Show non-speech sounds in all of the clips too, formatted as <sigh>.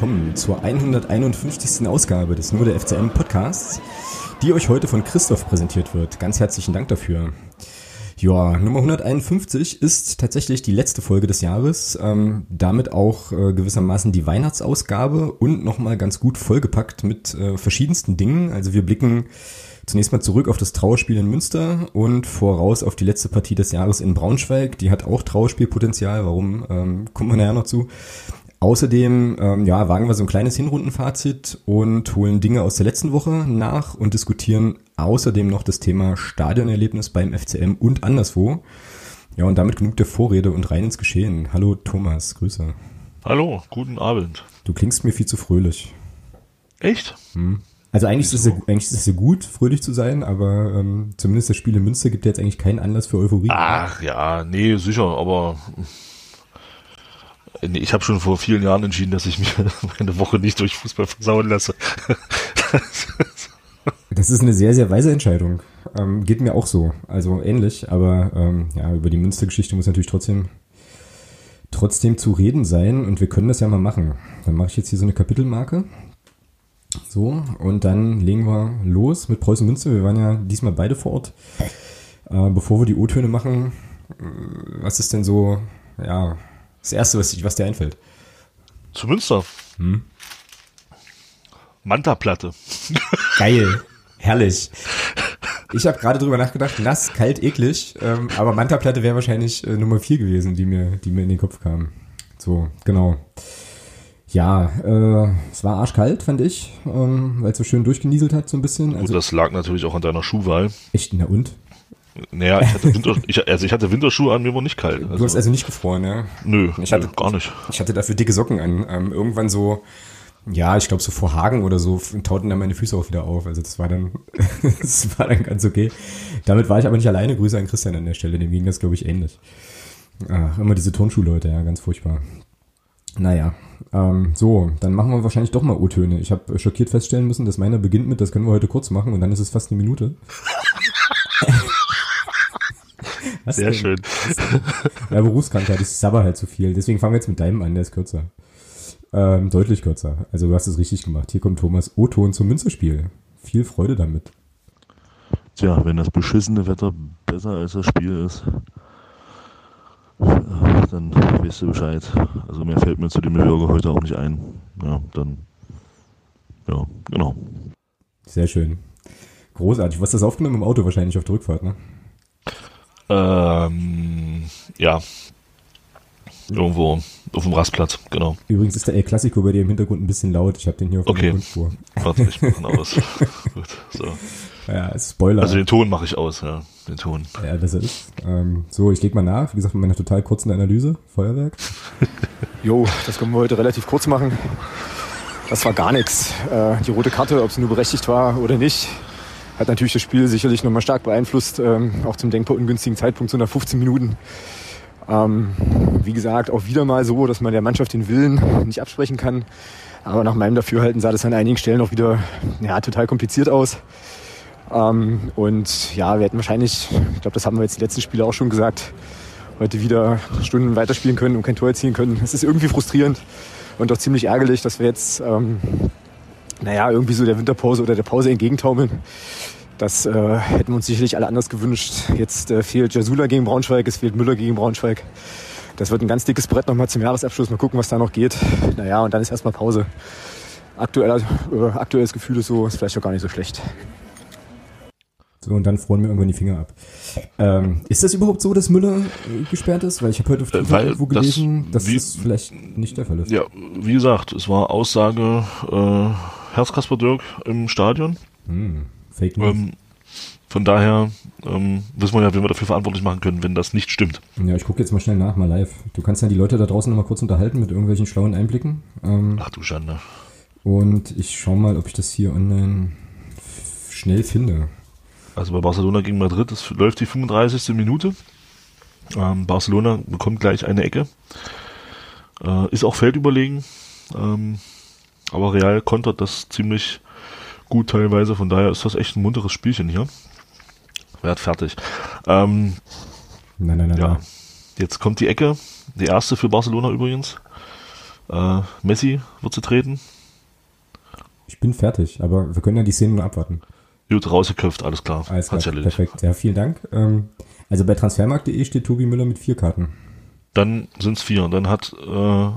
willkommen zur 151. Ausgabe des Nur der FCM Podcasts, die euch heute von Christoph präsentiert wird. Ganz herzlichen Dank dafür. Ja, Nummer 151 ist tatsächlich die letzte Folge des Jahres, ähm, damit auch äh, gewissermaßen die Weihnachtsausgabe und nochmal ganz gut vollgepackt mit äh, verschiedensten Dingen. Also wir blicken zunächst mal zurück auf das Trauerspiel in Münster und voraus auf die letzte Partie des Jahres in Braunschweig. Die hat auch Trauerspielpotenzial, warum ähm, kommt man nachher noch zu. Außerdem ähm, ja, wagen wir so ein kleines Hinrundenfazit und holen Dinge aus der letzten Woche nach und diskutieren außerdem noch das Thema Stadionerlebnis beim FCM und anderswo. Ja, und damit genug der Vorrede und rein ins Geschehen. Hallo Thomas, Grüße. Hallo, guten Abend. Du klingst mir viel zu fröhlich. Echt? Hm. Also eigentlich ist, es ja, eigentlich ist es ja gut, fröhlich zu sein, aber ähm, zumindest das Spiel in Münster gibt ja jetzt eigentlich keinen Anlass für Euphorie. Ach ja, nee, sicher, aber ich habe schon vor vielen Jahren entschieden, dass ich mir <laughs> meine Woche nicht durch Fußball versauen lasse. <laughs> das ist eine sehr, sehr weise Entscheidung. Ähm, geht mir auch so. Also ähnlich, aber ähm, ja, über die Münstergeschichte muss natürlich trotzdem trotzdem zu reden sein und wir können das ja mal machen. Dann mache ich jetzt hier so eine Kapitelmarke. So, und dann legen wir los mit Preußen Münster. Wir waren ja diesmal beide vor Ort. Äh, bevor wir die O-Töne machen, äh, was ist denn so, ja, das Erste, was, was dir einfällt. Zu Münster. Hm? Manta-Platte. Geil. <laughs> Herrlich. Ich habe gerade drüber nachgedacht, nass, kalt, eklig, ähm, aber Manta-Platte wäre wahrscheinlich äh, Nummer vier gewesen, die mir, die mir in den Kopf kam. So, genau. Ja, äh, es war arschkalt, fand ich, ähm, weil es so schön durchgenieselt hat, so ein bisschen. Also, Gut, das lag natürlich auch an deiner Schuhwahl. Echt, na und? Naja, ich hatte, Winter, ich, also ich hatte Winterschuhe an, mir war nicht kalt. Also. Du hast also nicht gefroren, ja? Nö, ich hatte, nö, gar nicht. Ich hatte dafür dicke Socken an. Ähm, irgendwann so, ja, ich glaube so vor Hagen oder so tauten dann meine Füße auch wieder auf. Also das war dann, <laughs> das war dann ganz okay. Damit war ich aber nicht alleine. Grüße an Christian an der Stelle, dem ging das glaube ich ähnlich. Ach, immer diese Turnschuhleute, ja, ganz furchtbar. Naja, ähm, so, dann machen wir wahrscheinlich doch mal O-Töne. Ich habe schockiert feststellen müssen, dass meiner beginnt mit, das können wir heute kurz machen und dann ist es fast eine Minute. <laughs> <laughs> Was Sehr denn? schön. Ja, Berufskrankheit, ich sabber halt zu viel. Deswegen fangen wir jetzt mit deinem an, der ist kürzer. Ähm, deutlich kürzer. Also du hast es richtig gemacht. Hier kommt Thomas O-Ton zum Münzerspiel. Viel Freude damit. Tja, wenn das beschissene Wetter besser als das Spiel ist, äh, dann weißt du Bescheid. Also mehr fällt mir zu dem Bürger heute auch nicht ein. Ja, dann, ja, genau. Sehr schön. Großartig. Du hast das aufgenommen im Auto wahrscheinlich auf der Rückfahrt, ne? Ähm, ja. Irgendwo auf dem Rastplatz, genau. Übrigens ist der El Clasico bei dir im Hintergrund ein bisschen laut. Ich habe den hier auf okay. der Grundspur. Warte, ich mache <laughs> aus. Gut, so. Ja, Spoiler. Also den Ton mache ich aus, ja. Den Ton. Ja, das ist. Ähm, so, ich leg mal nach. Wie gesagt, mit meiner total kurzen Analyse. Feuerwerk. <laughs> Jo, das können wir heute relativ kurz machen. Das war gar nichts. Äh, die rote Karte, ob sie nur berechtigt war oder nicht, hat natürlich das Spiel sicherlich nochmal stark beeinflusst, ähm, auch zum denkbar ungünstigen Zeitpunkt, so nach 15 Minuten. Ähm, wie gesagt, auch wieder mal so, dass man der Mannschaft den Willen nicht absprechen kann. Aber nach meinem Dafürhalten sah das an einigen Stellen auch wieder ja, total kompliziert aus. Ähm, und ja, wir hätten wahrscheinlich, ich glaube, das haben wir jetzt die letzten Spiele auch schon gesagt, heute wieder Stunden weiterspielen können und kein Tor erzielen können. Es ist irgendwie frustrierend und auch ziemlich ärgerlich, dass wir jetzt ähm, naja, irgendwie so der Winterpause oder der Pause entgegentaumeln. Das äh, hätten wir uns sicherlich alle anders gewünscht. Jetzt äh, fehlt Jasula gegen Braunschweig, es fehlt Müller gegen Braunschweig. Das wird ein ganz dickes Brett nochmal zum Jahresabschluss. Mal gucken, was da noch geht. Naja, und dann ist erstmal Pause. Aktuell, äh, aktuelles Gefühl ist so, ist vielleicht auch gar nicht so schlecht. So, und dann freuen mir irgendwann die Finger ab. Ähm, ist das überhaupt so, dass Müller äh, gesperrt ist? Weil ich habe heute auf Twitter irgendwo gelesen, das, dass wie, das vielleicht nicht der Fall ist. Ja, wie gesagt, es war Aussage äh, Herzkasper Dirk im Stadion. Hm, Fake News. Ähm, von daher ähm, wissen wir ja, wie wir dafür verantwortlich machen können, wenn das nicht stimmt. Ja, ich gucke jetzt mal schnell nach, mal live. Du kannst ja die Leute da draußen noch mal kurz unterhalten mit irgendwelchen schlauen Einblicken. Ähm, Ach du Schande. Und ich schaue mal, ob ich das hier online schnell finde. Also bei Barcelona gegen Madrid, das läuft die 35. Minute. Ähm, Barcelona bekommt gleich eine Ecke. Äh, ist auch feldüberlegen. Ähm, aber Real kontert das ziemlich gut teilweise, von daher ist das echt ein munteres Spielchen hier. Werd fertig. Ähm, nein, nein, nein, ja. Jetzt kommt die Ecke, die erste für Barcelona übrigens. Äh, Messi wird zu treten. Ich bin fertig, aber wir können ja die Szene nur abwarten. Gut, rausgeköpft, alles klar. Alles klar, perfekt. Ja, vielen Dank. Ähm, also bei transfermarkt.de steht Tobi Müller mit vier Karten. Dann sind es vier. Dann hat äh,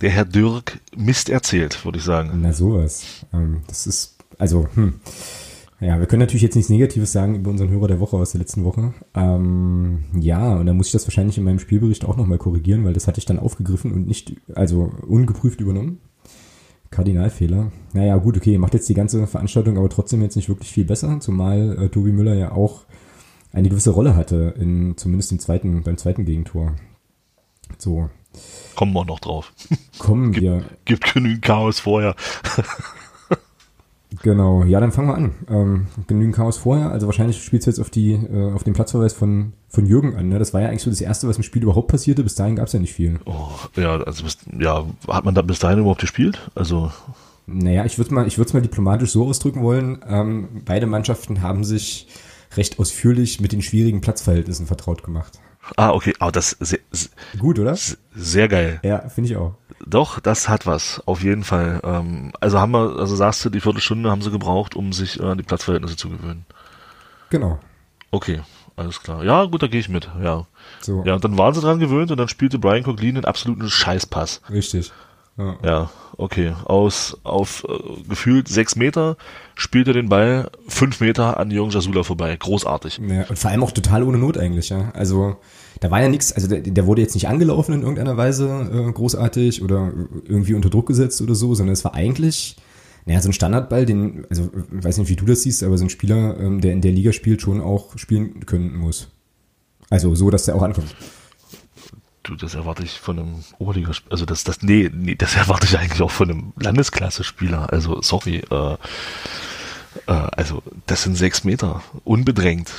der Herr Dirk Mist erzählt, würde ich sagen. Na sowas. Ähm, das ist, also, hm. Ja, wir können natürlich jetzt nichts Negatives sagen über unseren Hörer der Woche aus der letzten Woche. Ähm, ja, und dann muss ich das wahrscheinlich in meinem Spielbericht auch nochmal korrigieren, weil das hatte ich dann aufgegriffen und nicht, also ungeprüft übernommen. Kardinalfehler. Naja, gut, okay, macht jetzt die ganze Veranstaltung aber trotzdem jetzt nicht wirklich viel besser, zumal äh, Tobi Müller ja auch eine gewisse Rolle hatte, in, zumindest im zweiten, beim zweiten Gegentor. So. Kommen wir noch drauf. <laughs> Kommen gibt, wir. Gibt genügend Chaos vorher. <laughs> Genau, ja, dann fangen wir an. Ähm, genügend Chaos vorher, also wahrscheinlich spielst du jetzt auf die, äh, auf den Platzverweis von, von Jürgen an. Ne? Das war ja eigentlich so das Erste, was im Spiel überhaupt passierte. Bis dahin gab es ja nicht viel. Oh, ja, also bis, ja, hat man da bis dahin überhaupt gespielt? Also. Naja, ich würde mal, ich würde es mal diplomatisch so ausdrücken wollen. Ähm, beide Mannschaften haben sich recht ausführlich mit den schwierigen Platzverhältnissen vertraut gemacht. Ah, okay, aber das sehr, gut, oder? Sehr geil. Ja, finde ich auch. Doch, das hat was, auf jeden Fall. Ähm, also haben wir, also sagst du, die Viertelstunde haben sie gebraucht, um sich an äh, die Platzverhältnisse zu gewöhnen. Genau. Okay, alles klar. Ja, gut, da gehe ich mit, ja. So. Ja, und dann waren sie dran gewöhnt und dann spielte Brian Coglin einen absoluten Scheißpass. Richtig. Ja. ja, okay. Aus auf äh, gefühlt sechs Meter spielt er den Ball fünf Meter an Jürgen Jasula vorbei. Großartig. Ja, und vor allem auch total ohne Not eigentlich, ja. Also da war ja nichts, also der, der, wurde jetzt nicht angelaufen in irgendeiner Weise äh, großartig oder irgendwie unter Druck gesetzt oder so, sondern es war eigentlich, naja, so ein Standardball, den, also weiß nicht, wie du das siehst, aber so ein Spieler, ähm, der in der Liga spielt, schon auch spielen können muss. Also so, dass der auch ankommt. Du, das erwarte ich von einem Oberliga, also das, das, nee, nee, das erwarte ich eigentlich auch von einem Landesklasse-Spieler. Also sorry, äh, äh, also das sind sechs Meter, unbedrängt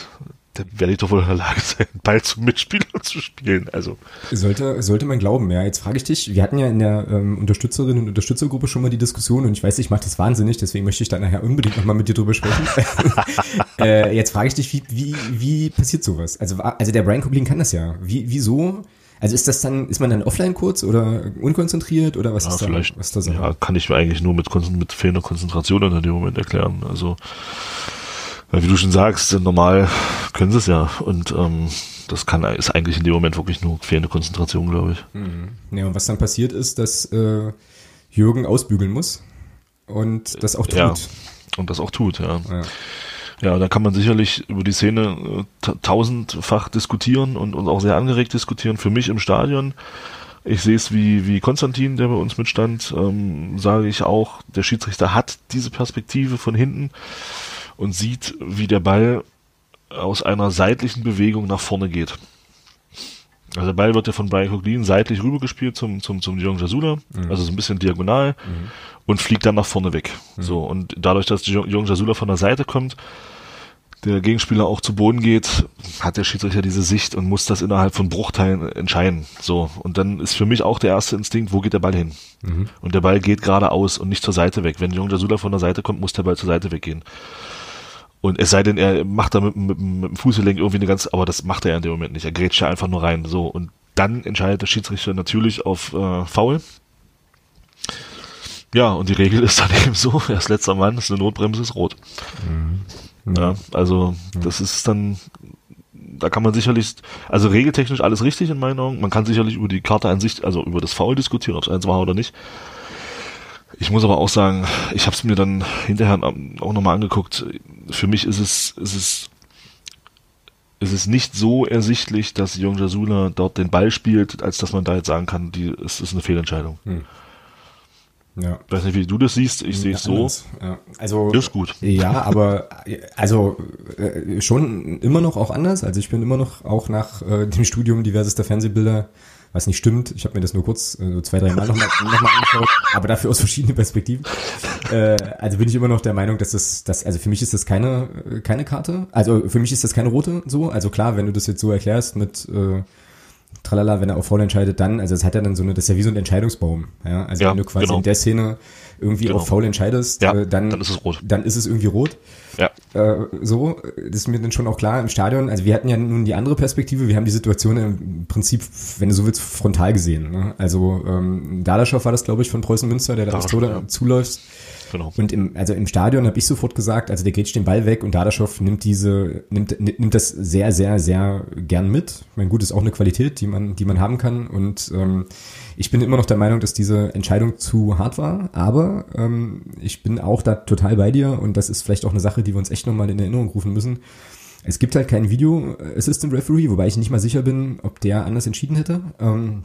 dann werde ich doch wohl in der Lage sein, Ball zum Mitspieler zu spielen. Also sollte sollte man glauben. Ja, jetzt frage ich dich. Wir hatten ja in der ähm, Unterstützerinnen und Unterstützergruppe schon mal die Diskussion und ich weiß, ich mache das wahnsinnig, deswegen möchte ich da nachher unbedingt nochmal mit dir drüber sprechen. <laughs> <laughs> äh, jetzt frage ich dich, wie wie wie passiert sowas? Also also der Brian Coblin kann das ja. Wie wieso? Also ist das dann, ist man dann offline kurz oder unkonzentriert oder was ja, ist da? Vielleicht, was da so? Ja, kann ich mir eigentlich nur mit, mit fehlender Konzentration in dem Moment erklären. Also weil wie du schon sagst, normal können sie es ja. Und ähm, das kann ist eigentlich in dem Moment wirklich nur fehlende Konzentration, glaube ich. Mhm. Ja, und was dann passiert ist, dass äh, Jürgen ausbügeln muss und das auch tut. Ja, und das auch tut, ja. ja. Ja, da kann man sicherlich über die Szene äh, tausendfach diskutieren und, und auch sehr angeregt diskutieren. Für mich im Stadion, ich sehe es wie, wie Konstantin, der bei uns mitstand, ähm, sage ich auch, der Schiedsrichter hat diese Perspektive von hinten und sieht, wie der Ball aus einer seitlichen Bewegung nach vorne geht. Also der Ball wird ja von Brian Coglin seitlich rübergespielt zum, zum, zum Jong Jasula, mhm. also so ein bisschen diagonal mhm. und fliegt dann nach vorne weg. Mhm. So, und dadurch, dass Jong Jasula von der Seite kommt, der Gegenspieler auch zu Boden geht, hat der Schiedsrichter diese Sicht und muss das innerhalb von Bruchteilen entscheiden. So. Und dann ist für mich auch der erste Instinkt, wo geht der Ball hin? Mhm. Und der Ball geht geradeaus und nicht zur Seite weg. Wenn Jong Jasula von der Seite kommt, muss der Ball zur Seite weggehen. Und es sei denn, er macht da mit, mit, mit dem Fußgelenk irgendwie eine ganz, aber das macht er ja in dem Moment nicht. Er grätscht ja einfach nur rein. So. Und dann entscheidet der Schiedsrichter natürlich auf äh, Foul. Ja, und die Regel ist dann <laughs> eben so, er ist letzter Mann, ist eine Notbremse, ist rot. Mhm. Ja, also mhm. das ist dann, da kann man sicherlich, also regeltechnisch alles richtig in meinen Augen. Man kann sicherlich über die Karte an sich, also über das Foul diskutieren, ob es eins war oder nicht. Ich muss aber auch sagen, ich habe es mir dann hinterher auch nochmal angeguckt. Für mich ist es, ist es, ist es nicht so ersichtlich, dass Jong Jasula dort den Ball spielt, als dass man da jetzt sagen kann, die, es ist eine Fehlentscheidung. Hm. Ja. Ich weiß nicht, wie du das siehst. Ich sehe es so. Ja. Also, ist gut. Ja, aber also äh, schon immer noch auch anders. Also ich bin immer noch auch nach äh, dem Studium diversester Fernsehbilder was nicht stimmt. Ich habe mir das nur kurz äh, so zwei, drei Mal nochmal noch mal angeschaut, aber dafür aus verschiedenen Perspektiven. Äh, also bin ich immer noch der Meinung, dass das, das, also für mich ist das keine, äh, keine Karte. Also für mich ist das keine rote so. Also klar, wenn du das jetzt so erklärst mit äh, Tralala, wenn er auf Foul entscheidet, dann, also das hat ja dann so eine, das ist ja wie so ein Entscheidungsbaum. Ja? Also ja, wenn du quasi genau. in der Szene irgendwie genau. auf faul entscheidest, ja, äh, dann, dann ist es rot. Dann ist es irgendwie rot. Ja. Äh, so, das ist mir dann schon auch klar im Stadion. Also wir hatten ja nun die andere Perspektive. Wir haben die Situation im Prinzip, wenn du so willst, frontal gesehen. Ne? Also ähm, Dadaschow war das, glaube ich, von Preußen Münster, der da aufs Tor ja. zuläuft. Genau. Und im, also im Stadion habe ich sofort gesagt, also der geht den Ball weg und Dadaschow nimmt diese, nimmt, nimmt das sehr, sehr, sehr gern mit. Mein Gut ist auch eine Qualität, die man, die man haben kann. Und ähm, ich bin immer noch der Meinung, dass diese Entscheidung zu hart war, aber ähm, ich bin auch da total bei dir und das ist vielleicht auch eine Sache, die wir uns echt nochmal in Erinnerung rufen müssen. Es gibt halt keinen Video Assistant Referee, wobei ich nicht mal sicher bin, ob der anders entschieden hätte. Ähm,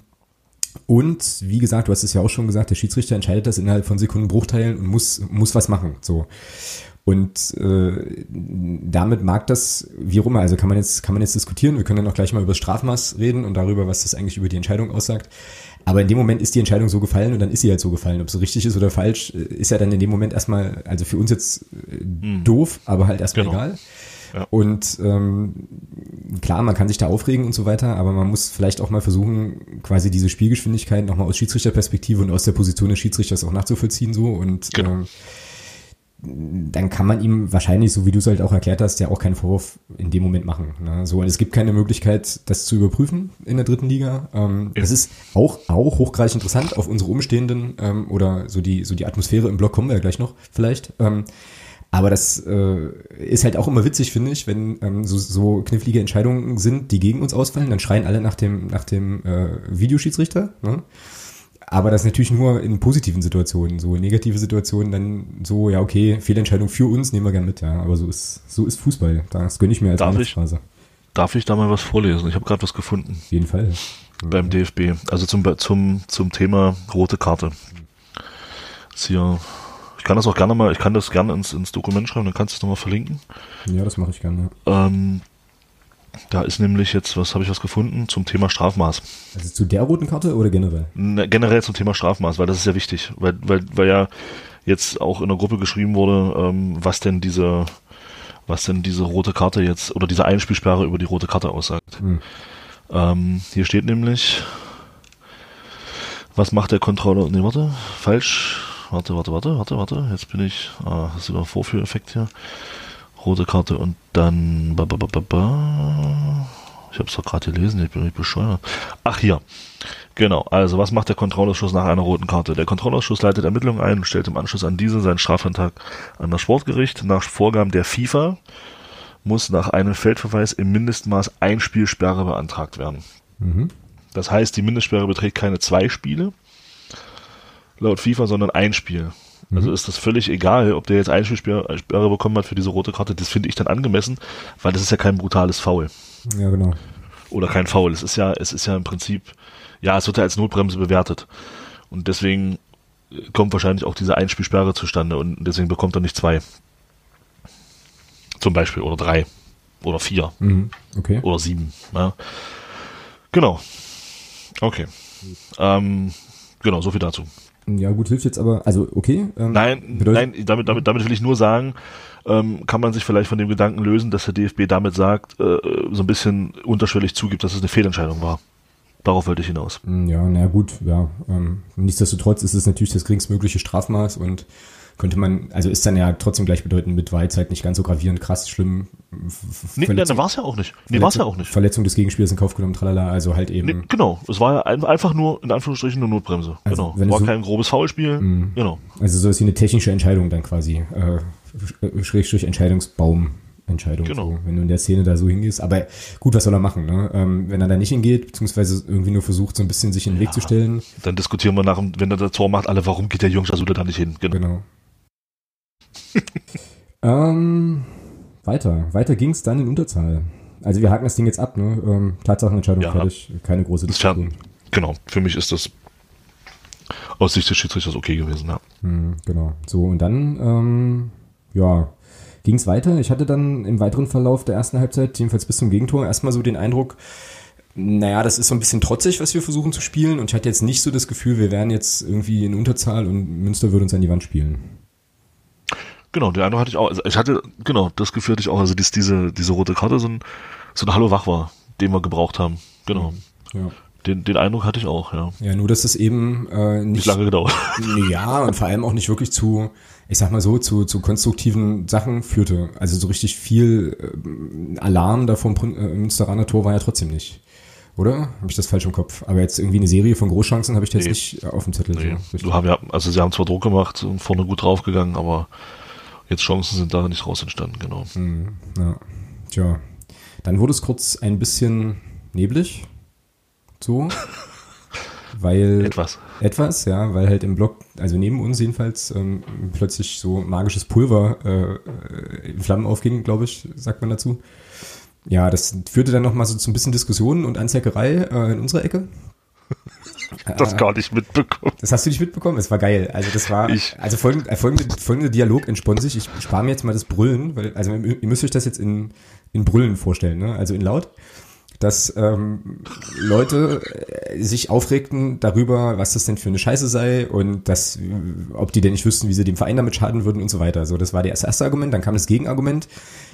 und wie gesagt, du hast es ja auch schon gesagt, der Schiedsrichter entscheidet das innerhalb von Sekundenbruchteilen und muss, muss was machen. So. Und äh, damit mag das, wie rum, also kann man jetzt, kann man jetzt diskutieren, wir können dann auch gleich mal über das Strafmaß reden und darüber, was das eigentlich über die Entscheidung aussagt. Aber in dem Moment ist die Entscheidung so gefallen und dann ist sie halt so gefallen. Ob es richtig ist oder falsch, ist ja dann in dem Moment erstmal, also für uns jetzt äh, mhm. doof, aber halt erstmal genau. egal. Ja. Und ähm, klar, man kann sich da aufregen und so weiter, aber man muss vielleicht auch mal versuchen, quasi diese Spielgeschwindigkeit nochmal aus Schiedsrichterperspektive und aus der Position des Schiedsrichters auch nachzuvollziehen so und genau. ähm, dann kann man ihm wahrscheinlich, so wie du es halt auch erklärt hast, ja auch keinen Vorwurf in dem Moment machen. Ne? So, und es gibt keine Möglichkeit, das zu überprüfen in der dritten Liga. Ähm, ja. Das ist auch, auch hochgradig interessant auf unsere Umstehenden ähm, oder so die, so die Atmosphäre im Blog kommen wir ja gleich noch vielleicht. Ähm, aber das äh, ist halt auch immer witzig, finde ich, wenn ähm, so, so knifflige Entscheidungen sind, die gegen uns ausfallen, dann schreien alle nach dem, nach dem äh, Videoschiedsrichter. Ne? Aber das natürlich nur in positiven Situationen. So negative Situationen dann so, ja, okay, Fehlentscheidung für uns, nehmen wir gern mit, ja. Aber so ist, so ist Fußball. Das gönne ich mir als darf ich, darf ich da mal was vorlesen? Ich habe gerade was gefunden. Auf jeden Fall. Beim DFB. Also zum, zum, zum Thema rote Karte. Ist hier ich kann das auch gerne mal, ich kann das gerne ins, ins Dokument schreiben, dann kannst du es nochmal verlinken. Ja, das mache ich gerne. Ähm, da ist nämlich jetzt, was habe ich was gefunden zum Thema Strafmaß. Also zu der roten Karte oder generell? Ne, generell zum Thema Strafmaß, weil das ist ja wichtig, weil, weil, weil ja jetzt auch in der Gruppe geschrieben wurde, ähm, was denn diese, was denn diese rote Karte jetzt oder diese Einspielsperre über die rote Karte aussagt. Hm. Ähm, hier steht nämlich, was macht der Controller? Ne, warte, falsch warte, warte, warte, warte, warte. Jetzt bin ich. Ah, das ist sogar Vorführeffekt hier. Rote Karte und dann. Ba, ba, ba, ba. Ich habe es doch gerade gelesen, ich bin nicht bescheuert. Ach hier. Genau, also was macht der Kontrollausschuss nach einer roten Karte? Der Kontrollausschuss leitet Ermittlungen ein und stellt im Anschluss an diese seinen Strafantrag an das Sportgericht. Nach Vorgaben der FIFA muss nach einem Feldverweis im Mindestmaß ein Spielsperre beantragt werden. Mhm. Das heißt, die Mindestsperre beträgt keine zwei Spiele, laut FIFA, sondern ein Spiel. Mhm. Also ist das völlig egal, ob der jetzt ein Spielsperre bekommen hat für diese rote Karte. Das finde ich dann angemessen, weil das ist ja kein brutales Foul. Ja, genau. Oder kein Foul. Es ist ja, es ist ja im Prinzip, ja, es wird ja als Notbremse bewertet. Und deswegen kommt wahrscheinlich auch diese Einspielsperre zustande und deswegen bekommt er nicht zwei. Zum Beispiel. Oder drei. Oder vier. Mhm. Okay. Oder sieben. Ja. Genau. Okay. Ähm, genau, so viel dazu. Ja, gut, hilft jetzt aber, also okay. Ähm, nein, nein, damit, damit, damit will ich nur sagen, ähm, kann man sich vielleicht von dem Gedanken lösen, dass der DFB damit sagt, äh, so ein bisschen unterschwellig zugibt, dass es eine Fehlentscheidung war. Darauf wollte ich hinaus. Mm, ja, na gut, ja. Ähm, nichtsdestotrotz ist es natürlich das geringstmögliche Strafmaß und könnte man, also ist dann ja trotzdem gleichbedeutend mit Weizheit nicht ganz so gravierend, krass, schlimm. Nee, nee dann war es ja auch nicht. Nee, war es ja auch nicht. Verletzung des Gegenspielers in Kauf genommen, tralala, also halt eben. Nee, genau, es war ja einfach nur, in Anführungsstrichen, eine Notbremse. Also, genau. War so, kein grobes Foulspiel. Mm, genau. Also so ist wie eine technische Entscheidung dann quasi. Äh, Schrägstrich Entscheidungsbaum. Entscheidung, genau. so, wenn du in der Szene da so hingehst. Aber gut, was soll er machen? Ne? Ähm, wenn er da nicht hingeht, beziehungsweise irgendwie nur versucht, so ein bisschen sich in den Weg zu stellen. Dann diskutieren wir nach, wenn er das Tor macht, alle, warum geht der Jungs da nicht hin? Genau. genau. Ähm, weiter. Weiter ging es dann in Unterzahl. Also wir haken das Ding jetzt ab, ne? Ähm, Tatsachenentscheidung ja, fertig, keine große Diskussion. Genau, für mich ist das aus Sicht des Schiedsrichters okay gewesen, ja. Hm, genau. So, und dann, ähm, ja, ging es weiter. Ich hatte dann im weiteren Verlauf der ersten Halbzeit, jedenfalls bis zum Gegentor, erstmal so den Eindruck, naja, das ist so ein bisschen trotzig, was wir versuchen zu spielen. Und ich hatte jetzt nicht so das Gefühl, wir wären jetzt irgendwie in Unterzahl und Münster würde uns an die Wand spielen. Genau, den Eindruck hatte ich auch. Also ich hatte, genau, das Gefühl hatte ich auch. Also dies, diese, diese rote Karte so ein, so ein Hallo wach war, den wir gebraucht haben. Genau. Ja. Den, den Eindruck hatte ich auch, ja. Ja, nur dass es eben äh, nicht, Nicht lange gedauert. <laughs> Ja, und vor allem auch nicht wirklich zu, ich sag mal so, zu, zu konstruktiven Sachen führte. Also so richtig viel ähm, Alarm da vom äh, Münsteraner Tor war ja trotzdem nicht. Oder? Habe ich das falsch im Kopf? Aber jetzt irgendwie eine Serie von Großchancen habe ich jetzt Nee. nicht auf dem Zettel. Nee, so. du haben ja, also sie haben zwar Druck gemacht und vorne gut draufgegangen, aber jetzt Chancen sind da nicht raus entstanden, genau. Ja. Tja. Dann wurde es kurz ein bisschen neblig. So. <laughs> Weil. Etwas. Etwas, ja, weil halt im Block, also neben uns jedenfalls, ähm, plötzlich so magisches Pulver äh, in Flammen aufging, glaube ich, sagt man dazu. Ja, das führte dann nochmal so zu ein bisschen Diskussionen und Anzeckerei äh, in unserer Ecke. <laughs> <laughs> Das gar nicht mitbekommen. Das hast du nicht mitbekommen? Es war geil. Also das war, Ich. also folgende, äh, folgende, folgende Dialog entspann sich. Ich spare mir jetzt mal das Brüllen, weil, also ihr müsst euch das jetzt in, in Brüllen vorstellen, ne? also in laut, dass ähm, Leute äh, sich aufregten darüber, was das denn für eine Scheiße sei und dass, ob die denn nicht wüssten, wie sie dem Verein damit schaden würden und so weiter. So, das war das erste Argument. Dann kam das Gegenargument.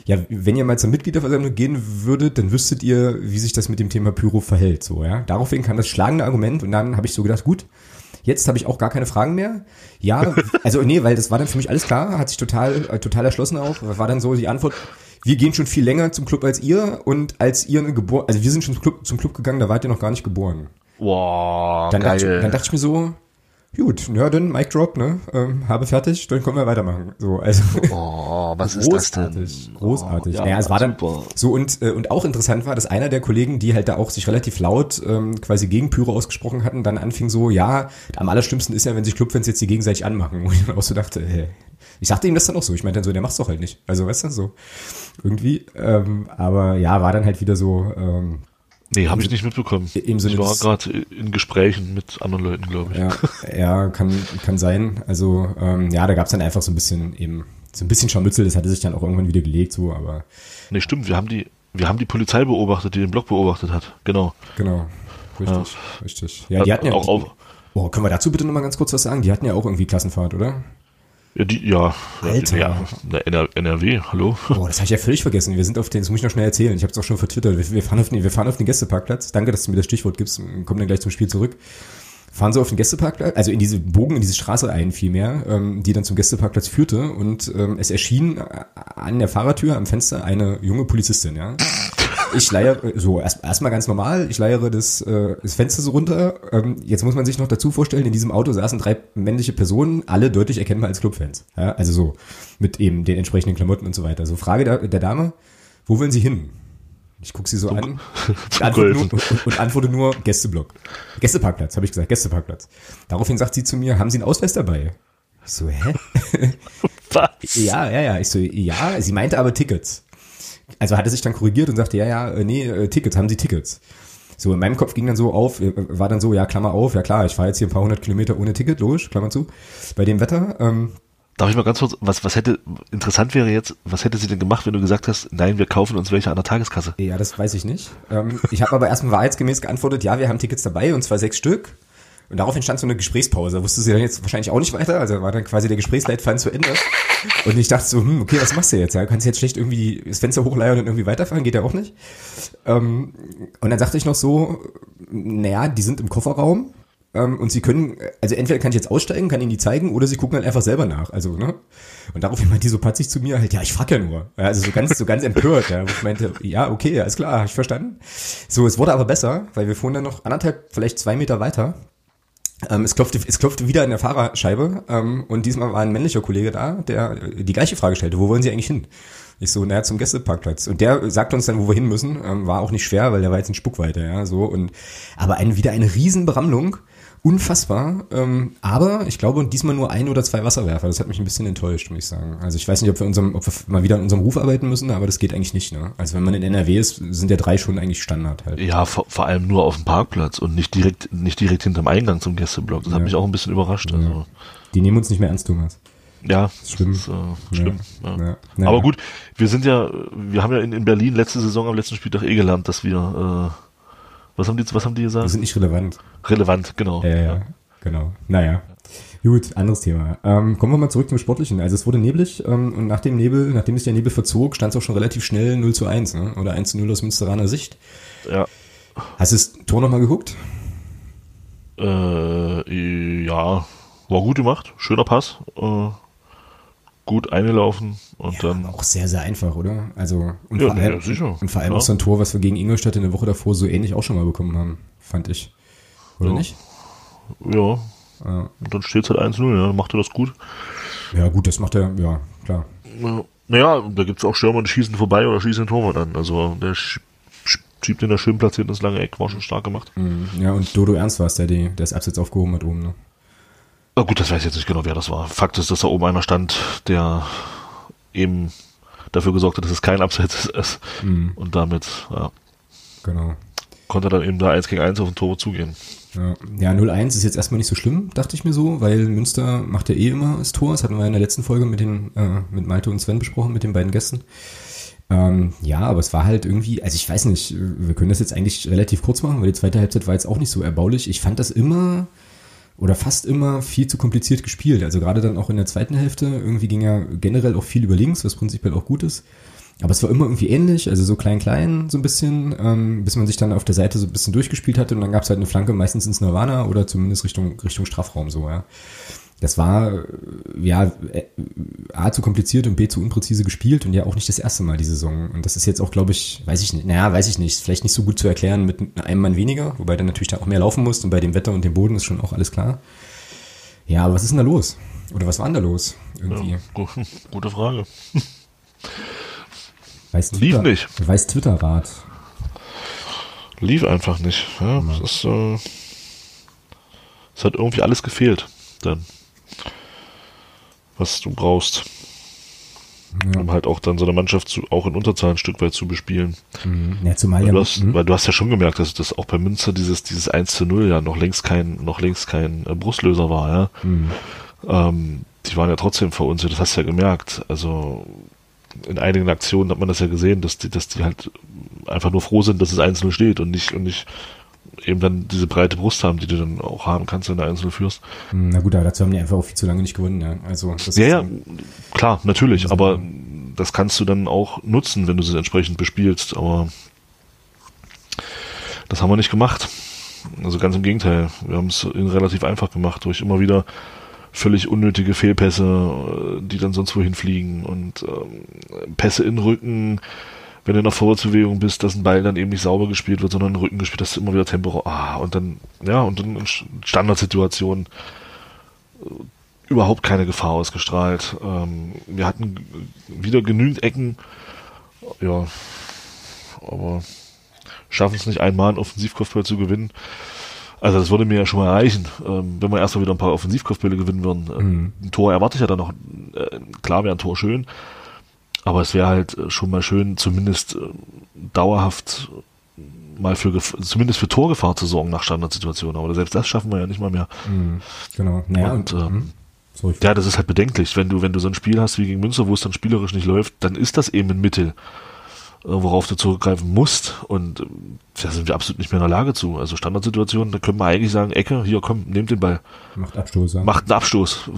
Ja, wenn ihr mal zur Mitgliederversammlung gehen würdet, dann wüsstet ihr, wie sich das mit dem Thema Pyro verhält. So, ja. Daraufhin kam das schlagende Argument und dann habe ich so gedacht, gut, Jetzt habe ich auch gar keine Fragen mehr. Ja, <laughs> also nee, weil das war dann für mich alles klar, hat sich total, äh, total erschlossen auch. War dann so die Antwort, wir gehen schon viel länger zum Club als ihr und als ihr Geburt, also wir sind schon zum Club, zum Club gegangen, da wart ihr noch gar nicht geboren. Wow, Dann, dachte, geil. ich, dann dachte ich mir so, gut, ja, dann Mic Drop, ne, ähm, habe fertig, dann können wir weitermachen. So, also oh, was ist das denn? großartig, großartig. Oh, ja, naja, es war dann super. so und äh, und auch interessant war, dass einer der Kollegen, die halt da auch sich relativ laut ähm, quasi gegen Pyro ausgesprochen hatten, dann anfing so, ja, am allerschlimmsten ist ja, wenn sich Clubfans jetzt die gegenseitig anmachen. <laughs> Und ich dann auch so dachte, hey, ich sagte ihm das dann auch so. Ich meinte dann so, der macht's doch halt nicht. Also weißt du so irgendwie. Ähm, aber ja, war dann halt wieder so. Ähm, Nee, habe ich nicht mitbekommen. Im Sinne ich war gerade in Gesprächen mit anderen Leuten, glaube ich. Ja, ja kann, kann sein. Also, ähm, ja, da gab's dann einfach so ein bisschen eben, so ein bisschen Scharmützel, das hatte sich dann auch irgendwann wieder gelegt, so, aber Nee, stimmt, wir haben die, wir haben die Polizei beobachtet, die den Block beobachtet hat. Genau. genau. Richtig, richtig. Ja, die hatten ja auch, auch Oh, können wir dazu bitte nochmal ganz kurz was sagen? Die hatten ja auch irgendwie Klassenfahrt, oder? Ja, die, ja, Alter. ja, NRW, hallo. Oh, das habe ich ja völlig vergessen. Wir sind auf den, das muss ich noch schnell erzählen. Ich habe es auch schon vertwittert. Wir, wir, fahren auf den, wir fahren auf den Gästeparkplatz. Danke, dass du mir das Stichwort gibst. Kommen dann gleich zum Spiel zurück. Fahren so auf den Gästeparkplatz, also in diese Bogen, in diese Straße ein vielmehr, ähm, die dann zum Gästeparkplatz führte. Und ähm, es erschien äh, an der Fahrertür am Fenster eine junge Polizistin, ja. Ich leiere, so, erst erstmal ganz normal, ich leiere das, äh, das Fenster so runter. Ähm, jetzt muss man sich noch dazu vorstellen, in diesem Auto saßen drei männliche Personen, alle deutlich erkennbar als Clubfans. Ja, also so, mit eben den entsprechenden Klamotten und so weiter. So, Frage der, der Dame, wo wollen Sie hin? Ich gucke sie so an <laughs> und Zum antworte, nur, und, und antworte nur Gästeblock. Gästeparkplatz, habe ich gesagt, Gästeparkplatz. Daraufhin sagt sie zu mir, haben Sie einen Ausweis dabei? Ich so, hä? <laughs> Was? Ja, ja, ja. Ich so, ja, sie meinte aber Tickets. Also hatte sich dann korrigiert und sagte, ja, ja, äh, nee, äh, Tickets, haben Sie Tickets? So, in meinem Kopf ging dann so auf, äh, war dann so, ja, Klammer auf, ja klar, ich fahre jetzt hier ein paar hundert Kilometer ohne Ticket, logisch, Klammer zu, bei dem Wetter. Ähm, Darf ich mal ganz kurz, was, was hätte, interessant wäre jetzt, was hätte sie denn gemacht, wenn du gesagt hast, nein, wir kaufen uns welche an der Tageskasse? ja, das weiß ich nicht. Ähm, ich habe aber erstmal wahrheitsgemäß geantwortet, ja, wir haben Tickets dabei und zwar sechs Stück. Und darauf entstand so eine Gesprächspause. Wusste sie dann jetzt wahrscheinlich auch nicht weiter. Also war dann quasi der Gesprächsleitfaden zu Ende. Und ich dachte so, hm, okay, was machst du jetzt? Ja, kannst du jetzt schlecht irgendwie das Fenster hochleiern und irgendwie weiterfahren? Geht ja auch nicht. Ähm, und dann sagte ich noch so, naja, die sind im Kofferraum. Ähm, und sie können, also entweder kann ich jetzt aussteigen, kann ihnen die zeigen, oder sie gucken halt einfach selber nach. Also, ne? Und daraufhin meinte die so patzig zu mir halt, ja, ich frag ja nur. Ja, also so ganz, so ganz empört, ja. Wo ich meinte, ja, okay, alles klar, hab ich verstanden. So, es wurde aber besser, weil wir fuhren dann noch anderthalb, vielleicht zwei Meter weiter. Ähm, es, klopfte, es klopfte wieder in der Fahrerscheibe ähm, und diesmal war ein männlicher Kollege da, der die gleiche Frage stellte, wo wollen Sie eigentlich hin? Ich so, naja, zum Gästeparkplatz. Und der sagte uns dann, wo wir hin müssen. Ähm, war auch nicht schwer, weil der war jetzt in Spuckweite, ja, so. Und, aber ein, wieder eine Riesenberammlung. Unfassbar. Ähm, aber ich glaube, diesmal nur ein oder zwei Wasserwerfer. Das hat mich ein bisschen enttäuscht, muss ich sagen. Also ich weiß nicht, ob wir, unserem, ob wir mal wieder an unserem Ruf arbeiten müssen, aber das geht eigentlich nicht. Ne? Also wenn man in NRW ist, sind ja drei schon eigentlich Standard halt. Ja, vor, vor allem nur auf dem Parkplatz und nicht direkt, nicht direkt hinterm Eingang zum Gästeblock. Das hat Ja. mich auch ein bisschen überrascht. Also, Die nehmen uns nicht mehr ernst, Thomas. ja, Schlimm. ist äh, schlimm. Ja. Ja. Ja. Aber gut, wir sind ja, wir haben ja in, in Berlin letzte Saison am letzten Spieltag eh gelernt, dass wir, äh, was haben die, was haben die gesagt? sind nicht relevant. Relevant, genau. Ja, ja, genau. Naja. Gut, anderes Thema. Ähm, kommen wir mal zurück zum Sportlichen. Also es wurde neblig ähm, und nach dem Nebel, nachdem sich der Nebel verzog, stand es auch schon relativ schnell 0 zu 1, ne? Oder 1 zu 0 aus Münsteraner Sicht. ja. Hast du das Tor nochmal geguckt? Äh, ja, war gut gemacht, schöner Pass, äh, gut eingelaufen und Ja, dann. auch sehr, sehr einfach, oder? Also, und Ja, vor allem, ja, sicher. Und vor allem auch so ein Tor, was wir gegen Ingolstadt in der Woche davor so ähnlich auch schon mal bekommen haben, fand ich. Oder nicht? Ja, und dann steht es halt 1-0, ja, dann macht er das gut. ja, gut, das macht er, ja, klar. Ja. Naja, da gibt's auch Stürmer, die schießen vorbei oder schießen den Torwart an. Also der sch sch schiebt den da schön platziert ins lange Eck, war schon stark gemacht. Mhm. Ja, und Dodo Ernst war es, der, die, der das Absatz aufgehoben hat oben, ne? Na gut, das weiß ich jetzt nicht genau, wer das war. Fakt ist, dass da oben einer stand, der eben dafür gesorgt hat, dass es kein Abseits <laughs> ist. Mhm. Und damit ja, Genau. konnte dann eben da 1 gegen 1 auf den Tor zugehen. Ja, ja 0-1 ist jetzt erstmal nicht so schlimm, dachte ich mir so, weil Münster macht ja eh immer das Tor. Das hatten wir in der letzten Folge mit den, äh, mit Malte und Sven besprochen, mit den beiden Gästen. Ähm, ja, aber es war halt irgendwie, also ich weiß nicht, wir können das jetzt eigentlich relativ kurz machen, weil die zweite Halbzeit war jetzt auch nicht so erbaulich. Ich fand das immer oder fast immer viel zu kompliziert gespielt. Also gerade dann auch in der zweiten Hälfte, irgendwie ging ja generell auch viel über links, was prinzipiell auch gut ist. Aber es war immer irgendwie ähnlich, also so klein-klein so ein bisschen, ähm, bis man sich dann auf der Seite so ein bisschen durchgespielt hatte und dann gab es halt eine Flanke meistens ins Nirvana oder zumindest Richtung, Richtung Strafraum so, ja. Das war ja äh, A zu kompliziert und B zu unpräzise gespielt und ja auch nicht das erste Mal die Saison. Und das ist jetzt auch, glaube ich, weiß ich nicht, naja, weiß ich nicht, vielleicht nicht so gut zu erklären mit einem Mann weniger, wobei dann natürlich da auch mehr laufen muss und bei dem Wetter und dem Boden ist schon auch alles klar. Ja, aber was ist denn da los? Oder was war denn da los? Irgendwie. Ja, gu <laughs> gute Frage. <laughs> Weiß Lief Twitter, nicht. Weiß Twitter-Rat. Lief einfach nicht. Ja, es ist, äh, es hat irgendwie alles gefehlt dann. Was du brauchst, Ja. um halt auch dann so eine Mannschaft zu, auch in Unterzahl ein Stück weit zu bespielen. Mhm. Ja, zumal Weil du, hast, Mhm. weil du hast ja schon gemerkt, dass das auch bei Münster dieses, dieses 1 zu 0 ja noch längst kein, noch längst kein äh, Brustlöser war, ja. Mhm. Ähm, die waren ja trotzdem verunsichert, das hast du ja gemerkt. Also in einigen Aktionen hat man das ja gesehen, dass die, dass die halt einfach nur froh sind, dass es 1-0 steht und nicht, und nicht eben dann diese breite Brust haben, die du dann auch haben kannst, wenn du 1-0 führst. Mhm, Na gut, aber dazu haben die einfach auch viel zu lange nicht gewonnen, ja. Also, Ja, ja, klar, natürlich, aber das kannst du dann auch nutzen, wenn du es entsprechend bespielst, aber das haben wir nicht gemacht. Also ganz im Gegenteil, wir haben es ihnen relativ einfach gemacht, durch immer wieder völlig unnötige Fehlpässe, äh, die dann sonst wohin fliegen und ähm, Pässe in Rücken, wenn du in der Vorwärtsbewegung bist, dass ein Ball dann eben nicht sauber gespielt wird, sondern den Rücken gespielt, dass du immer wieder Tempo, ah, und dann, ja, und dann in Standardsituationen äh, überhaupt keine Gefahr ausgestrahlt. Ähm, wir hatten wieder genügend Ecken, ja, aber schaffen es nicht einmal einen Offensivkopfball zu gewinnen. Also das würde mir ja schon mal reichen, ähm, wenn wir erstmal wieder ein paar Offensivkopfbälle gewinnen würden. Ähm, Mhm. Ein Tor erwarte ich ja dann noch. Äh, klar wäre ein Tor schön, aber es wäre halt äh, schon mal schön, zumindest äh, dauerhaft mal für zumindest für Torgefahr zu sorgen nach Standardsituationen. Aber selbst das schaffen wir ja nicht mal mehr. Mhm. Genau. Naja, und, Und, ähm, mhm. Sorry. Ja, das ist halt bedenklich. Wenn du, wenn du so ein Spiel hast wie gegen Münster, wo es dann spielerisch nicht läuft, dann ist das eben ein Mittel, worauf du zurückgreifen musst. Und ähm, da sind wir absolut nicht mehr in der Lage zu. Also Standardsituationen, da können wir eigentlich sagen, Ecke, hier komm, nehmt den Ball. Macht Abstoß, ja. Macht einen Abstoß.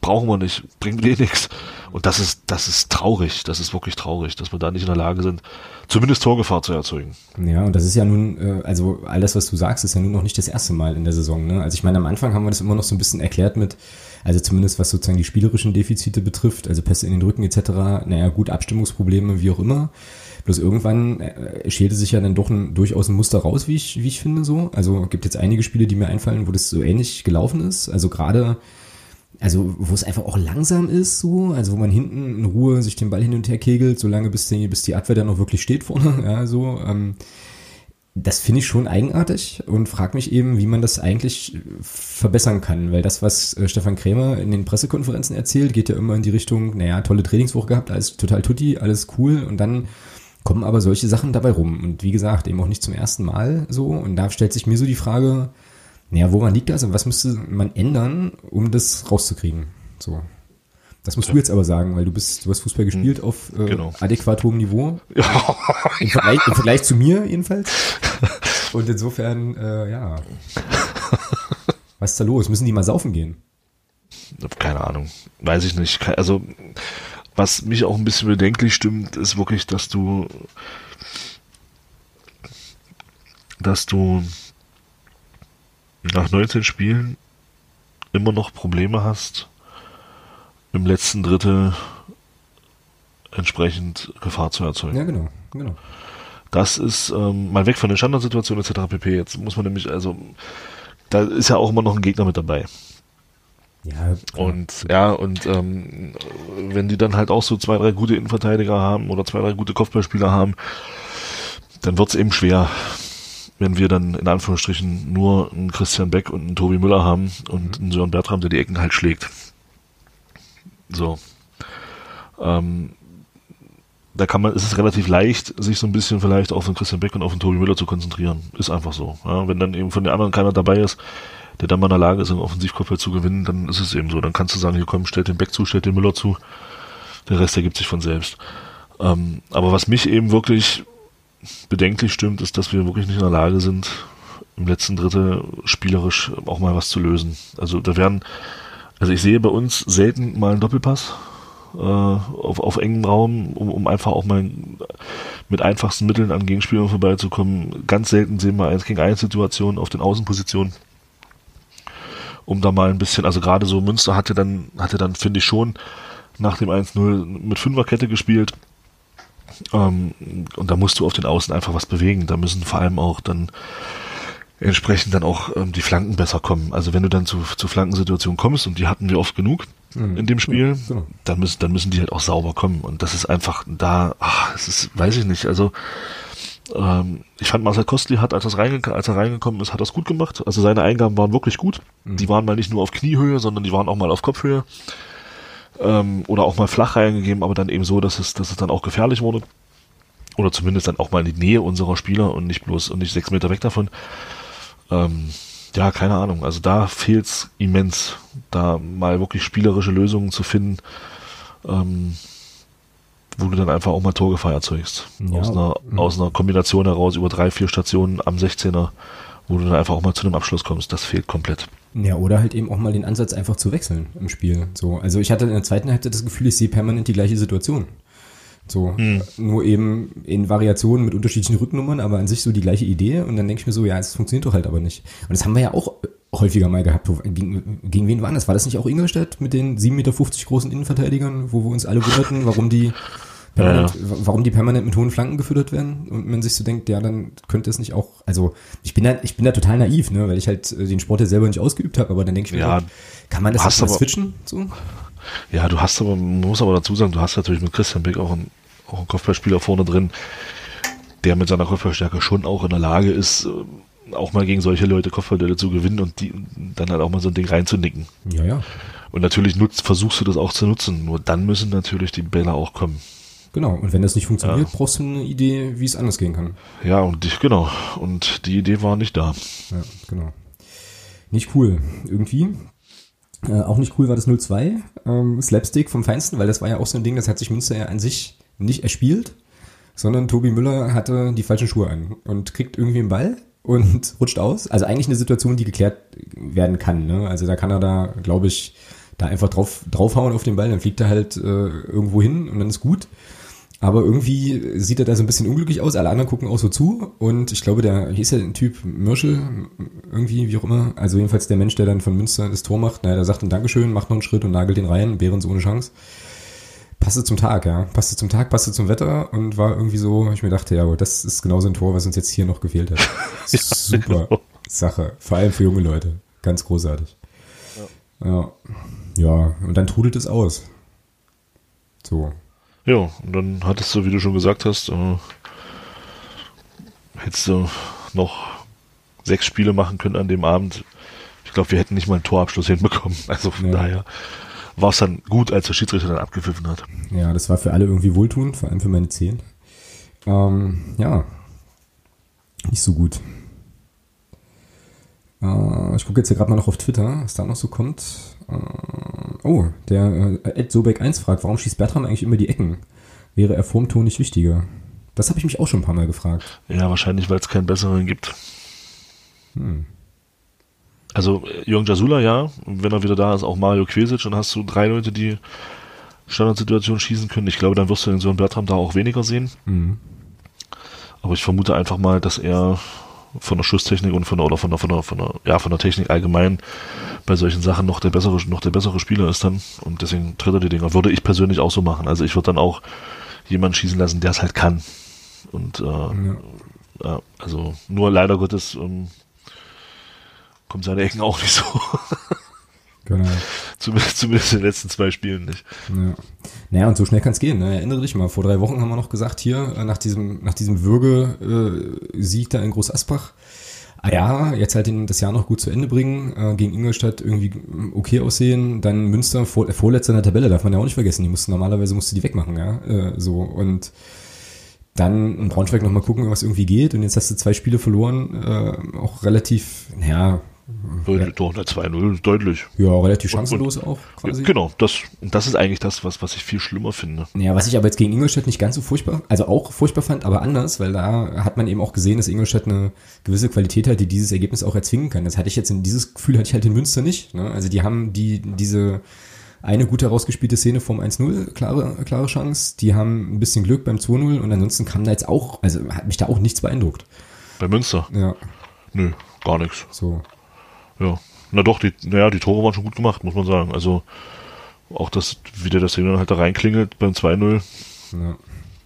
Brauchen wir nicht. Bringt eh nichts. Und das ist, das ist traurig. Das ist wirklich traurig, dass wir da nicht in der Lage sind, zumindest Torgefahr zu erzeugen. Ja, und das ist ja nun, äh, also all das, was du sagst, ist ja nun noch nicht das erste Mal in der Saison. Ne? Also ich meine, am Anfang haben wir das immer noch so ein bisschen erklärt mit, also zumindest was sozusagen die spielerischen Defizite betrifft, also Pässe in den Rücken etc., naja gut, Abstimmungsprobleme, wie auch immer. Bloß irgendwann äh, schälte sich ja dann doch ein, durchaus ein Muster raus, wie ich, wie ich finde so. Also gibt jetzt einige Spiele, die mir einfallen, wo das so ähnlich gelaufen ist. Also gerade also wo es einfach auch langsam ist, so, also wo man hinten in Ruhe sich den Ball hin und her kegelt, solange bis die, bis die Abwehr dann noch wirklich steht vorne, <laughs> ja, so, ähm, das finde ich schon eigenartig und frage mich eben, wie man das eigentlich verbessern kann, weil das, was äh, Stefan Krämer in den Pressekonferenzen erzählt, geht ja immer in die Richtung, naja, tolle Trainingswoche gehabt, alles total tutti, alles cool und dann kommen aber solche Sachen dabei rum und wie gesagt, eben auch nicht zum ersten Mal so und da stellt sich mir so die Frage, naja, woran liegt das und was müsste man ändern, um das rauszukriegen? So. Das musst du jetzt aber sagen, weil du bist, du hast Fußball gespielt auf äh, Genau. adäquat hohem Niveau. <laughs> Ja, Im Vergleich, Im Vergleich zu mir jedenfalls. <laughs> Und insofern, äh, ja. Was ist da los? Müssen die mal saufen gehen? keine Ahnung. Weiß ich nicht. Also, was mich auch ein bisschen bedenklich stimmt, ist wirklich, dass du, dass du, nach 19 Spielen immer noch Probleme hast, im letzten Drittel entsprechend Gefahr zu erzeugen. Ja, genau, genau. Das ist ähm, mal weg von den Standardsituationen etc. pp. Jetzt muss man nämlich, also da ist ja auch immer noch ein Gegner mit dabei. Ja, Und ja, und ähm, wenn die dann halt auch so zwei, drei gute Innenverteidiger haben oder zwei, drei gute Kopfballspieler haben, dann wird's eben schwer, wenn wir dann in Anführungsstrichen nur einen Christian Beck und einen Tobi Müller haben und einen Sören Bertram, der die Ecken halt schlägt. So. Ähm, da kann man, ist es relativ leicht, sich so ein bisschen vielleicht auf den Christian Beck und auf den Tobi Müller zu konzentrieren. Ist einfach so. Ja, wenn dann eben von den anderen keiner dabei ist, der dann mal in der Lage ist, einen Offensivkopfball zu gewinnen, dann ist es eben so. Dann kannst du sagen, hier komm, stellt den Beck zu, stellt den Müller zu. Der Rest ergibt sich von selbst. Ähm, aber was mich eben wirklich bedenklich stimmt, ist, dass wir wirklich nicht in der Lage sind, im letzten Drittel spielerisch auch mal was zu lösen. Also da werden, also ich sehe bei uns selten mal einen Doppelpass äh, auf, auf engem Raum, um, um einfach auch mal mit einfachsten Mitteln an Gegenspielern vorbeizukommen. Ganz selten sehen wir eins gegen eins Situationen auf den Außenpositionen. Um da mal ein bisschen, also gerade so Münster hatte dann, hatte dann, finde ich schon, nach dem 1-0 mit Fünferkette gespielt. Ähm, und da musst du auf den Außen einfach was bewegen. Da müssen vor allem auch dann entsprechend dann auch ähm, die Flanken besser kommen. Also wenn du dann zu, zu Flankensituationen kommst, und die hatten wir oft genug in dem Spiel, Ja, genau. dann müssen, dann müssen die halt auch sauber kommen. Und das ist einfach da, ach, es ist, weiß ich nicht, also ähm, ich fand Marcel Kostli hat, als, als er reingekommen ist, hat das gut gemacht. Also seine Eingaben waren wirklich gut. Die waren mal nicht nur auf Kniehöhe, sondern die waren auch mal auf Kopfhöhe. Ähm, oder auch mal flach reingegeben, aber dann eben so, dass es, dass es dann auch gefährlich wurde. Oder zumindest dann auch mal in die Nähe unserer Spieler und nicht bloß und nicht sechs Meter weg davon. Ähm, ja, keine Ahnung. Also da fehlt's immens, da mal wirklich spielerische Lösungen zu finden, ähm, wo du dann einfach auch mal Torgefahr erzeugst. Ja, aus, einer, mhm. aus einer Kombination heraus über drei, vier Stationen am 16er, wo du dann einfach auch mal zu einem Abschluss kommst. Das fehlt komplett. Ja, oder halt eben auch mal den Ansatz einfach zu wechseln im Spiel. So, also ich hatte in der zweiten Halbzeit das Gefühl, ich sehe permanent die gleiche Situation. So, nur eben in Variationen mit unterschiedlichen Rücknummern, aber an sich so die gleiche Idee. Und dann denke ich mir so, ja, es funktioniert doch halt aber nicht. Und das haben wir ja auch häufiger mal gehabt. Gegen, gegen wen war das? War das nicht auch Ingolstadt mit den 7,50 Meter großen Innenverteidigern, wo wir uns alle wunderten, warum die permanent, warum die permanent mit hohen Flanken gefüttert werden und man sich so denkt, ja, dann könnte es nicht auch, also ich bin da, ich bin da total naiv, ne, weil ich halt äh, den Sport ja selber nicht ausgeübt habe, aber dann denke ich mir, Ja, auch, kann man das hast aber- switchen? So? Ja, du hast aber, man muss aber dazu sagen, du hast natürlich mit Christian Beck auch einen, auch einen Kopfballspieler vorne drin, der mit seiner Kopfballstärke schon auch in der Lage ist, äh, auch mal gegen solche Leute Kopfballduelle zu gewinnen und die dann halt auch mal so ein Ding reinzunicken. Ja, ja, Und natürlich nutzt, versuchst du das auch zu nutzen. Nur dann müssen natürlich die Bälle auch kommen. Genau. Und wenn das nicht funktioniert, brauchst du eine Idee, wie es anders gehen kann. Ja, und die, genau. Und die Idee war nicht da. Ja, genau. Nicht cool, irgendwie. Äh, auch nicht cool war das 0-2, ähm, Slapstick vom Feinsten, weil das war ja auch so ein Ding, das hat sich Münster ja an sich nicht erspielt, sondern Tobi Müller hatte die falschen Schuhe an und kriegt irgendwie einen Ball und <laughs> rutscht aus. Also eigentlich eine Situation, die geklärt werden kann. Ne? Also da kann er da, glaube ich, da einfach drauf draufhauen auf den Ball, dann fliegt er halt äh, irgendwo hin und dann ist gut. Aber irgendwie sieht er da so ein bisschen unglücklich aus. Alle anderen gucken auch so zu. Und ich glaube, der hieß ja ein Typ Mürschel, irgendwie, wie auch immer. Also jedenfalls der Mensch, der dann von Münster das Tor macht. Naja, der sagt dann Dankeschön, macht noch einen Schritt und nagelt den rein. Behrens ohne Chance. Passte zum Tag, ja. Passte zum Tag, passte zum Wetter und war irgendwie so, ich mir dachte, ja, das ist genauso ein Tor, was uns jetzt hier noch gefehlt hat. <laughs> Super genau. Sache. Vor allem für junge Leute. Ganz großartig. Ja. Ja, und dann trudelt es aus. So. Ja, und dann hattest du, wie du schon gesagt hast, äh, hättest du noch sechs Spiele machen können an dem Abend. Ich glaube, wir hätten nicht mal einen Torabschluss hinbekommen. <laughs> Also von Ja. daher war es dann gut, als der Schiedsrichter dann abgepfiffen hat. Ja, das war für alle irgendwie wohltuend, vor allem für meine Zehen. Ähm, ja, nicht so gut. Äh, ich gucke jetzt hier gerade mal noch auf Twitter, was da noch so kommt. Oh, der äh, Ed Sobeck1 fragt, warum schießt Bertram eigentlich immer die Ecken? Wäre er vorm Ton nicht wichtiger? Das habe ich mich auch schon ein paar Mal gefragt. Ja, wahrscheinlich, weil es keinen besseren gibt. Hm. Also äh, Jürgen Jasula, ja, wenn er wieder da ist, auch Mario Quesic, dann hast du drei Leute, die Standardsituationen schießen können. Ich glaube, dann wirst du den Sohn Bertram da auch weniger sehen. Mhm. Aber ich vermute einfach mal, dass er von der Schusstechnik und von der, oder von der, von der, von der, ja, von der Technik allgemein bei solchen Sachen noch der bessere, noch der bessere Spieler ist dann. Und deswegen tritt er die Dinger. Würde ich persönlich auch so machen. Also ich würde dann auch jemanden schießen lassen, der es halt kann. Und äh, ja. ja. also nur leider Gottes ähm, kommt seine Ecken auch nicht so. <laughs> Genau. Zumindest, <laughs> zumindest in den letzten zwei Spielen nicht. Ja. Naja, und so schnell kann es gehen. Ne? Erinnere dich mal, vor drei Wochen haben wir noch gesagt, hier, äh, nach diesem, nach diesem Würge-Sieg äh, da in Groß Asbach, ah ja, jetzt halt den, das Jahr noch gut zu Ende bringen, äh, gegen Ingolstadt irgendwie okay aussehen, dann Münster vor, vorletzter in der Tabelle, darf man ja auch nicht vergessen, die mussten normalerweise musste die wegmachen, ja, äh, so und dann in Braunschweig nochmal gucken, was irgendwie geht und jetzt hast du zwei Spiele verloren, äh, auch relativ, naja, Doch, 2-0, deutlich. Ja, relativ chancenlos und, und, auch quasi. Genau, das, das ist eigentlich das, was, was ich viel schlimmer finde. Ja, was ich aber jetzt gegen Ingolstadt nicht ganz so furchtbar, also auch furchtbar fand, aber anders, weil da hat man eben auch gesehen, dass Ingolstadt eine gewisse Qualität hat, die dieses Ergebnis auch erzwingen kann. Das hatte ich jetzt in dieses Gefühl hatte ich halt in Münster nicht. Ne? Also die haben die, diese eine gut herausgespielte Szene vom 1-0, klare, klare Chance. Die haben ein bisschen Glück beim 2-0 und ansonsten kam da jetzt auch, also hat mich da auch nichts beeindruckt. Bei Münster? Ja. Nö, gar nichts. So. Ja. Na doch, die, naja, die Tore waren schon gut gemacht, muss man sagen. Also auch das, wie der das Ding dann halt da reinklingelt beim 2-0. Ja.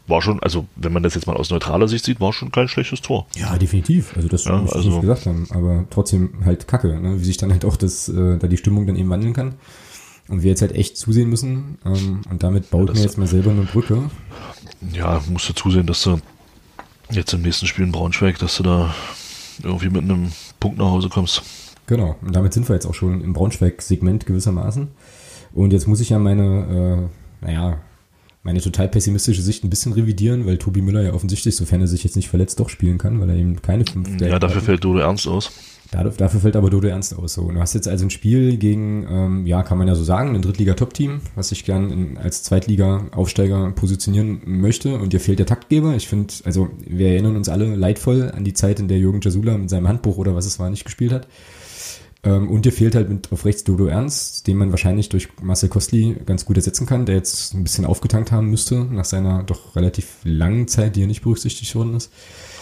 War schon, also wenn man das jetzt mal aus neutraler Sicht sieht, war schon kein schlechtes Tor. Ja, definitiv. Also das ja, muss also, nicht gesagt haben, aber trotzdem halt Kacke, ne? wie sich dann halt auch das, äh, da die Stimmung dann eben wandeln kann. Und wir jetzt halt echt zusehen müssen. Ähm, und damit baut ja, mir jetzt mal selber eine Brücke. Ja, musst du zusehen, dass du jetzt im nächsten Spiel in Braunschweig, dass du da irgendwie mit einem Punkt nach Hause kommst. Genau, und damit sind wir jetzt auch schon im Braunschweig-Segment gewissermaßen. Und jetzt muss ich ja meine, äh, naja, meine total pessimistische Sicht ein bisschen revidieren, weil Tobi Müller ja offensichtlich, sofern er sich jetzt nicht verletzt, doch spielen kann, weil er eben keine fünf. Ja, dafür hat. fällt Dodo Ernst aus. Dafür, dafür fällt aber Dodo Ernst aus. So. Und du hast jetzt also ein Spiel gegen, ähm, ja, kann man ja so sagen, ein Drittliga-Top-Team, was ich gern in, als Zweitliga-Aufsteiger positionieren möchte. Und dir fehlt der Taktgeber. Ich finde, also wir erinnern uns alle leidvoll an die Zeit, in der Jürgen Jasula mit seinem Handbuch oder was es war nicht gespielt hat. Ähm, und dir fehlt halt mit auf rechts Dodo Ernst, den man wahrscheinlich durch Marcel Kostli ganz gut ersetzen kann, der jetzt ein bisschen aufgetankt haben müsste, nach seiner doch relativ langen Zeit, die er nicht berücksichtigt worden ist.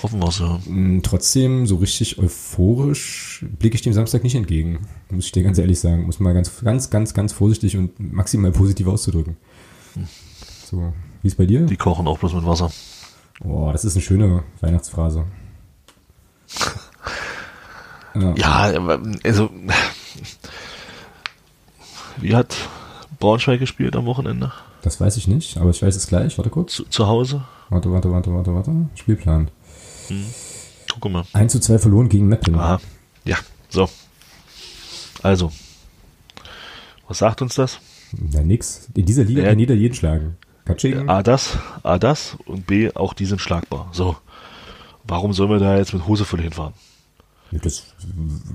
Hoffen wir es, ja. Mm, trotzdem, so richtig euphorisch blicke ich dem Samstag nicht entgegen, muss ich dir ganz ehrlich sagen. Muss mal ganz, ganz, ganz, ganz vorsichtig und maximal positiv auszudrücken. Hm. So, wie ist bei dir? Die kochen auch bloß mit Wasser. Boah, das ist eine schöne Weihnachtsphrase. <laughs> Ja, ja also wie hat Braunschweig gespielt am Wochenende? Das weiß ich nicht, aber ich weiß es gleich. Warte kurz. Zu, zu Hause? Warte, warte, warte, warte, warte. Spielplan. Hm. Guck mal. 1 zu 2 verloren gegen Meppen. Aha. Ja, so. Also. Was sagt uns das? Ja, nix. In dieser Liga kann jeder jeden schlagen. Katsching. A, das, A, das und B, auch die sind schlagbar. So. Warum sollen wir da jetzt mit Hose voll hinfahren? Das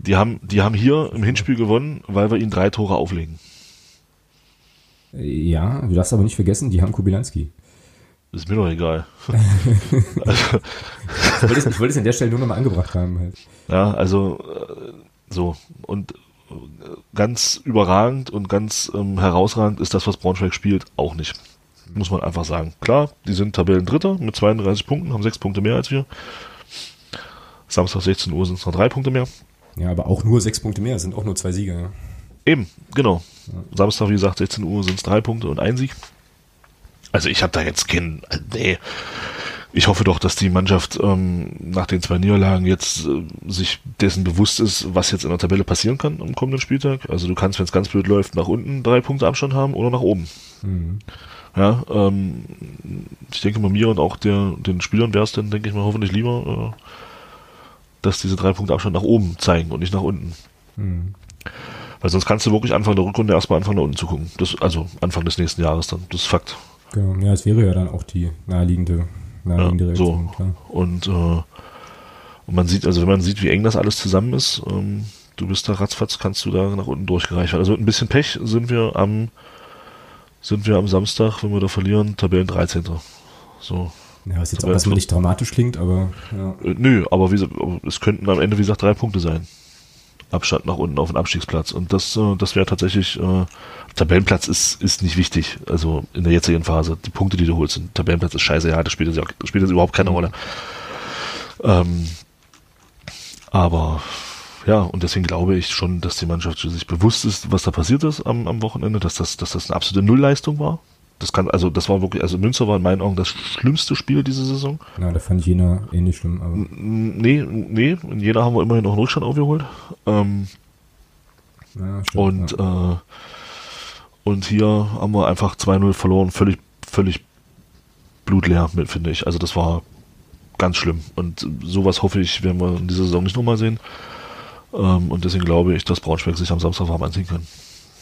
die, haben, die haben hier im Hinspiel gewonnen, weil wir ihnen drei Tore auflegen. Ja, du darfst aber nicht vergessen, die haben Kubilanski. Ist mir doch egal. <laughs> also, ich, wollte es, ich wollte es an der Stelle nur nochmal angebracht haben. Halt. Ja, also äh, so. Und äh, ganz überragend und ganz ähm, herausragend ist das, was Braunschweig spielt, auch nicht. Muss man einfach sagen. Klar, die sind Tabellendritter mit 32 Punkten, haben sechs Punkte mehr als wir. Samstag 16 Uhr sind es noch drei Punkte mehr. Ja, aber auch nur sechs Punkte mehr, sind auch nur zwei Siege. Ja. Eben, genau. Ja. Samstag, wie gesagt, 16 Uhr sind es drei Punkte und ein Sieg. Also ich habe da jetzt keinen, nee. Ich hoffe doch, dass die Mannschaft ähm, nach den zwei Niederlagen jetzt äh, sich dessen bewusst ist, was jetzt in der Tabelle passieren kann am kommenden Spieltag. Also du kannst, wenn es ganz blöd läuft, nach unten drei Punkte Abstand haben oder nach oben. Mhm. Ja, ähm, ich denke mal mir und auch der, den Spielern wäre es dann, denke ich mal, hoffentlich lieber, äh, dass diese drei Punkte Abstand nach oben zeigen und nicht nach unten. Mhm. Weil sonst kannst du wirklich Anfang der Rückrunde erstmal anfangen, nach unten zu gucken. Das, also Anfang des nächsten Jahres dann. Das ist Fakt. Genau. Ja, es wäre ja dann auch die naheliegende, naheliegende ja, Reaktion, so. Klar. Und, äh, und man sieht, also wenn man sieht, wie eng das alles zusammen ist, ähm, du bist da ratzfatz, kannst du da nach unten durchgereicht werden. Also mit ein bisschen Pech sind wir am sind wir am Samstag, wenn wir da verlieren, Tabellen 13. So. Ja, was jetzt auch erstmal nicht dramatisch klingt, aber. Ja. Äh, nö, aber wie, es könnten am Ende, wie gesagt, drei Punkte sein. Abstand nach unten auf den Abstiegsplatz. Und das, äh, das wäre tatsächlich, äh, Tabellenplatz ist, ist nicht wichtig. Also in der jetzigen Phase. Die Punkte, die du holst, Tabellenplatz ist scheiße, ja, das spielt, das spielt jetzt überhaupt keine Rolle. Ähm, Aber ja, und deswegen glaube ich schon, dass die Mannschaft sich bewusst ist, was da passiert ist am, am Wochenende, dass das, dass das eine absolute Nullleistung war. Das kann, also das war wirklich, also Münster war in meinen Augen das schlimmste Spiel diese Saison. Na, da fand Jena ähnlich schlimm, aber. Nee, nee, in Jena haben wir immerhin noch einen Rückstand aufgeholt. Ähm, ja, stimmt, und ja. äh, und hier haben wir einfach 2-0 verloren, völlig, völlig blutleer, finde ich. Also das war ganz schlimm. Und sowas hoffe ich, werden wir in dieser Saison nicht nochmal sehen. Ähm, und deswegen glaube ich, dass Braunschweig sich am Samstag warm anziehen kann.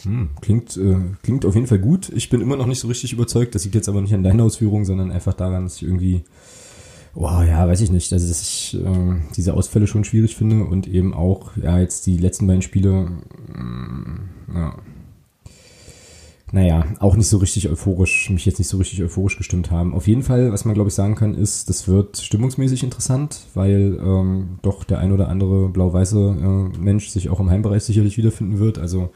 Hm, klingt, äh, klingt auf jeden Fall gut. Ich bin immer noch nicht so richtig überzeugt. Das liegt jetzt aber nicht an deiner Ausführung, sondern einfach daran, dass ich irgendwie, oh ja, weiß ich nicht, also dass ich äh, diese Ausfälle schon schwierig finde und eben auch, ja, jetzt die letzten beiden Spiele, äh, ja, naja, auch nicht so richtig euphorisch, mich jetzt nicht so richtig euphorisch gestimmt haben. Auf jeden Fall, was man glaube ich sagen kann, ist, das wird stimmungsmäßig interessant, weil ähm, doch der ein oder andere blau-weiße äh, Mensch sich auch im Heimbereich sicherlich wiederfinden wird. Also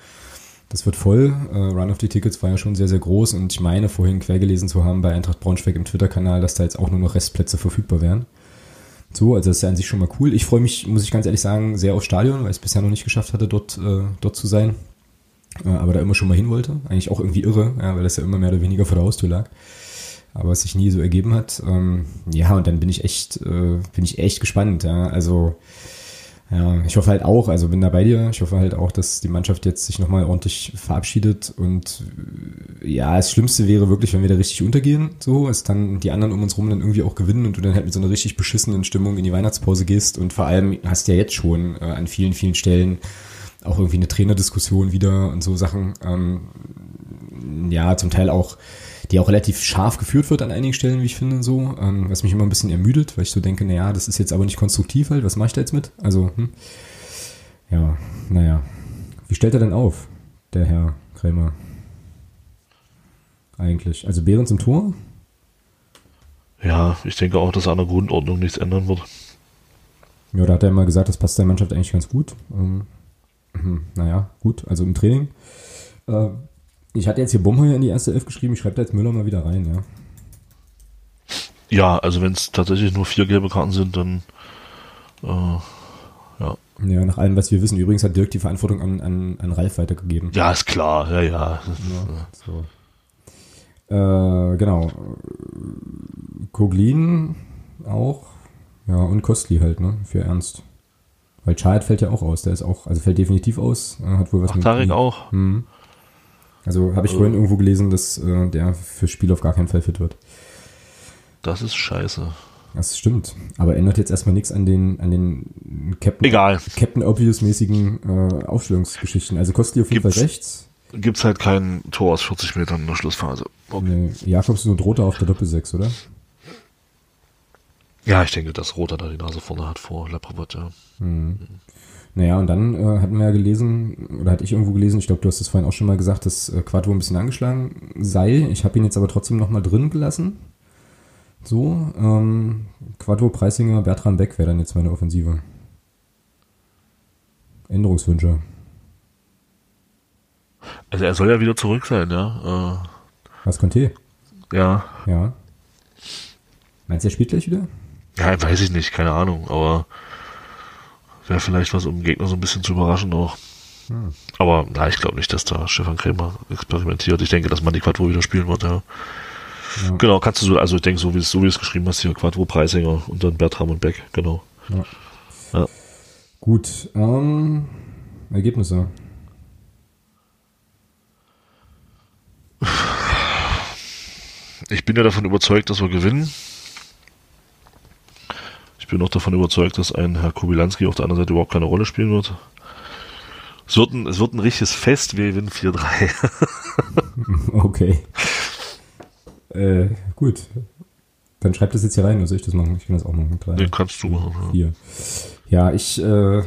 das wird voll. Äh, Run of the Tickets war ja schon sehr, sehr groß und ich meine vorhin quer gelesen zu haben bei Eintracht Braunschweig im Twitter-Kanal, dass da jetzt auch nur noch Restplätze verfügbar wären. So, also das ist ja an sich schon mal cool. Ich freue mich, muss ich ganz ehrlich sagen, sehr aufs Stadion, weil ich es bisher noch nicht geschafft hatte, dort, äh, dort zu sein. Äh, aber da immer schon mal hin wollte. Eigentlich auch irgendwie irre, ja, weil das ja immer mehr oder weniger vor der Haustür lag. Aber es sich nie so ergeben hat. Ähm, ja, und dann bin ich echt, äh, bin ich echt gespannt. Ja. Also ja, ich hoffe halt auch, also bin da bei dir. Ich hoffe halt auch, dass die Mannschaft jetzt sich nochmal ordentlich verabschiedet. Und äh, ja, das Schlimmste wäre wirklich, wenn wir da richtig untergehen, so, es dann die anderen um uns rum dann irgendwie auch gewinnen und du dann halt mit so einer richtig beschissenen Stimmung in die Weihnachtspause gehst. Und vor allem hast du ja jetzt schon äh, an vielen, vielen Stellen auch irgendwie eine Trainerdiskussion wieder und so Sachen. Ähm, ja, zum Teil auch, die auch relativ scharf geführt wird an einigen Stellen, wie ich finde, so, ähm, was mich immer ein bisschen ermüdet, weil ich so denke, naja, das ist jetzt aber nicht konstruktiv halt, was mache ich da jetzt mit? Also, hm. ja, naja. Wie stellt er denn auf, der Herr Krämer? Eigentlich. Also Behrens im Tor? Ja, ich denke auch, dass an der Grundordnung nichts ändern wird. Ja, da hat er immer gesagt, das passt der Mannschaft eigentlich ganz gut. Ähm, hm, naja, gut, also im Training. Äh, ich hatte jetzt hier Bomheuer in die erste Elf geschrieben, ich schreibe da jetzt Müller mal wieder rein, ja. Ja, also wenn es tatsächlich nur vier gelbe Karten sind, dann äh, ja. Ja, nach allem, was wir wissen. Übrigens hat Dirk die Verantwortung an, an, an Ralf weitergegeben. Ja, ist klar, ja, ja. ja so. äh, genau. Koglin auch. Ja, und Kostli halt, ne? Für Ernst. Weil Child fällt ja auch aus, der ist auch, also fällt definitiv aus, hat wohl was Ach, mit. Tarek auch. Hm. Also habe ich vorhin irgendwo gelesen, dass äh, der fürs Spiel auf gar keinen Fall fit wird. Das ist scheiße. Das stimmt. Aber ändert jetzt erstmal nichts an den, an den Captain, Egal. Captain Obvious-mäßigen äh, Aufstellungsgeschichten. Also kostet die auf jeden Gibt's, Fall rechts. Gibt's halt kein Tor aus 40 Metern in der Schlussphase. Okay. Nee, Jakobs und Rota auf der Doppelsechs, oder? Ja, ich denke, dass Roter da die Nase vorne hat vor Laprovot, ja. Mhm. Naja, und dann äh, hatten wir ja gelesen, oder hatte ich irgendwo gelesen, ich glaube, du hast es vorhin auch schon mal gesagt, dass äh, Quattro ein bisschen angeschlagen sei. Ich habe ihn jetzt aber trotzdem nochmal drin gelassen. So, ähm, Quattro, Preisinger, Bertram Beck wäre dann jetzt meine Offensive. Änderungswünsche. Also er soll ja wieder zurück sein, ja. Äh, Was, Conte? Ja. Ja. Meinst du, er spielt gleich wieder? Ja, weiß ich nicht, keine Ahnung, aber wäre vielleicht was, um den Gegner so ein bisschen zu überraschen auch. Hm. Aber na, ich glaube nicht, dass da Stefan Krämer experimentiert. Ich denke, dass man die Quattro wieder spielen wird, ja. ja. Genau, kannst du so, also ich denke, so wie es so wie es geschrieben hast, hier Quattro Preisinger und dann Bertram und Beck, genau. Ja. ja. Gut, ähm, Ergebnisse. Ich bin ja davon überzeugt, dass wir gewinnen. Ich bin auch davon überzeugt, dass ein Herr Kubilanski auf der anderen Seite überhaupt keine Rolle spielen wird. Es wird ein, es wird ein richtiges Fest, wir gewinnen 4-3. <laughs> okay. Äh, gut. Dann schreibt das jetzt hier rein, oder soll ich das machen? Ich kann das auch machen. Drei, Den kannst du machen. Ja, ja ich äh,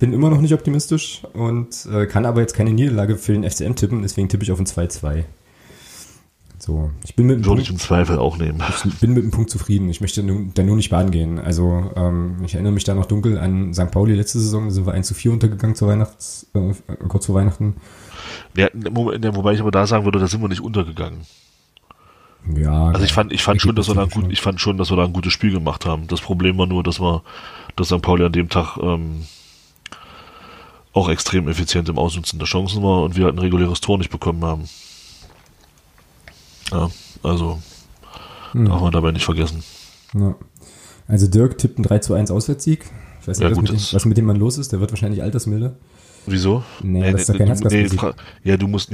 bin immer noch nicht optimistisch und äh, kann aber jetzt keine Niederlage für den FCM tippen, deswegen tippe ich auf ein 2-2. So, ich bin mit Würde ich im Zweifel auch nehmen. Ich bin mit dem Punkt zufrieden. Ich möchte da nur nicht baden gehen. Also ähm, ich erinnere mich da noch dunkel an St. Pauli letzte Saison. Da sind wir 1 zu 4 untergegangen zu Weihnachts, äh, kurz vor Weihnachten. Ja, wobei ich aber da sagen würde, da sind wir nicht untergegangen. Ja. Also ich fand, ich fand schon, dass wir da ein gut, ich fand schon, dass wir da ein gutes Spiel gemacht haben. Das Problem war nur, dass wir, dass St. Pauli an dem Tag ähm, auch extrem effizient im Ausnutzen der Chancen war und wir halt ein reguläres Tor nicht bekommen haben. Ja, also hm. darf man dabei nicht vergessen. Ja. Also Dirk tippt einen 3 zu 1 Auswärtssieg. Ich weiß nicht, ja, was, gut, mit dem, was mit dem Mann los ist. Der wird wahrscheinlich altersmilde. Wieso? Nee, nee das ist doch kein nee, Ja, du musst,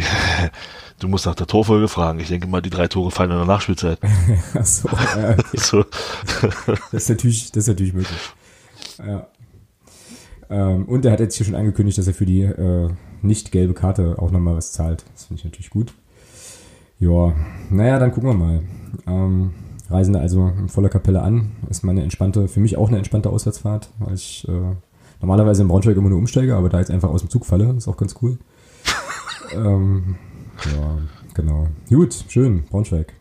<laughs> du musst nach der Torfolge fragen. Ich denke mal, die drei Tore fallen in der Nachspielzeit. <laughs> Ach so, <laughs> ja, okay. so. das, ist natürlich, das ist natürlich möglich. Ja. Ähm, und er hat jetzt hier schon angekündigt, dass er für die äh, nicht gelbe Karte auch nochmal was zahlt. Das finde ich natürlich gut. Ja, naja, dann gucken wir mal. Ähm, reisen also in voller Kapelle an. Ist mal eine entspannte, für mich auch eine entspannte Auswärtsfahrt, weil ich äh, normalerweise in Braunschweig immer nur umsteige, aber da jetzt einfach aus dem Zug falle, ist auch ganz cool. <laughs> ähm, ja, genau. Gut, schön, Braunschweig.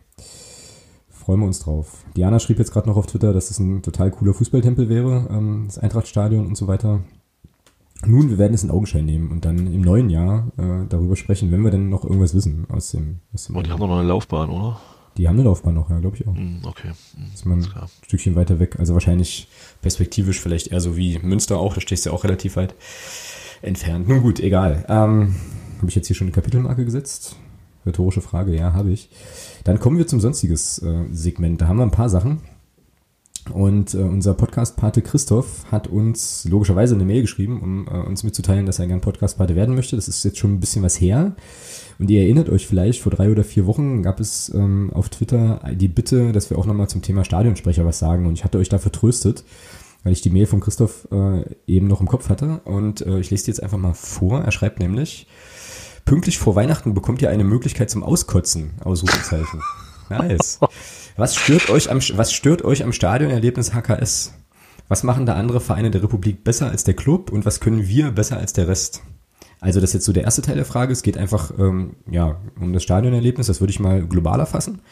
Freuen wir uns drauf. Diana schrieb jetzt gerade noch auf Twitter, dass es ein total cooler Fußballtempel wäre, ähm, das Eintrachtstadion und so weiter. Nun, wir werden es in Augenschein nehmen und dann im neuen Jahr äh, darüber sprechen, wenn wir denn noch irgendwas wissen aus dem. Aus dem oh, die haben doch noch eine Laufbahn, oder? Die haben eine Laufbahn noch, ja, glaube ich auch. Mm, okay. Mm, ist man ein Stückchen weiter weg. Also wahrscheinlich perspektivisch vielleicht eher so wie Münster auch, da stehst du ja auch relativ weit entfernt. Nun gut, egal. Ähm, habe ich jetzt hier schon eine Kapitelmarke gesetzt? Rhetorische Frage, ja, habe ich. Dann kommen wir zum sonstiges äh, Segment. Da haben wir ein paar Sachen. Und äh, unser Podcast-Pate Christoph hat uns logischerweise eine Mail geschrieben, um äh, uns mitzuteilen, dass er gern Podcast-Pate werden möchte. Das ist jetzt schon ein bisschen was her. Und ihr erinnert euch vielleicht, vor drei oder vier Wochen gab es ähm, auf Twitter die Bitte, dass wir auch nochmal zum Thema Stadionsprecher was sagen. Und ich hatte euch da vertröstet, weil ich die Mail von Christoph äh, eben noch im Kopf hatte. Und äh, ich lese die jetzt einfach mal vor. Er schreibt nämlich, pünktlich vor Weihnachten bekommt ihr eine Möglichkeit zum Auskotzen, Ausrufezeichen. <laughs> Nice. Was stört euch am, was stört euch am Stadionerlebnis HKS? Was machen da andere Vereine der Republik besser als der Club und was können wir besser als der Rest? Also das ist jetzt so der erste Teil der Frage. Es geht einfach ähm, ja, um das Stadionerlebnis. Das würde ich mal globaler fassen.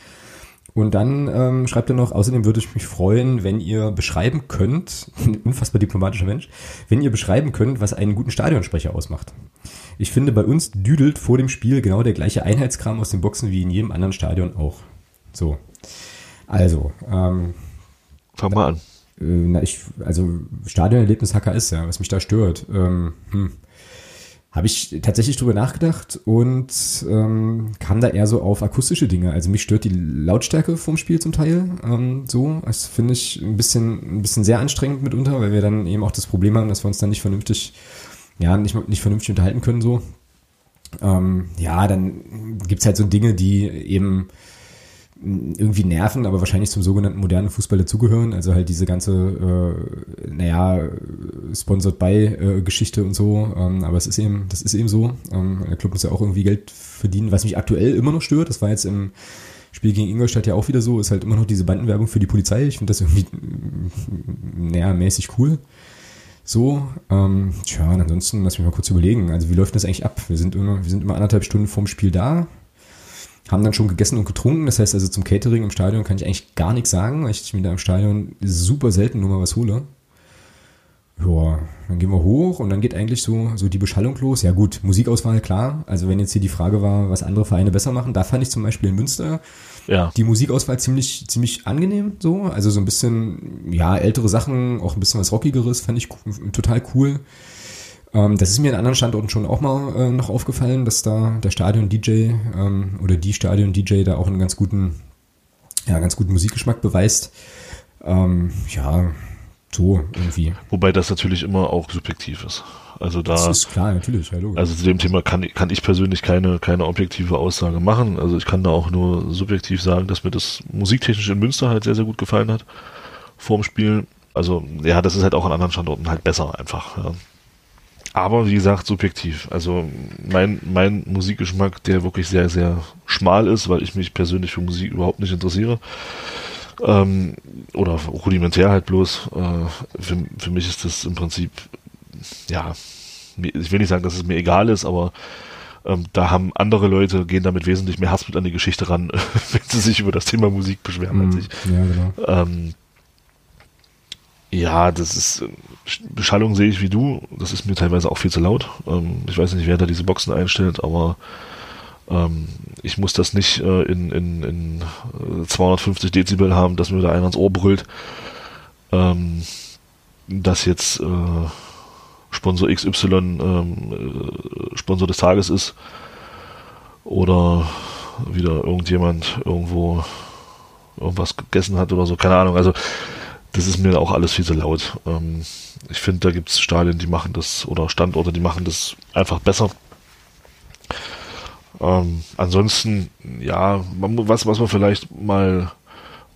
Und dann ähm, schreibt er noch, außerdem würde ich mich freuen, wenn ihr beschreiben könnt, <laughs> unfassbar diplomatischer Mensch, wenn ihr beschreiben könnt, was einen guten Stadionsprecher ausmacht. Ich finde, bei uns düdelt vor dem Spiel genau der gleiche Einheitskram aus den Boxen wie in jedem anderen Stadion auch. So. Also, ähm, Fang mal an. Äh, na, ich, also Stadionerlebnis HKS, ja, was mich da stört. Ähm, hm habe ich tatsächlich drüber nachgedacht und ähm, kam da eher so auf akustische Dinge. Also mich stört die Lautstärke vom Spiel zum Teil ähm, so. Das finde ich ein bisschen, ein bisschen sehr anstrengend mitunter, weil wir dann eben auch das Problem haben, dass wir uns dann nicht vernünftig, ja, nicht, nicht vernünftig unterhalten können so. Ähm, ja, dann gibt's halt so Dinge, die eben irgendwie nerven, aber wahrscheinlich zum sogenannten modernen Fußball dazugehören. Also halt diese ganze, äh, naja, sponsored by äh, Geschichte und so. Ähm, aber es ist eben, das ist eben so. Ähm, der Club muss ja auch irgendwie Geld verdienen, was mich aktuell immer noch stört. Das war jetzt im Spiel gegen Ingolstadt ja auch wieder so. Ist halt immer noch diese Bandenwerbung für die Polizei. Ich finde das irgendwie, naja, mäßig cool. So, ähm, tja, ansonsten lass mich mal kurz überlegen. Also wie läuft das eigentlich ab? Wir sind immer, wir sind immer anderthalb Stunden vorm Spiel da haben dann schon gegessen und getrunken. Das heißt also zum Catering im Stadion kann ich eigentlich gar nichts sagen, weil ich mir da im Stadion super selten nur mal was hole. Ja, dann gehen wir hoch und dann geht eigentlich so, so die Beschallung los. Ja gut, Musikauswahl, klar. Also wenn jetzt hier die Frage war, was andere Vereine besser machen, da fand ich zum Beispiel in Münster ja. die Musikauswahl ziemlich, ziemlich angenehm so. Also so ein bisschen, ja, ältere Sachen, auch ein bisschen was Rockigeres, fand ich total cool. Ähm, das ist mir in anderen Standorten schon auch mal äh, noch aufgefallen, dass da der Stadion-DJ ähm, oder die Stadion-DJ da auch einen ganz guten, ja, ganz guten Musikgeschmack beweist. Ähm, ja, so irgendwie. Wobei das natürlich immer auch subjektiv ist. Also da. Das ist klar, natürlich, ja, Also zu dem Thema kann, kann ich persönlich keine, keine objektive Aussage machen. Also ich kann da auch nur subjektiv sagen, dass mir das musiktechnisch in Münster halt sehr, sehr gut gefallen hat. Vorm Spiel. Also, ja, das ist halt auch an anderen Standorten halt besser einfach. Ja. Aber wie gesagt, subjektiv. Also mein, mein Musikgeschmack, der wirklich sehr, sehr schmal ist, weil ich mich persönlich für Musik überhaupt nicht interessiere. Ähm, oder rudimentär halt bloß. Äh, für, für mich ist das im Prinzip, ja, ich will nicht sagen, dass es mir egal ist, aber ähm, da haben andere Leute, gehen damit wesentlich mehr Hass mit an die Geschichte ran, <laughs> wenn sie sich über das Thema Musik beschweren als ich. Ja, genau. Ähm, ja, das ist, Beschallung sehe ich wie du, das ist mir teilweise auch viel zu laut. Ähm, ich weiß nicht, wer da diese Boxen einstellt, aber Ähm, ich muss das nicht äh, in, in, in 250 Dezibel haben, dass mir da einer ins Ohr brüllt. Ähm, dass jetzt äh, Sponsor XY äh, Sponsor des Tages ist oder wieder irgendjemand irgendwo irgendwas gegessen hat oder so, keine Ahnung. Also das ist mir auch alles viel zu laut. Ähm, ich finde, da gibt es Stadien, die machen das oder Standorte, die machen das einfach besser. Ähm, ansonsten, ja, man, was, was man vielleicht mal,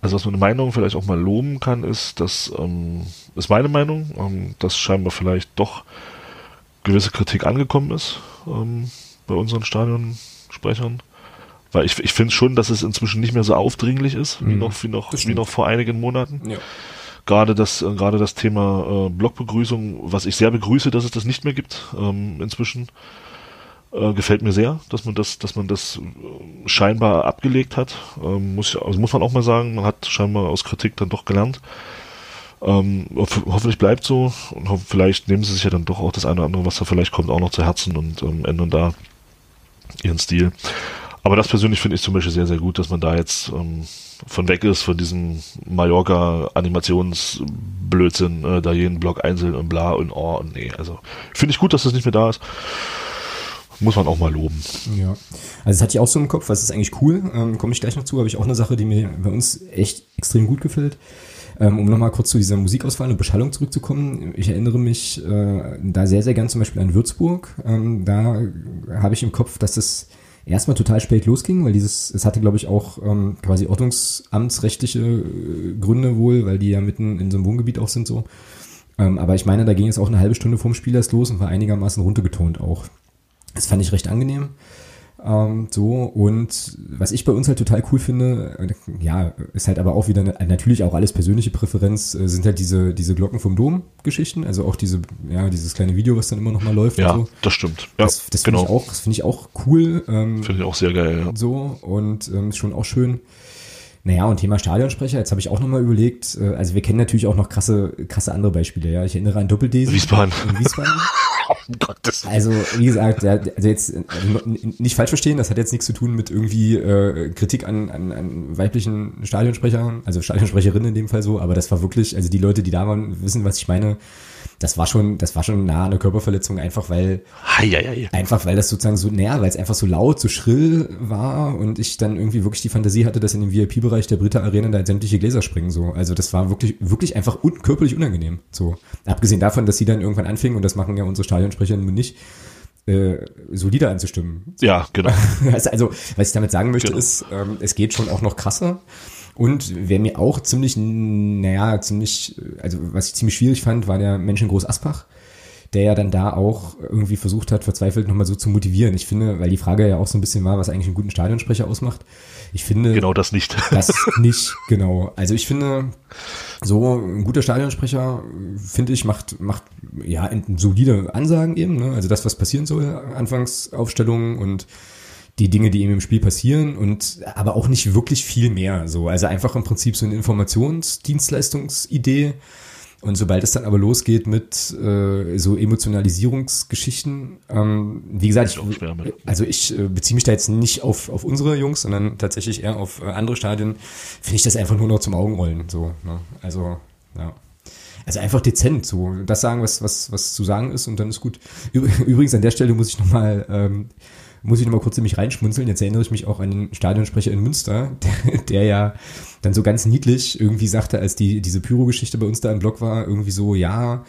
also was man eine Meinung vielleicht auch mal loben kann, ist, dass, ähm, ist meine Meinung, ähm, dass scheinbar vielleicht doch gewisse Kritik angekommen ist ähm, bei unseren Stadionsprechern. Weil ich, ich finde schon, dass es inzwischen nicht mehr so aufdringlich ist, mhm. wie noch, wie noch, wie noch vor einigen Monaten. Ja. Gerade das, äh, gerade das Thema äh, Blogbegrüßung, was ich sehr begrüße, dass es das nicht mehr gibt ähm, inzwischen, äh, gefällt mir sehr, dass man das, dass man das äh, scheinbar abgelegt hat. Ähm, muss, also muss man auch mal sagen, man hat scheinbar aus Kritik dann doch gelernt. Ähm, hoffentlich bleibt so und ho vielleicht nehmen sie sich ja dann doch auch das eine oder andere, was da vielleicht kommt, auch noch zu Herzen und ähm, ändern da ihren Stil. Aber das persönlich finde ich zum Beispiel sehr, sehr gut, dass man da jetzt ähm, von weg ist, von diesem Mallorca-Animationsblödsinn, äh, da jeden Block einzeln und bla und oh und nee. Also finde ich gut, dass das nicht mehr da ist. Muss man auch mal loben. Ja, also das hatte ich auch so im Kopf, was ist eigentlich cool, ähm, komme ich gleich noch zu, habe ich auch eine Sache, die mir bei uns echt extrem gut gefällt. Ähm, um nochmal kurz zu dieser Musikauswahl und Beschallung zurückzukommen. Ich erinnere mich äh, da sehr, sehr gern zum Beispiel an Würzburg. Ähm, da habe ich im Kopf, dass es erstmal total spät losging, weil dieses, es hatte, glaube ich, auch ähm, quasi ordnungsamtsrechtliche äh, Gründe wohl, weil die ja mitten in so einem Wohngebiet auch sind so. Ähm, aber ich meine, da ging es auch eine halbe Stunde vorm Spiel erst los und war einigermaßen runtergetont auch. Das fand ich recht angenehm. Ähm, so, und was ich bei uns halt total cool finde, ja, ist halt aber auch wieder eine, natürlich auch alles persönliche Präferenz, äh, sind halt diese, diese Glocken vom Dom-Geschichten, also auch diese, ja, dieses kleine Video, was dann immer noch mal läuft. Ja, so. das stimmt. Ja, das das finde genau. ich auch, das finde ich auch cool. Ähm, finde ich auch sehr geil, ja. So, und ähm, ist schon auch schön. Naja, und Thema Stadionsprecher, jetzt habe ich auch nochmal überlegt, äh, also wir kennen natürlich auch noch krasse, krasse andere Beispiele, ja. Ich erinnere an Doppel-D. Wiesbaden. In Wiesbaden. <laughs> um Gottes. Also, wie gesagt, also jetzt nicht falsch verstehen, das hat jetzt nichts zu tun mit irgendwie äh, Kritik an, an, an weiblichen Stadionsprechern, also Stadionsprecherinnen in dem Fall so, aber das war wirklich, also die Leute, die da waren, wissen, was ich meine das war schon, das war schon nah an eine Körperverletzung, einfach weil, hei. einfach weil das sozusagen so, naja, weil es einfach so laut, so schrill war und ich dann irgendwie wirklich die Fantasie hatte, dass in dem VIP-Bereich der Britta Arena da sämtliche Gläser springen, so. Also das war wirklich, wirklich einfach un körperlich unangenehm, so. Abgesehen davon, dass sie dann irgendwann anfingen und das machen ja unsere Stadionsprecherinnen nicht, äh, solider anzustimmen. Ja, genau. <laughs> also, also, was ich damit sagen möchte, genau. ist, ähm, es geht schon auch noch krasser. Und wer mir auch ziemlich, naja, ziemlich, also was ich ziemlich schwierig fand, war der Menschengroß Aspach, der ja dann da auch irgendwie versucht hat, verzweifelt nochmal so zu motivieren. Ich finde, weil die Frage ja auch so ein bisschen war, was eigentlich einen guten Stadionsprecher ausmacht. Ich finde. Genau das nicht. <laughs> Das nicht, genau. Also ich finde, so ein guter Stadionsprecher, finde ich, macht, macht ja solide Ansagen eben, ne? Also das, was passieren soll, Anfangsaufstellungen und die Dinge, die ihm im Spiel passieren und aber auch nicht wirklich viel mehr. So, also einfach im Prinzip so eine Informationsdienstleistungsidee. Und sobald es dann aber losgeht mit äh, so Emotionalisierungsgeschichten, ähm, wie gesagt, ich, also ich äh, beziehe mich da jetzt nicht auf, auf unsere Jungs, sondern tatsächlich eher auf äh, andere Stadien, finde ich das einfach nur noch zum Augenrollen. So, ne? Also, ja. Also einfach dezent, so das sagen, was, was, was zu sagen ist und dann ist gut. <laughs> Übrigens an der Stelle muss ich nochmal ähm, muss ich noch mal kurz in mich reinschmunzeln. Jetzt erinnere ich mich auch an den Stadionsprecher in Münster, <laughs> der, der ja dann so ganz niedlich irgendwie sagte, als die, diese Pyro-Geschichte bei uns da im Blog war, irgendwie so, ja,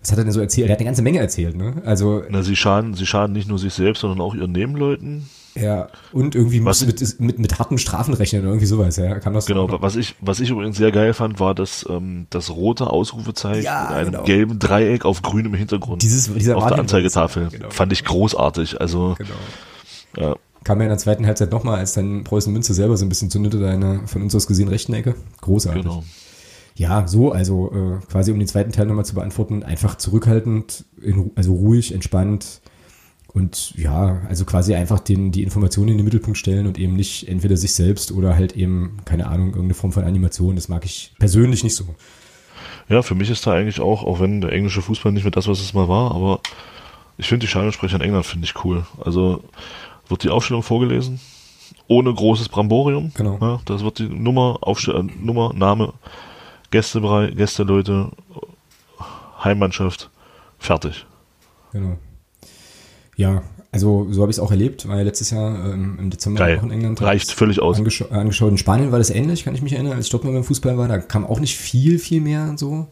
was hat er denn so erzählt? Er hat eine ganze Menge erzählt, ne? Also. Na, sie schaden, sie schaden nicht nur sich selbst, sondern auch ihren Nebenleuten. Ja, und irgendwie was mit, mit, mit, mit harten Strafen rechnen oder irgendwie sowas, ja, kann das Genau, was ich, was ich übrigens sehr geil fand, war das, ähm, das rote Ausrufezeichen ja, in einem genau. gelben Dreieck auf grünem Hintergrund. Dieses, dieser auf der Anzeigetafel. Genau. Fand ich großartig, also. Genau. Ja. Kam ja in der zweiten Halbzeit nochmal, als dann Preußen Münze selber so ein bisschen zündete, da eine von uns aus gesehen rechten Ecke. Großartig. Genau. Ja, so, also äh, quasi um den zweiten Teil nochmal zu beantworten, einfach zurückhaltend, in, also ruhig, entspannt und ja, also quasi einfach den, die Informationen in den Mittelpunkt stellen und eben nicht entweder sich selbst oder halt eben, keine Ahnung, irgendeine Form von Animation. Das mag ich persönlich nicht so. Ja, für mich ist da eigentlich auch, auch wenn der englische Fußball nicht mehr das, was es mal war, aber ich finde die Stadionsprecher in England finde ich cool. Also wird die Aufstellung vorgelesen, ohne großes Bramborium. Genau. Ja, das wird die Nummer, Aufstell äh, Nummer, Name, Gästebereich, Gästeleute, Heimmannschaft, fertig. Genau. Ja, also so habe ich es auch erlebt, weil letztes Jahr ähm, im Dezember Geil. auch in England Reicht völlig aus. angescha äh, angeschaut. In Spanien war das ähnlich, kann ich mich erinnern, als ich dort mal beim Fußball war. Da kam auch nicht viel, viel mehr so.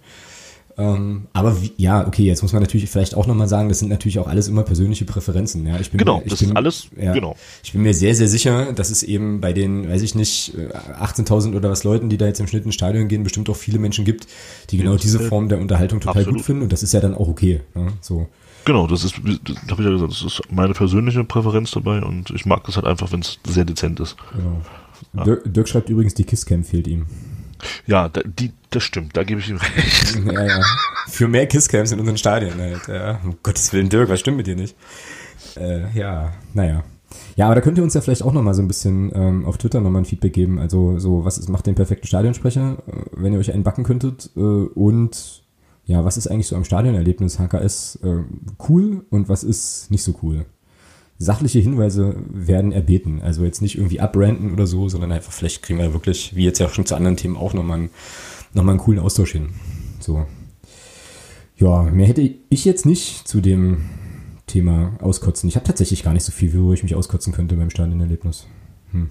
Ähm, aber wie, ja, okay, jetzt muss man natürlich vielleicht auch nochmal sagen, das sind natürlich auch alles immer persönliche Präferenzen. Ja, ich bin Genau, mir, ich das bin, ist alles, ja, genau. Ich bin mir sehr, sehr sicher, dass es eben bei den, weiß ich nicht, äh, 18.000 oder was Leuten, die da jetzt im Schnitt ins Stadion gehen, bestimmt auch viele Menschen gibt, die genau das diese ist- Form der Unterhaltung total Absolut. gut finden. Und das ist ja dann auch okay. Ja, so. Genau, das ist, das habe ich ja gesagt, das ist meine persönliche Präferenz dabei und ich mag das halt einfach, wenn es sehr dezent ist. Genau. Dirk, Dirk schreibt übrigens, die Kisscam fehlt ihm. Ja, da, die, das stimmt, da gebe ich ihm recht. <laughs> Ja, ja. Für mehr Kisscams in unseren Stadien halt. Ja. Um Gottes Willen, Dirk, was stimmt mit dir nicht? Äh, ja, naja. Ja, aber da könnt ihr uns ja vielleicht auch nochmal so ein bisschen ähm, auf Twitter nochmal ein Feedback geben. Also so, was ist, macht den perfekten Stadionsprecher, äh, wenn ihr euch einen backen könntet? Äh, und ja, was ist eigentlich so am Stadionerlebnis HKS äh, cool und was ist nicht so cool? Sachliche Hinweise werden erbeten. Also jetzt nicht irgendwie abbranden oder so, sondern einfach, vielleicht kriegen wir wirklich, wie jetzt ja schon zu anderen Themen, auch nochmal einen, noch mal einen coolen Austausch hin. So. Ja, mehr hätte ich jetzt nicht zu dem Thema auskotzen. Ich habe tatsächlich gar nicht so viel, worüber ich mich auskotzen könnte beim Stadionerlebnis. Hm.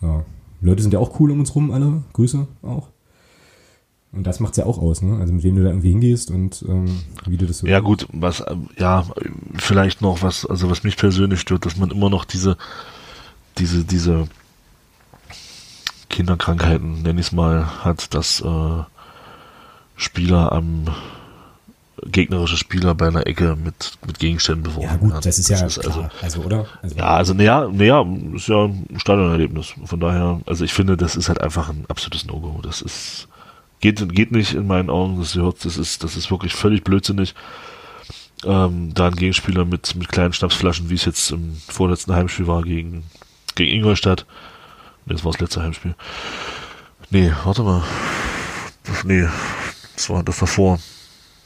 Ja. Leute sind ja auch cool um uns rum, alle. Grüße auch. Und das macht's ja auch aus, ne? Also mit wem du da irgendwie hingehst und ähm, wie du das so. Ja gut, was, ähm, ja, vielleicht noch was, also was mich persönlich stört, dass man immer noch diese, diese, diese Kinderkrankheiten, nenn ich es mal, hat, dass äh, Spieler am gegnerische Spieler bei einer Ecke mit, mit Gegenständen beworfen Ja, gut, werden. das ist ja also, klar. Also, oder? Also, ja, also naja, naja, ist ja ein Stadionerlebnis. Von daher, also ich finde, das ist halt einfach ein absolutes No-Go. Das ist geht geht nicht in meinen Augen. Das gehört, das ist das ist wirklich völlig blödsinnig. Ähm, da ein Gegenspieler mit mit kleinen Schnapsflaschen, wie es jetzt im vorletzten Heimspiel war gegen gegen Ingolstadt. Das war das letzte Heimspiel. Nee, warte mal. Nee, das war das davor.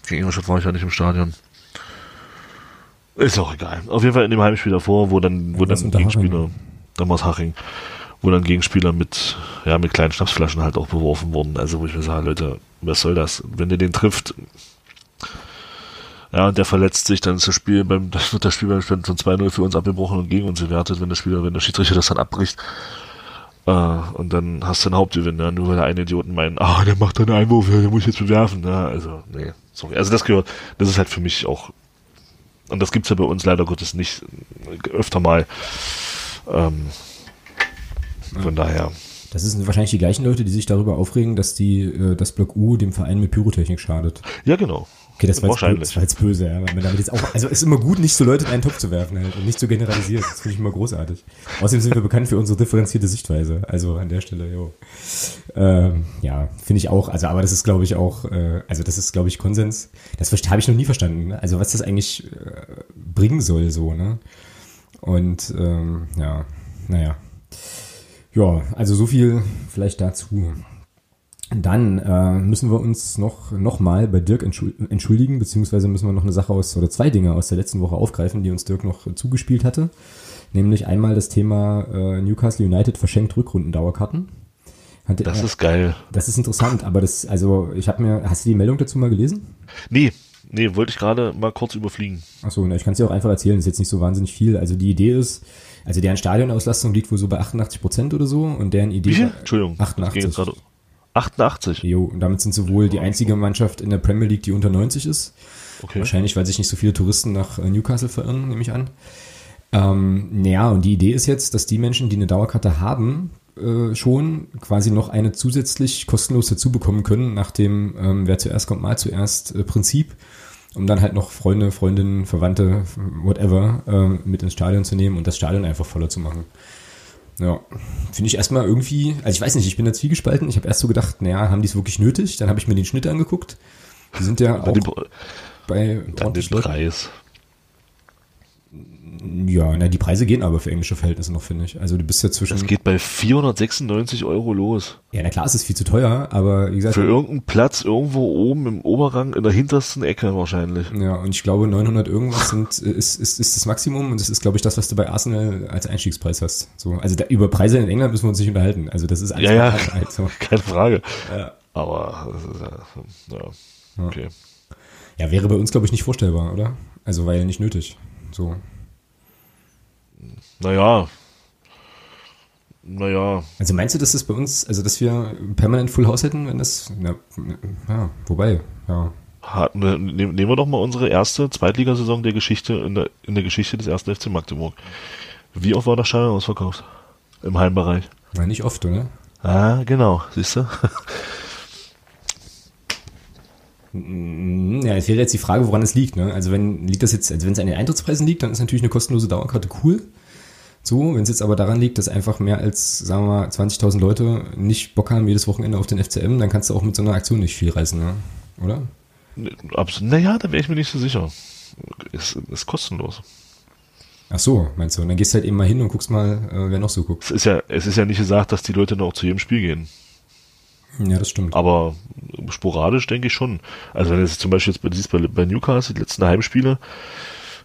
Gegen Ingolstadt war ich ja nicht im Stadion. Ist auch egal. Auf jeden Fall in dem Heimspiel davor, wo dann, wo Ja, das dann. Gegenspieler, damals Haching, wo dann Gegenspieler mit, ja, mit kleinen Schnapsflaschen halt auch beworfen wurden. Also wo ich mir sage, Leute, was soll das? Wenn der den trifft, ja, und der verletzt sich, dann ist das Spiel beim, <laughs> das wird das Spiel beim Stand von 2-0 für uns abgebrochen und gegen uns gewertet, wenn der Spieler, wenn der Schiedsrichter das dann abbricht. Äh, und dann hast du einen Hauptgewinn, ja, nur weil der eine Idioten meinen, ah, der macht da einen Einwurf, ja, der muss ich jetzt bewerfen. Ja, also, nee, sorry. Also das gehört, das ist halt für mich auch, und das gibt's ja bei uns leider Gottes nicht öfter mal. Ähm, von daher, Das sind wahrscheinlich die gleichen Leute, die sich darüber aufregen, dass die, äh, das Block U dem Verein mit Pyrotechnik schadet. ja genau. Okay, das war, Wahrscheinlich. das war jetzt böse, ja, weil man damit jetzt auch, also es ist immer gut, nicht so Leute in einen Topf zu werfen halt, und nicht zu generalisieren. Das finde ich immer großartig. Außerdem sind wir bekannt für unsere differenzierte Sichtweise. Also an der Stelle, jo. Ähm, ja, finde ich auch. Also, aber das ist, glaube ich, auch, äh, also das ist, glaube ich, Konsens. Das habe ich noch nie verstanden. Also was das eigentlich äh, bringen soll, so, ne? Und ähm, ja, naja. Ja, also so viel vielleicht dazu. Dann äh, müssen wir uns noch, noch mal bei Dirk entschul- entschuldigen, beziehungsweise müssen wir noch eine Sache aus, oder zwei Dinge aus der letzten Woche aufgreifen, die uns Dirk noch zugespielt hatte. Nämlich einmal das Thema äh, Newcastle United verschenkt Rückrundendauerkarten. Hatte, Das er- ist geil. das ist interessant, aber das, also ich habe mir, hast du die Meldung dazu mal gelesen? Nee, nee, wollte ich gerade mal kurz überfliegen. Achso, ich kann es dir auch einfach erzählen, ist jetzt nicht so wahnsinnig viel. Also die Idee ist, also deren Stadionauslastung liegt wohl so bei 88 Prozent oder so und deren Idee Wie viel? Entschuldigung. das ging 88. jetzt gerade- 88. Jo, und damit sind sie wohl die einzige Mannschaft in der Premier League, die unter 90 ist. Okay. Wahrscheinlich, weil sich nicht so viele Touristen nach äh, Newcastle verirren, nehme ich an. Ähm, naja, und die Idee ist jetzt, dass die Menschen, die eine Dauerkarte haben, äh, schon quasi noch eine zusätzlich kostenlos dazu bekommen können, nach dem ähm, Wer zuerst kommt, mal zuerst äh, Prinzip, um dann halt noch Freunde, Freundinnen, Verwandte, whatever, ähm, mit ins Stadion zu nehmen und das Stadion einfach voller zu machen. Ja, finde ich erstmal irgendwie, also ich weiß nicht, ich bin da zwiegespalten. Ich habe erst so gedacht, naja, haben die es wirklich nötig? Dann habe ich mir den Schnitt angeguckt. Die sind ja auch bei ordentlich Leuten. Preis. Ja, na, die Preise gehen aber für englische Verhältnisse noch, finde ich. Also du bist ja zwischen. Das geht bei 496 Euro los. Ja, na klar, es ist viel zu teuer, aber wie gesagt. Für irgendeinen Platz irgendwo oben im Oberrang in der hintersten Ecke wahrscheinlich. Ja, und ich glaube 900 irgendwas sind, <laughs> ist, ist, ist das Maximum und das ist, glaube ich, das, was du bei Arsenal als Einstiegspreis hast. So, also da, über Preise in England müssen wir uns nicht unterhalten. Also das ist alles Ja, ja, halt <laughs> so. keine Frage. Ja. Aber, ja, ja, okay. ja, wäre bei uns, glaube ich, nicht vorstellbar, oder? Also weil nicht nötig. So. Naja. Naja. Also meinst du, dass das bei uns, also dass wir permanent Full House hätten, wenn das, na, ja, wobei, ja. Hatten wir, nehm- nehmen wir doch mal unsere erste Zweitligasaison der Geschichte, in der, in der Geschichte des ersten FC Magdeburg. Wie oft war das Stadion ausverkauft? Im Heimbereich. Na, nicht oft, oder? Ah, genau, siehst du? Ja, es wäre jetzt die Frage, woran es liegt, ne? Also wenn liegt das jetzt, also wenn es an den Eintrittspreisen liegt, dann ist natürlich eine kostenlose Dauerkarte cool. So, wenn es jetzt aber daran liegt, dass einfach mehr als, sagen wir mal, 20.000 Leute nicht Bock haben jedes Wochenende auf den FCM, dann kannst du auch mit so einer Aktion nicht viel reißen, ne? Oder? Naja, da wäre ich mir nicht so sicher. Ist, ist kostenlos. Ach so, meinst du? Und dann gehst du halt eben mal hin und guckst mal, äh, wer noch so guckt. Es ist ja, es ist ja nicht gesagt, dass die Leute noch zu jedem Spiel gehen. Ja, das stimmt. Aber sporadisch denke ich schon. Also wenn du jetzt zum Beispiel jetzt bei, siehst, bei, bei Newcastle, die letzten Heimspiele,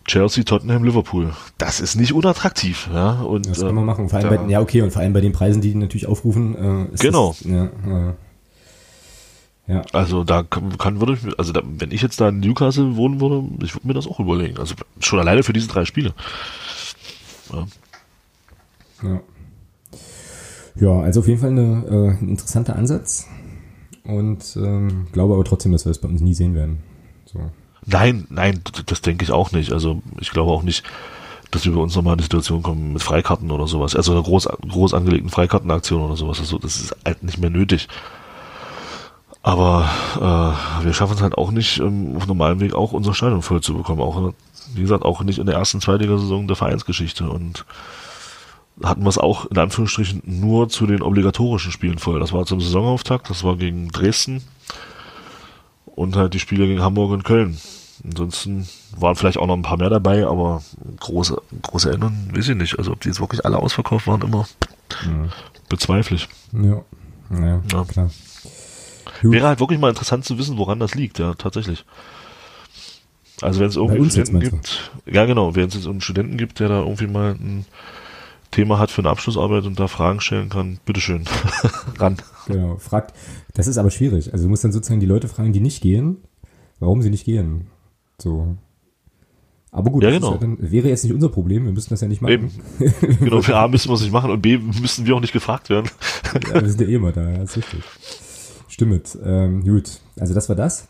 Chelsea, Tottenham, Liverpool. Das ist nicht unattraktiv, ja. Und, Das kann man machen. Vor allem da- bei, ja, okay, und vor allem bei den Preisen, die die natürlich aufrufen. Äh, ist Genau. Das, ja, äh, ja, Also da kann, kann würde ich, mir- also da, wenn ich jetzt da in Newcastle wohnen würde, ich würde mir das auch überlegen. Also schon alleine für diese drei Spiele. Ja. ja. Ja, also auf jeden Fall eine, äh, ein interessanter Ansatz. Und ähm, glaube aber trotzdem, dass wir es bei uns nie sehen werden. So. Nein, nein, das denke ich auch nicht. Also ich glaube auch nicht, dass wir bei uns nochmal in die Situation kommen mit Freikarten oder sowas. Also einer groß, groß angelegten Freikartenaktion oder sowas. Also das ist halt nicht mehr nötig. Aber äh, wir schaffen es halt auch nicht, ähm, auf normalem Weg auch unser Stadion voll zu bekommen. Auch, wie gesagt, auch nicht in der ersten, Zweitligasaison der Vereinsgeschichte. Und hatten wir es auch in Anführungsstrichen nur zu den obligatorischen Spielen voll. Das war zum Saisonauftakt, das war gegen Dresden und halt die Spiele gegen Hamburg und Köln. Ansonsten waren vielleicht auch noch ein paar mehr dabei, aber große, große Änderungen, weiß ich nicht. Also ob die jetzt wirklich alle ausverkauft waren, immer bezweifle ich. Ja, ja, Ja. klar. Gut. Wäre halt wirklich mal interessant zu wissen, woran das liegt, ja, tatsächlich. Also wenn es irgendwie Studenten gibt, ja genau, wenn es jetzt einen Studenten gibt, der da irgendwie mal ein Thema hat für eine Abschlussarbeit und da Fragen stellen kann, bitteschön, <laughs> ran. Genau, fragt. Das ist aber schwierig. Also du musst dann sozusagen die Leute fragen, die nicht gehen, warum sie nicht gehen. So. Aber gut, Ja, das genau. ist dann, wäre jetzt nicht unser Problem, wir müssen das ja nicht machen. Eben. Genau, für A <laughs> müssen wir es nicht machen und B müssen wir auch nicht gefragt werden. Ja, wir sind ja eh immer da, ja, ist richtig. Stimmt. Ähm, gut, also das war das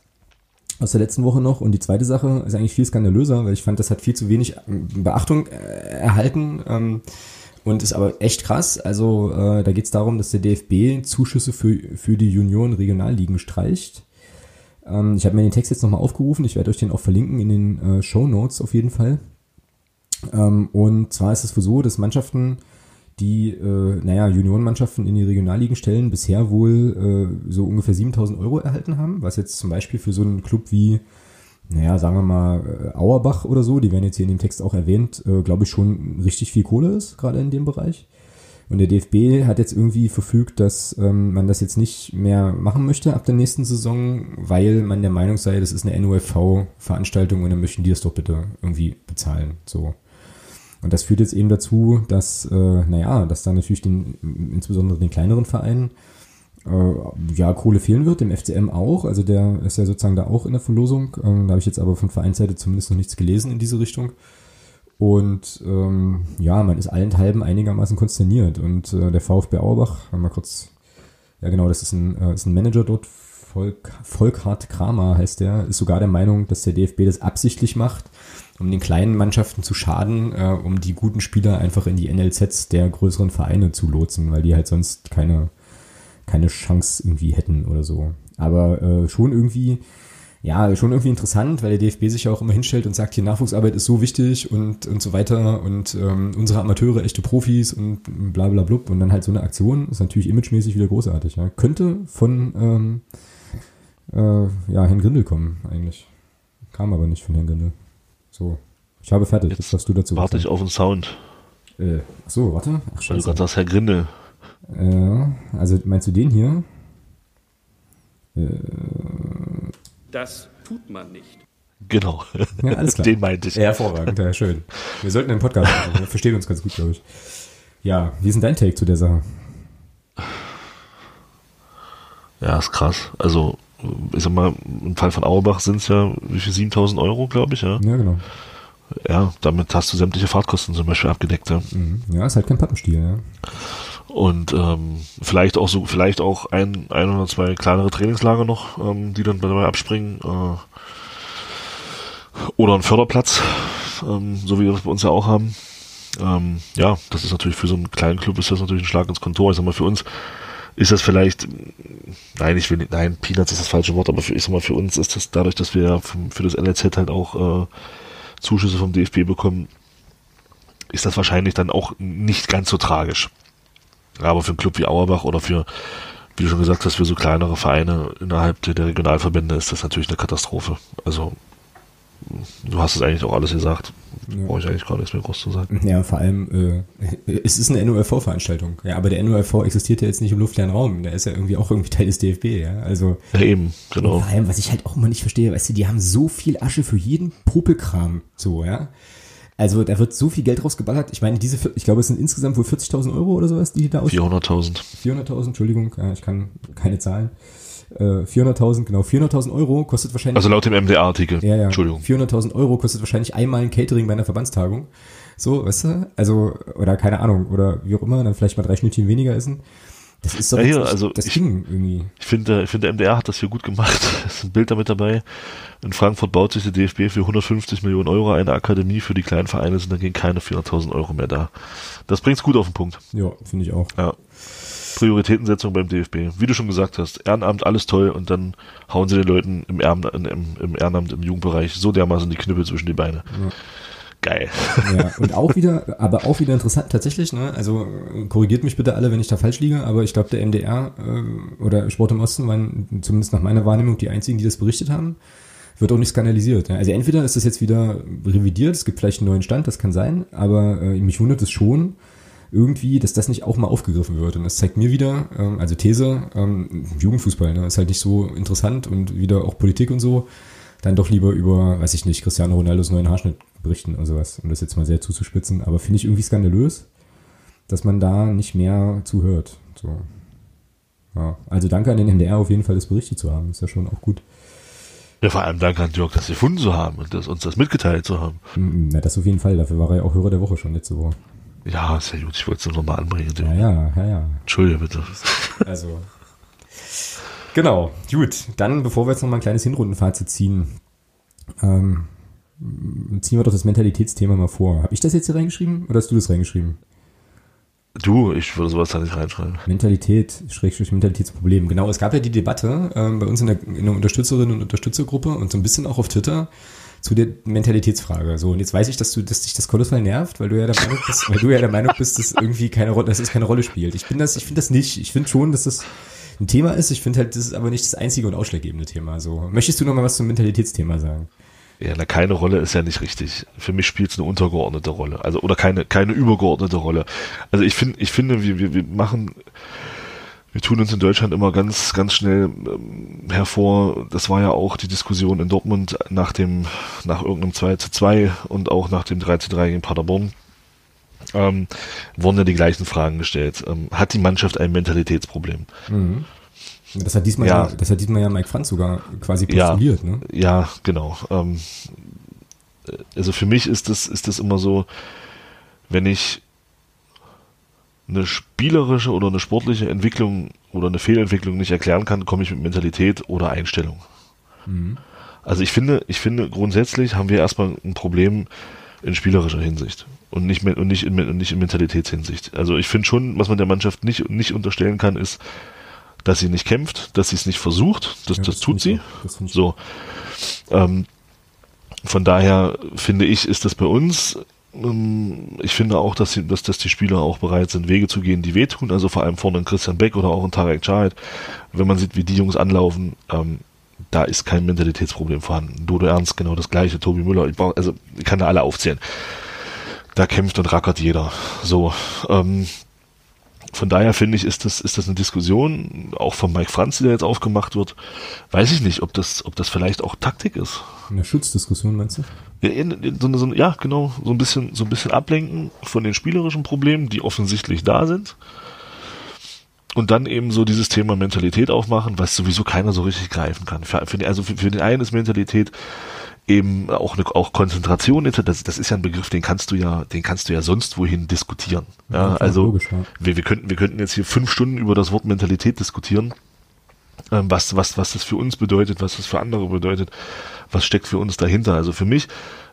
aus der letzten Woche noch. Und die zweite Sache ist eigentlich viel skandalöser, weil ich fand, das hat viel zu wenig ähm, Beachtung äh, erhalten. Ähm, und ist aber echt krass. Also äh, da geht es darum, dass der DFB Zuschüsse für, für die Union Regionalligen streicht. Ähm, ich habe mir den Text jetzt nochmal aufgerufen. Ich werde euch den auch verlinken in den äh, Show Notes auf jeden Fall. Ähm, und zwar ist es wohl so, dass Mannschaften die, äh, naja, Juniorenmannschaften in die Regionalligen stellen, bisher wohl äh, so ungefähr 7000 Euro erhalten haben, was jetzt zum Beispiel für so einen Club wie, naja, sagen wir mal, äh, Auerbach oder so, die werden jetzt hier in dem Text auch erwähnt, äh, glaube ich schon richtig viel Kohle ist, gerade in dem Bereich. Und der DFB hat jetzt irgendwie verfügt, dass ähm, man das jetzt nicht mehr machen möchte ab der nächsten Saison, weil man der Meinung sei, das ist eine NUFV-Veranstaltung und dann möchten die das doch bitte irgendwie bezahlen. So. Und das führt jetzt eben dazu, dass, äh, naja, dass da natürlich den, insbesondere den kleineren Vereinen äh, ja, Kohle fehlen wird, dem FCM auch. Also der ist ja sozusagen da auch in der Verlosung. Ähm, da habe ich jetzt aber von Vereinsseite zumindest noch nichts gelesen in diese Richtung. Und ähm, ja, man ist allenthalben einigermaßen konsterniert. Und äh, der VfB Auerbach, mal kurz, ja genau, das ist ein, äh, ist ein Manager dort, Volk, Volkhard Kramer heißt der, ist sogar der Meinung, dass der DFB das absichtlich macht, um den kleinen Mannschaften zu schaden, äh, um die guten Spieler einfach in die NLZs der größeren Vereine zu lotsen, weil die halt sonst keine, keine Chance irgendwie hätten oder so. Aber äh, schon irgendwie, ja, schon irgendwie interessant, weil der DFB sich ja auch immer hinstellt und sagt, hier Nachwuchsarbeit ist so wichtig und, und so weiter und ähm, unsere Amateure echte Profis und bla bla blub und dann halt so eine Aktion ist natürlich imagemäßig wieder großartig. Ja. Könnte von ähm, äh, ja, Herrn Grindel kommen eigentlich. Kam aber nicht von Herrn Grindel. So. Ich habe fertig. Jetzt, Jetzt darfst du dazu. Warte ich auf den Sound. Äh, ach so, warte. Ach, Weil du gerade sagst, Herr Grinde. Ja, also meinst du den hier? Äh, das tut man nicht. Genau. Ja, alles klar. <laughs> Den meinte ich. Ja, hervorragend, ja, schön. Wir sollten einen Podcast machen. Wir verstehen uns ganz gut, glaube ich. Ja, wie ist denn dein Take zu der Sache? Ja, ist krass. Also, ich sag mal, im Fall von Auerbach sind es ja, wie viel, 7000 Euro, glaube ich, ja? Ja, genau. Ja, damit hast du sämtliche Fahrtkosten zum Beispiel abgedeckt, ja. Mhm. Ja, ist halt kein Pappenstiel, ja. Und ähm, vielleicht auch so, vielleicht auch ein, ein oder zwei kleinere Trainingslager noch, ähm, die dann dabei abspringen. Äh, oder ein Förderplatz, ähm, so wie wir das bei uns ja auch haben. Ähm, ja, das ist natürlich für so einen kleinen Club ist das natürlich ein Schlag ins Kontor. Ich sag mal, für uns ist das vielleicht, nein, ich will nicht, nein, Peanuts ist das falsche Wort, aber für, ich sag mal, für uns ist das dadurch, dass wir für, für das LLZ halt auch äh, Zuschüsse vom DFB bekommen, ist das wahrscheinlich dann auch nicht ganz so tragisch. Aber für einen Club wie Auerbach oder für, wie du schon gesagt hast, für so kleinere Vereine innerhalb der Regionalverbände ist das natürlich eine Katastrophe. Also du hast es eigentlich auch alles gesagt. Ja. Brauche ich eigentlich gar nichts mehr groß zu sagen. Ja, vor allem, äh, es ist eine NOLV-Veranstaltung. Ja, aber der NOLV existiert ja jetzt nicht im luftleeren Raum. Der ist ja irgendwie auch irgendwie Teil des DFB, ja. Also. Ja, eben, genau. Vor allem, was ich halt auch immer nicht verstehe, weißt du, die haben so viel Asche für jeden Popelkram, so, ja. Also da wird so viel Geld rausgeballert. Ich meine, diese, ich glaube, es sind insgesamt wohl 40.000 Euro oder sowas, die da aus. 400.000. 400.000, Entschuldigung, ja, ich kann keine Zahlen. 400.000, äh, genau, 400.000 Euro kostet wahrscheinlich. Also laut dem MDR-Artikel. Ja, ja. Entschuldigung. 400.000 Euro kostet wahrscheinlich einmal ein Catering bei einer Verbandstagung. So, weißt du? Also, oder keine Ahnung, oder wie auch immer, dann vielleicht mal drei Schnittchen weniger essen. Das ist doch ja, hier, also das ich, Ding irgendwie. Ich finde, ich finde, der MDR hat das hier gut gemacht. <laughs> Es ist ein Bild damit dabei. In Frankfurt baut sich der DFB für 150 Millionen Euro eine Akademie für die kleinen Vereine, sind dagegen keine 400.000 Euro mehr da. Das bringt's gut auf den Punkt. Ja, finde ich auch. Ja. Prioritätensetzung beim DFB. Wie du schon gesagt hast, Ehrenamt, alles toll und dann hauen sie den Leuten im, Ehrenamt, im, im Ehrenamt, im Jugendbereich so dermaßen die Knüppel zwischen die Beine. Ja. Geil. Ja, und auch wieder, aber auch wieder interessant tatsächlich, ne? Also korrigiert mich bitte alle, wenn ich da falsch liege, aber ich glaube, der MDR äh, oder Sport im Osten waren zumindest nach meiner Wahrnehmung die einzigen, die das berichtet haben. Wird auch nicht skandalisiert. Ja? Also entweder ist das jetzt wieder revidiert, es gibt vielleicht einen neuen Stand, das kann sein, aber äh, mich wundert es schon, irgendwie, dass das nicht auch mal aufgegriffen wird. Und das zeigt mir wieder, ähm, also These, ähm, Jugendfußball ne, ist halt nicht so interessant und wieder auch Politik und so. Dann doch lieber über, weiß ich nicht, Cristiano Ronaldos neuen Haarschnitt berichten oder sowas, um das jetzt mal sehr zuzuspitzen. Aber finde ich irgendwie skandalös, dass man da nicht mehr zuhört. So. Ja. Also danke an den NDR auf jeden Fall, das berichtet zu haben. Ist ja schon auch gut. Ja, vor allem danke an Jörg, das gefunden zu haben und das, uns das mitgeteilt zu haben. Na, das auf jeden Fall. Dafür war er ja auch Hörer der Woche schon letzte Woche. Ja, sehr gut. Ich wollte es nur nochmal anbringen. Ja, ja, ja, ja. Entschuldige bitte. <laughs> Also. Genau, gut. Dann, bevor wir jetzt nochmal ein kleines Hinrundenfazit ziehen, ähm, ziehen wir doch das Mentalitätsthema mal vor. Habe ich das jetzt hier reingeschrieben oder hast du das reingeschrieben? Du, ich würde sowas da nicht reinschreiben. Mentalität, Schrägstrich Mentalitätsproblem. Genau, es gab ja die Debatte ähm, bei uns in der, in der Unterstützerinnen- und Unterstützergruppe und so ein bisschen auch auf Twitter, zu der Mentalitätsfrage. So, und jetzt weiß ich, dass du, dass dich das kolossal nervt, weil du ja der Meinung bist, weil du ja der Meinung bist, dass irgendwie keine Rolle, dass es keine Rolle spielt. Ich bin das, ich finde das nicht. Ich finde schon, dass das ein Thema ist. Ich finde halt, das ist aber nicht das einzige und ausschlaggebende Thema. So, möchtest du noch mal was zum Mentalitätsthema sagen? Ja, na, keine Rolle ist ja nicht richtig. Für mich spielt es eine untergeordnete Rolle. Also, oder keine, keine übergeordnete Rolle. Also ich finde, ich finde, wir, wir, wir machen, wir tun uns in Deutschland immer ganz, ganz schnell ähm, hervor. Das war ja auch die Diskussion in Dortmund nach dem, nach irgendeinem 2 zu 2 und auch nach dem 3 zu 3 gegen Paderborn. Ähm, wurden ja die gleichen Fragen gestellt. Ähm, hat die Mannschaft ein Mentalitätsproblem? Mhm. Das hat diesmal ja, ja, das hat diesmal ja Mike Franz sogar quasi postuliert, ja, ne? Ja, genau. Ähm, also für mich ist das, ist das immer so, wenn ich eine spielerische oder eine sportliche Entwicklung oder eine Fehlentwicklung nicht erklären kann, komme ich mit Mentalität oder Einstellung. Mhm. Also ich finde, ich finde grundsätzlich haben wir erstmal ein Problem in spielerischer Hinsicht und nicht und nicht in, und nicht in Mentalitätshinsicht. Also ich finde schon, was man der Mannschaft nicht nicht unterstellen kann, ist, dass sie nicht kämpft, dass sie es nicht versucht. Das, ja, das, das tut sie. Das so. Ähm, von daher finde ich, ist das bei uns ähm, ich finde auch, dass, sie, dass, dass die Spieler auch bereit sind, Wege zu gehen, die wehtun. Also vor allem vorne in Christian Beck oder auch in Tarek Chahed. Wenn man sieht, wie die Jungs anlaufen, ähm, da ist kein Mentalitätsproblem vorhanden. Dodo Ernst, genau das gleiche, Tobi Müller, ich brauch, also ich kann da alle aufzählen. Da kämpft und rackert jeder. So, ähm, von daher finde ich, ist das, ist das eine Diskussion, auch von Mike Franz, die da jetzt aufgemacht wird. Weiß ich nicht, ob das, ob das vielleicht auch Taktik ist. Eine Schutzdiskussion, meinst du? Ja, so, so, ja, genau, so ein bisschen, so ein bisschen ablenken von den spielerischen Problemen, die offensichtlich da sind. Und dann eben so dieses Thema Mentalität aufmachen, was sowieso keiner so richtig greifen kann. Für, für, also für, für den einen ist Mentalität eben auch eine, auch Konzentration, das, das ist ja ein Begriff, den kannst du ja, den kannst du ja sonst wohin diskutieren. Ja, ja also logisch, ja. Wir, wir könnten, wir könnten jetzt hier fünf Stunden über das Wort Mentalität diskutieren, ähm, was, was, was das für uns bedeutet, was das für andere bedeutet, was steckt für uns dahinter. Also für mich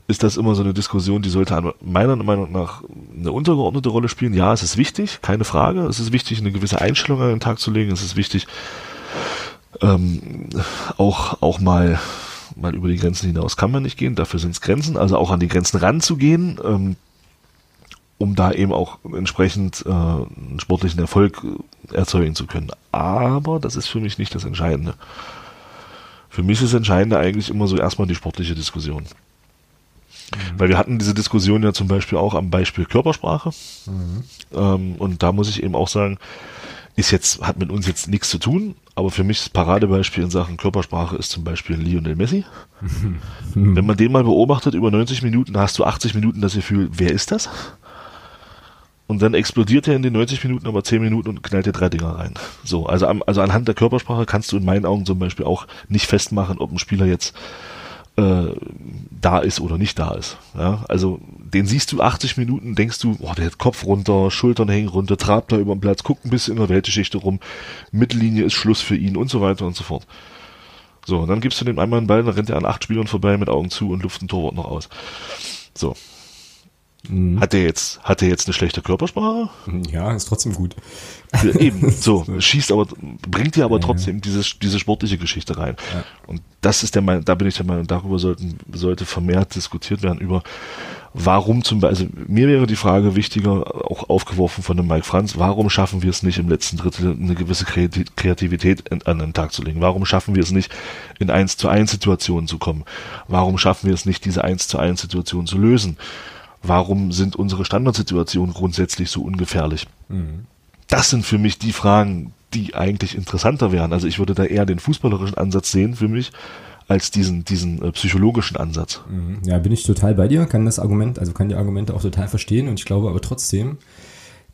ist das immer so eine Diskussion, die sollte meiner Meinung nach eine untergeordnete Rolle spielen. Ja, es ist wichtig, keine Frage. Es ist wichtig, eine gewisse Einstellung an den Tag zu legen. Es ist wichtig, ähm, auch, auch mal mal über die Grenzen hinaus kann man nicht gehen, dafür sind es Grenzen, also auch an die Grenzen ranzugehen, ähm, um da eben auch entsprechend äh, einen sportlichen Erfolg äh, erzeugen zu können. Aber das ist für mich nicht das Entscheidende. Für mich ist das Entscheidende eigentlich immer so erstmal die sportliche Diskussion. Mhm. Weil wir hatten diese Diskussion ja zum Beispiel auch am Beispiel Körpersprache. Mhm. Ähm, und da muss ich eben auch sagen, ist jetzt, hat mit uns jetzt nichts zu tun, aber für mich das Paradebeispiel in Sachen Körpersprache ist zum Beispiel Lionel Messi. <laughs> Wenn man den mal beobachtet über 90 Minuten, hast du 80 Minuten das Gefühl, wer ist das? Und dann explodiert er in den 90 Minuten aber 10 Minuten und knallt dir drei Dinger rein. So, also, also anhand der Körpersprache kannst du in meinen Augen zum Beispiel auch nicht festmachen, ob ein Spieler jetzt äh, da ist oder nicht da ist. Ja, also den siehst du 80 Minuten, denkst du, oh, der hat Kopf runter, Schultern hängen runter, trabt da über den Platz, guckt ein bisschen in der Weltgeschichte rum, Mittellinie ist Schluss für ihn und so weiter und so fort. So, und dann gibst du dem einmal einen Ball, dann rennt er an acht Spielern vorbei mit Augen zu und luft ein Torwart noch aus. So, Mhm. Hat er jetzt, hat er jetzt eine schlechte Körpersprache? Ja, ist trotzdem gut. Eben, <laughs> so, schießt aber, bringt dir aber trotzdem ja. Diese, diese sportliche Geschichte rein. Ja. Und das ist der Meinung, da bin ich der Meinung, darüber sollten, sollte vermehrt diskutiert werden, über warum zum Beispiel, also mir wäre die Frage wichtiger, auch aufgeworfen von dem Mike Franz, warum schaffen wir es nicht im letzten Drittel eine gewisse Kreativität an den Tag zu legen? Warum schaffen wir es nicht, in 1 zu 1 Situationen zu kommen? Warum schaffen wir es nicht, diese 1 zu 1 Situation zu lösen? warum sind unsere Standardsituationen grundsätzlich so ungefährlich? Mhm. Das sind für mich die Fragen, die eigentlich interessanter wären. Also ich würde da eher den fußballerischen Ansatz sehen für mich, als diesen, diesen äh, psychologischen Ansatz. Mhm. Ja, bin ich total bei dir, kann das Argument, also kann die Argumente auch total verstehen und ich glaube aber trotzdem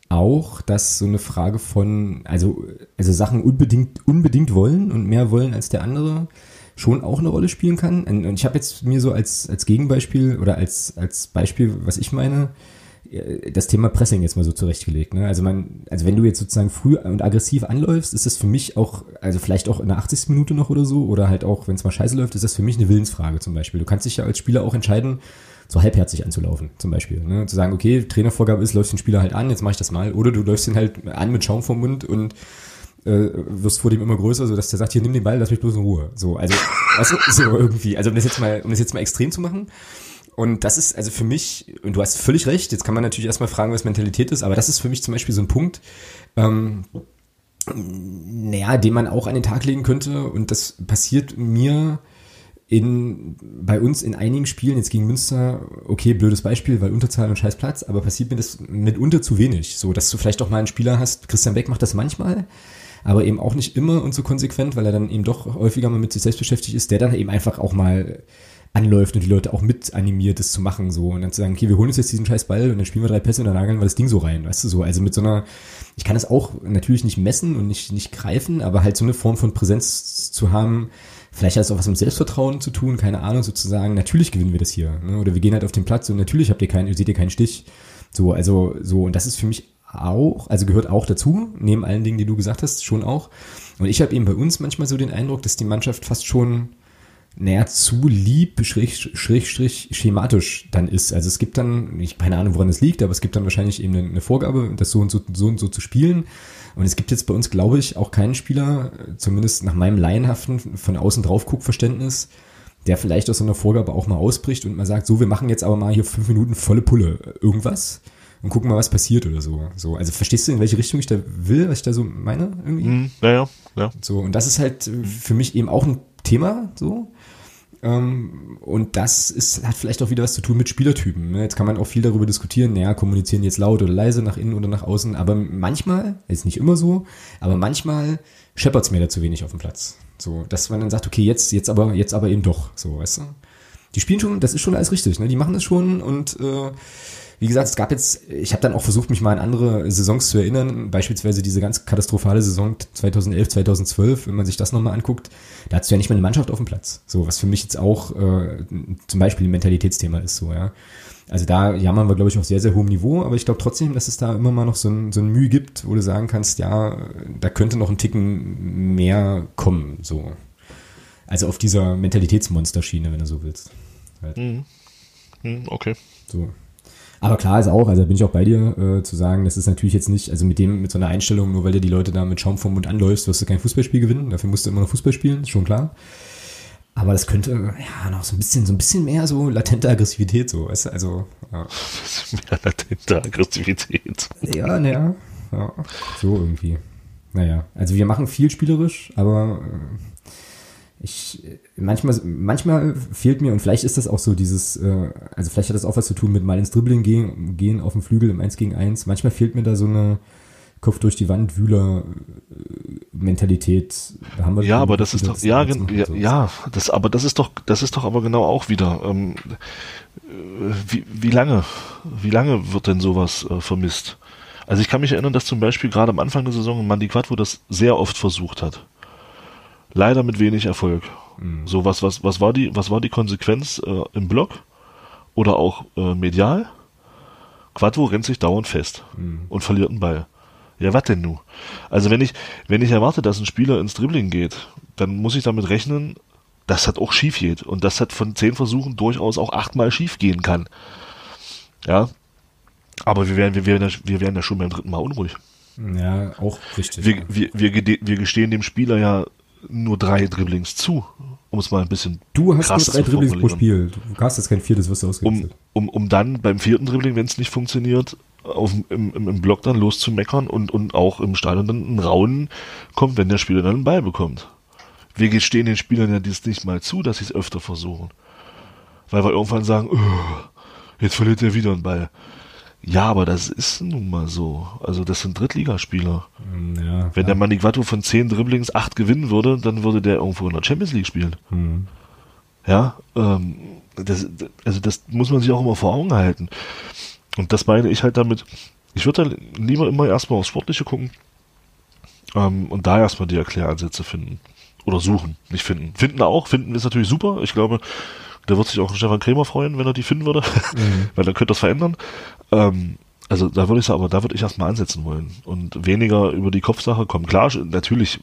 auch, dass so eine Frage von, also, also Sachen unbedingt, unbedingt wollen und mehr wollen als der andere, schon auch eine Rolle spielen kann. Und ich habe jetzt mir so als, als Gegenbeispiel oder als, als Beispiel, was ich meine, das Thema Pressing jetzt mal so zurechtgelegt. Ne? Also man, also wenn du jetzt sozusagen früh und aggressiv anläufst, ist das für mich auch, also vielleicht auch in der 80. Minute noch oder so, oder halt auch, wenn es mal scheiße läuft, ist das für mich eine Willensfrage zum Beispiel. Du kannst dich ja als Spieler auch entscheiden, so halbherzig anzulaufen, zum Beispiel. Ne? Zu sagen, okay, Trainervorgabe ist, läufst den Spieler halt an, jetzt mache ich das mal. Oder du läufst ihn halt an mit Schaum vom Mund und äh, wirst vor dem immer größer, so dass der sagt, hier nimm den Ball, lass mich bloß in Ruhe. So, also <laughs> du, so irgendwie. Also um das jetzt mal, um das jetzt mal extrem zu machen. Und das ist also für mich, und du hast völlig recht, jetzt kann man natürlich erstmal fragen, was Mentalität ist, aber das ist für mich zum Beispiel so ein Punkt, ähm, naja, den man auch an den Tag legen könnte. Und das passiert mir in, bei uns in einigen Spielen, jetzt gegen Münster, okay, blödes Beispiel, weil Unterzahl und scheiß Platz, aber passiert mir das mitunter zu wenig. So, dass du vielleicht auch mal einen Spieler hast, Christian Beck macht das manchmal, aber eben auch nicht immer und so konsequent, weil er dann eben doch häufiger mal mit sich selbst beschäftigt ist, der dann eben einfach auch mal anläuft und die Leute auch mit animiert, das zu machen, so. Und dann zu sagen, okay, wir holen uns jetzt diesen scheiß Ball und dann spielen wir drei Pässe und dann nageln wir das Ding so rein, weißt du, so. Also mit so einer, ich kann das auch natürlich nicht messen und nicht, nicht greifen, aber halt so eine Form von Präsenz zu haben, vielleicht hat es auch was mit Selbstvertrauen zu tun, keine Ahnung, sozusagen, natürlich gewinnen wir das hier, ne? Oder wir gehen halt auf den Platz und natürlich habt ihr keinen, seht ihr keinen Stich. So, also, so, und das ist für mich auch, also gehört auch dazu, neben allen Dingen, die du gesagt hast, schon auch. Und ich habe eben bei uns manchmal so den Eindruck, dass die Mannschaft fast schon naja, zu lieb, schräg, schräg, schräg, schematisch dann ist. Also es gibt dann, ich keine Ahnung, woran das liegt, aber es gibt dann wahrscheinlich eben eine, Vorgabe, das so und so, so und so zu spielen. Und es gibt jetzt bei uns, glaube ich, auch keinen Spieler, zumindest nach meinem laienhaften, von außen drauf Guckverständnis, der vielleicht aus so einer Vorgabe auch mal ausbricht und mal sagt, so, wir machen jetzt aber mal hier fünf Minuten volle Pulle irgendwas und gucken mal, was passiert oder so. So, also verstehst du, in welche Richtung ich da will, was ich da so meine irgendwie? Mm, ja, ja, ja. So, und das ist halt für mich eben auch ein Thema, so. Ähm, und das ist, hat vielleicht auch wieder was zu tun mit Spielertypen. Ne? Jetzt kann man auch viel darüber diskutieren, naja, kommunizieren jetzt laut oder leise nach innen oder nach außen, aber manchmal, ist nicht immer so, aber manchmal scheppert's mir da zu wenig auf dem Platz. So, dass man dann sagt, okay, jetzt, jetzt aber, jetzt aber eben doch, so, weißt du? Die spielen schon, das ist schon alles richtig, ne? Die machen das schon und äh, wie gesagt, es gab jetzt, ich habe dann auch versucht, mich mal an andere Saisons zu erinnern, beispielsweise diese ganz katastrophale Saison 2011, 2012, wenn man sich das nochmal anguckt, da hast du ja nicht mal eine Mannschaft auf dem Platz. So, was für mich jetzt auch äh, zum Beispiel ein Mentalitätsthema ist, so, ja. Also da jammern wir, glaube ich, auf sehr, sehr hohem Niveau, aber ich glaube trotzdem, dass es da immer mal noch so ein, so ein Mühe gibt, wo du sagen kannst, ja, da könnte noch ein Ticken mehr kommen, so. Also auf dieser Mentalitätsmonsterschiene, wenn du so willst. Halt. Mhm. Mhm, okay. So. Aber klar ist auch, also bin ich auch bei dir, äh, zu sagen, das ist natürlich jetzt nicht, also mit dem, mit so einer Einstellung, nur weil du die Leute da mit Schaum vom Mund anläufst, wirst du kein Fußballspiel gewinnen, dafür musst du immer noch Fußball spielen, ist schon klar. Aber das könnte, ja, noch so ein bisschen, so ein bisschen mehr so latente Aggressivität, so, weißt du, also, ja. <laughs> mehr latente Aggressivität. Ja, naja, ja, so irgendwie. Naja, also wir machen viel spielerisch, aber äh, ich manchmal manchmal fehlt mir und vielleicht ist das auch so dieses äh, also vielleicht hat das auch was zu tun mit mal ins Dribbling gehen gehen auf dem Flügel im 1 gegen 1 manchmal fehlt mir da so eine Kopf durch die Wand Wühler äh, Mentalität. Da haben wir ja aber das ist doch ja ja, so. ja das aber das ist doch das ist doch aber genau auch wieder ähm, wie, wie lange wie lange wird denn sowas äh, vermisst? Also ich kann mich erinnern dass zum Beispiel gerade am Anfang der Saison Mandy Quattro das sehr oft versucht hat Leider mit wenig Erfolg. Mhm. So, was, was, was war die, was war die Konsequenz äh, im Blog oder auch äh, medial? Quattro rennt sich dauernd fest mhm. und verliert einen Ball. Ja, was denn nu? Also wenn ich, wenn ich erwarte, dass ein Spieler ins Dribbling geht, dann muss ich damit rechnen, dass das auch schief geht und das hat von zehn Versuchen durchaus auch achtmal schief gehen kann. Ja. Aber wir werden, wir werden, wir werden ja schon beim dritten Mal unruhig. Ja, auch richtig. Wir, wir, wir, wir gestehen dem Spieler ja nur drei Dribblings zu, um es mal ein bisschen Du hast nur drei Dribblings pro Spiel. Du hast jetzt kein viertes, wirst du ausgewechselt. Um, um, um dann beim vierten Dribbling, wenn es nicht funktioniert, auf, im, im, im Block dann loszumeckern und, und auch im Stadion dann ein Raunen kommt, wenn der Spieler dann einen Ball bekommt. Wir gestehen den Spielern ja dies nicht mal zu, dass sie es öfter versuchen. Weil wir irgendwann sagen, jetzt verliert er wieder einen Ball. Ja, aber das ist nun mal so. Also das sind Drittligaspieler. Hm, ja, Wenn ja. der Manigvato von zehn Dribblings acht gewinnen würde, dann würde der irgendwo in der Champions League spielen. Mhm. Ja, ähm, das, also das muss man sich auch immer vor Augen halten. Und das meine ich halt damit, ich würde da lieber immer erstmal aufs Sportliche gucken ähm, und da erstmal die Erkläransätze finden. Oder suchen, nicht finden. Finden auch, finden ist natürlich super. Ich glaube, da wird sich auch Stefan Krämer freuen, wenn er die finden würde, mhm. <laughs> weil dann könnte das verändern. Ähm, also da würde ich sagen, aber da würde ich erstmal ansetzen wollen und weniger über die Kopfsache kommen. Klar, natürlich,